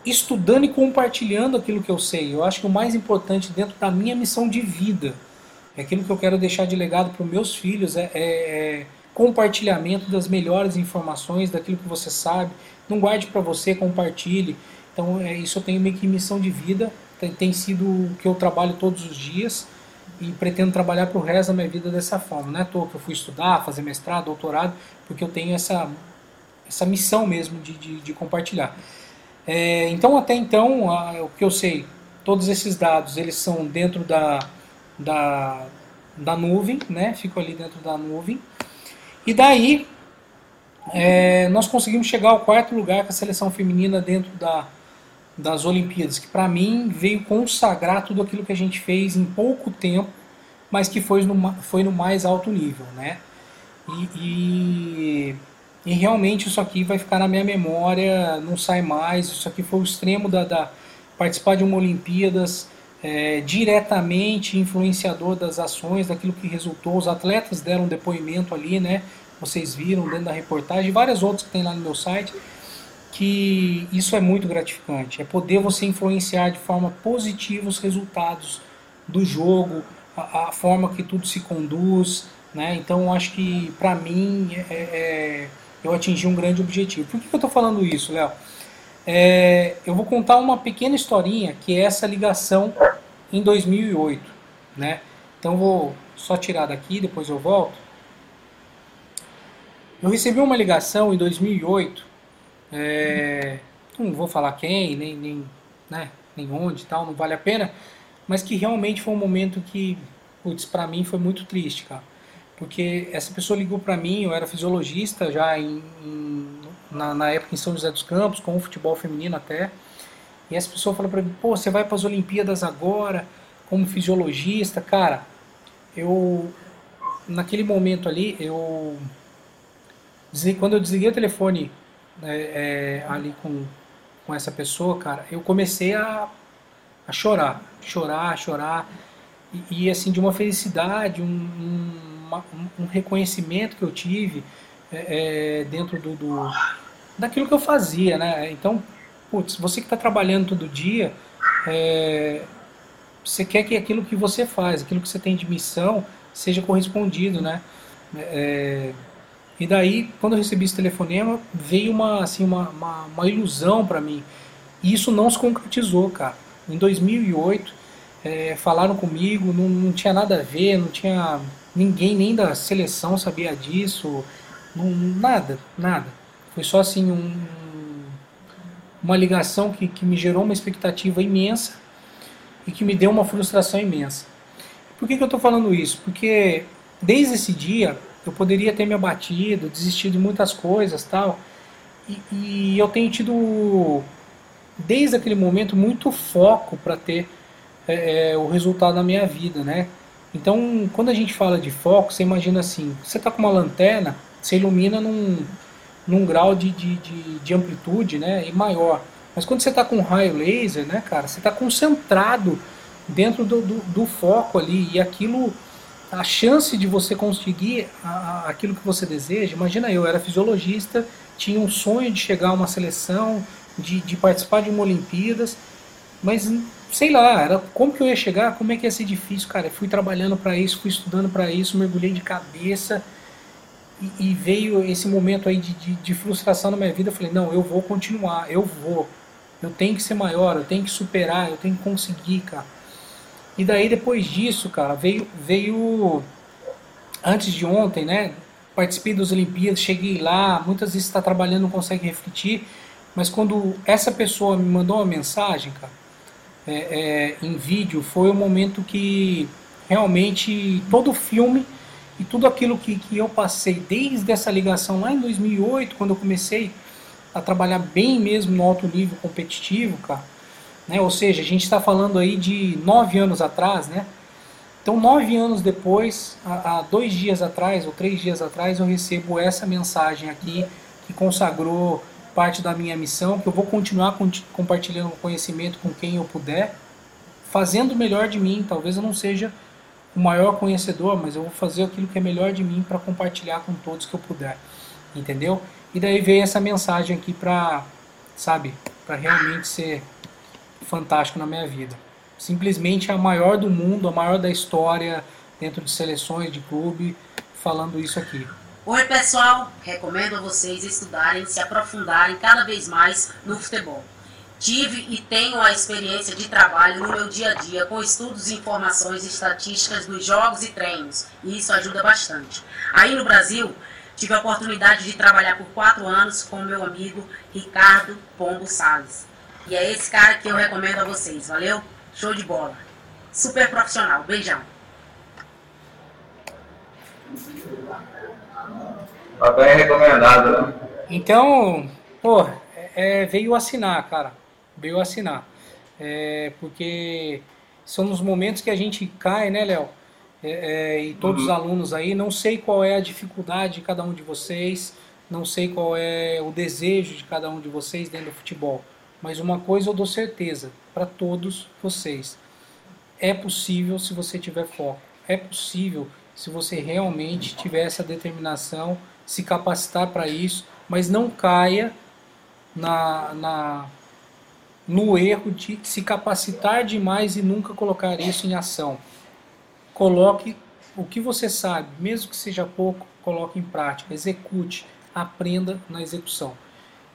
estudando e compartilhando aquilo que eu sei. Eu acho que o mais importante dentro da minha missão de vida, é aquilo que eu quero deixar de legado para os meus filhos, é, é, é, compartilhamento das melhores informações, daquilo que você sabe. Não guarde para você, compartilhe. Então, é, isso eu tenho meio que missão de vida, tem, tem sido o que eu trabalho todos os dias e pretendo trabalhar para o resto da minha vida dessa forma. Não é à toa que eu fui estudar, fazer mestrado, doutorado, porque eu tenho essa essa missão mesmo de, de, de compartilhar. É, então, até então, a, o que eu sei, todos esses dados eles são dentro da, da, da nuvem, né? Ficam ali dentro da nuvem. E daí, é, nós conseguimos chegar ao quarto lugar com a seleção feminina dentro da, das Olimpíadas, que para mim veio consagrar tudo aquilo que a gente fez em pouco tempo, mas que foi no, foi no mais alto nível, né? E, e e realmente isso aqui vai ficar na minha memória, não sai mais. Isso aqui foi o extremo da, da participar de uma Olimpíadas é, diretamente influenciador das ações, daquilo que resultou. Os atletas deram um depoimento ali, né? Vocês viram dentro da reportagem, várias outras que tem lá no meu site, que isso é muito gratificante. É poder você influenciar de forma positiva os resultados do jogo, a, a forma que tudo se conduz, né? Então acho que para mim é, é eu atingi um grande objetivo. Por que eu estou falando isso, Léo? É, eu vou contar uma pequena historinha que é essa ligação em 2008, né? Então vou só tirar daqui, depois eu volto. Eu recebi uma ligação em 2008, é, não vou falar quem, nem, nem, né, nem onde, tal, não vale a pena, mas que realmente foi um momento que, putz, para mim foi muito triste, cara porque essa pessoa ligou para mim, eu era fisiologista já em, em, na, na, época em São José dos Campos, com o futebol feminino até, e essa pessoa falou para mim, pô, você vai para as Olimpíadas agora, como fisiologista, cara, eu, naquele momento ali, eu, quando eu desliguei o telefone é, é, ali com, com essa pessoa, cara, eu comecei a, a chorar, chorar, chorar, e, e assim, de uma felicidade, um, um uma, um reconhecimento que eu tive é, é, dentro do, do, daquilo que eu fazia, né? Então, putz, você que está trabalhando todo dia, é, você quer que aquilo que você faz, aquilo que você tem de missão, seja correspondido, né? É, e daí, quando eu recebi esse telefonema, veio uma, assim, uma, uma, uma ilusão para mim. E isso não se concretizou, cara. Em 2008, é, falaram comigo, não, não tinha nada a ver, não tinha Ninguém nem da seleção sabia disso, não, nada, nada. Foi só assim um, uma ligação que, que me gerou uma expectativa imensa e que me deu uma frustração imensa. Por que, que eu estou falando isso? Porque desde esse dia eu poderia ter me abatido, desistido de muitas coisas tal, e, e eu tenho tido desde aquele momento muito foco para ter é, o resultado da minha vida, né? Então, quando a gente fala de foco, você imagina assim: você está com uma lanterna, você ilumina num, num grau de, de, de, de amplitude né, e maior. Mas quando você está com um raio laser, né, cara, você está concentrado dentro do, do, do, foco ali e aquilo, a chance de você conseguir a, a, aquilo que você deseja. Imagina eu, era fisiologista, tinha um sonho de chegar a uma seleção, de, de participar de uma Olimpíadas, mas sei lá, era como que eu ia chegar, como é que ia ser difícil, cara. Eu fui trabalhando para isso, fui estudando para isso, mergulhei de cabeça e, e veio esse momento aí de, de, de, frustração na minha vida. Eu falei, não, eu vou continuar, eu vou. Eu tenho que ser maior, eu tenho que superar, eu tenho que conseguir, cara. E daí depois disso, cara, veio, veio antes de ontem, né? Participei das Olimpíadas, cheguei lá, muitas vezes está trabalhando, não consegue refletir, mas quando essa pessoa me mandou uma mensagem, cara, é, é, em vídeo foi o momento que realmente todo o filme e tudo aquilo que, que eu passei desde essa ligação lá em 2008, quando eu comecei a trabalhar bem mesmo no alto nível competitivo, cara, né? Ou seja, a gente está falando aí de nove anos atrás, né? Então, nove anos depois, há dois dias atrás ou três dias atrás, eu recebo essa mensagem aqui que consagrou parte da minha missão, que eu vou continuar compartilhando conhecimento com quem eu puder, fazendo o melhor de mim. Talvez eu não seja o maior conhecedor, mas eu vou fazer aquilo que é melhor de mim para compartilhar com todos que eu puder, entendeu? E daí veio essa mensagem aqui para, sabe, para realmente ser fantástico na minha vida. Simplesmente a maior do mundo, a maior da história dentro de seleções de clube, falando isso aqui. Oi pessoal, recomendo a vocês estudarem, se aprofundarem cada vez mais no futebol. Tive e tenho a experiência de trabalho no meu dia a dia com estudos, informações e estatísticas dos jogos e treinos, e isso ajuda bastante. Aí no Brasil, tive a oportunidade de trabalhar por quatro anos com meu amigo Ricardo Pombo Salles. E é esse cara que eu recomendo a vocês, valeu? Show de bola. Super profissional. Beijão. Tá bem recomendado, né? Então, pô, é, veio assinar, cara. Veio assinar. É, porque são os momentos que a gente cai, né, Léo? É, é, e todos uhum. os alunos aí, não sei qual é a dificuldade de cada um de vocês, não sei qual é o desejo de cada um de vocês dentro do futebol, mas uma coisa eu dou certeza para todos vocês: é possível se você tiver foco, é possível se você realmente tiver essa determinação se capacitar para isso, mas não caia na, na, no erro de se capacitar demais e nunca colocar isso em ação. Coloque o que você sabe, mesmo que seja pouco, coloque em prática, execute, aprenda na execução.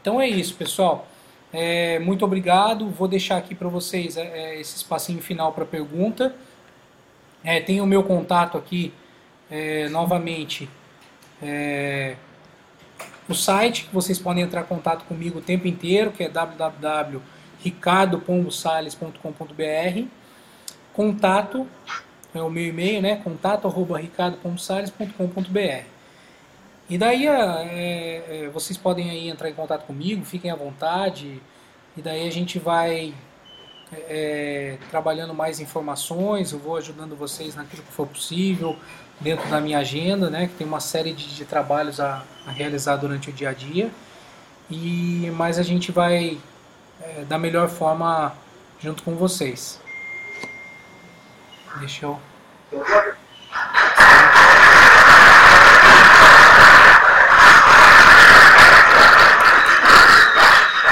Então é isso, pessoal. É, muito obrigado. Vou deixar aqui para vocês é, é, esse espacinho final para pergunta. É, tem o meu contato aqui é, novamente é, o site que vocês podem entrar em contato comigo o tempo inteiro, que é www.ricardopombosales.com.br. Contato é o meu e-mail, né? Contato arroba. E daí é, é, vocês podem aí entrar em contato comigo, fiquem à vontade. E daí a gente vai é, trabalhando mais informações, eu vou ajudando vocês naquilo que for possível dentro da minha agenda, né, que tem uma série de, de trabalhos a, a, realizar durante o dia a dia. E mas a gente vai é, da melhor forma junto com vocês. Deixa eu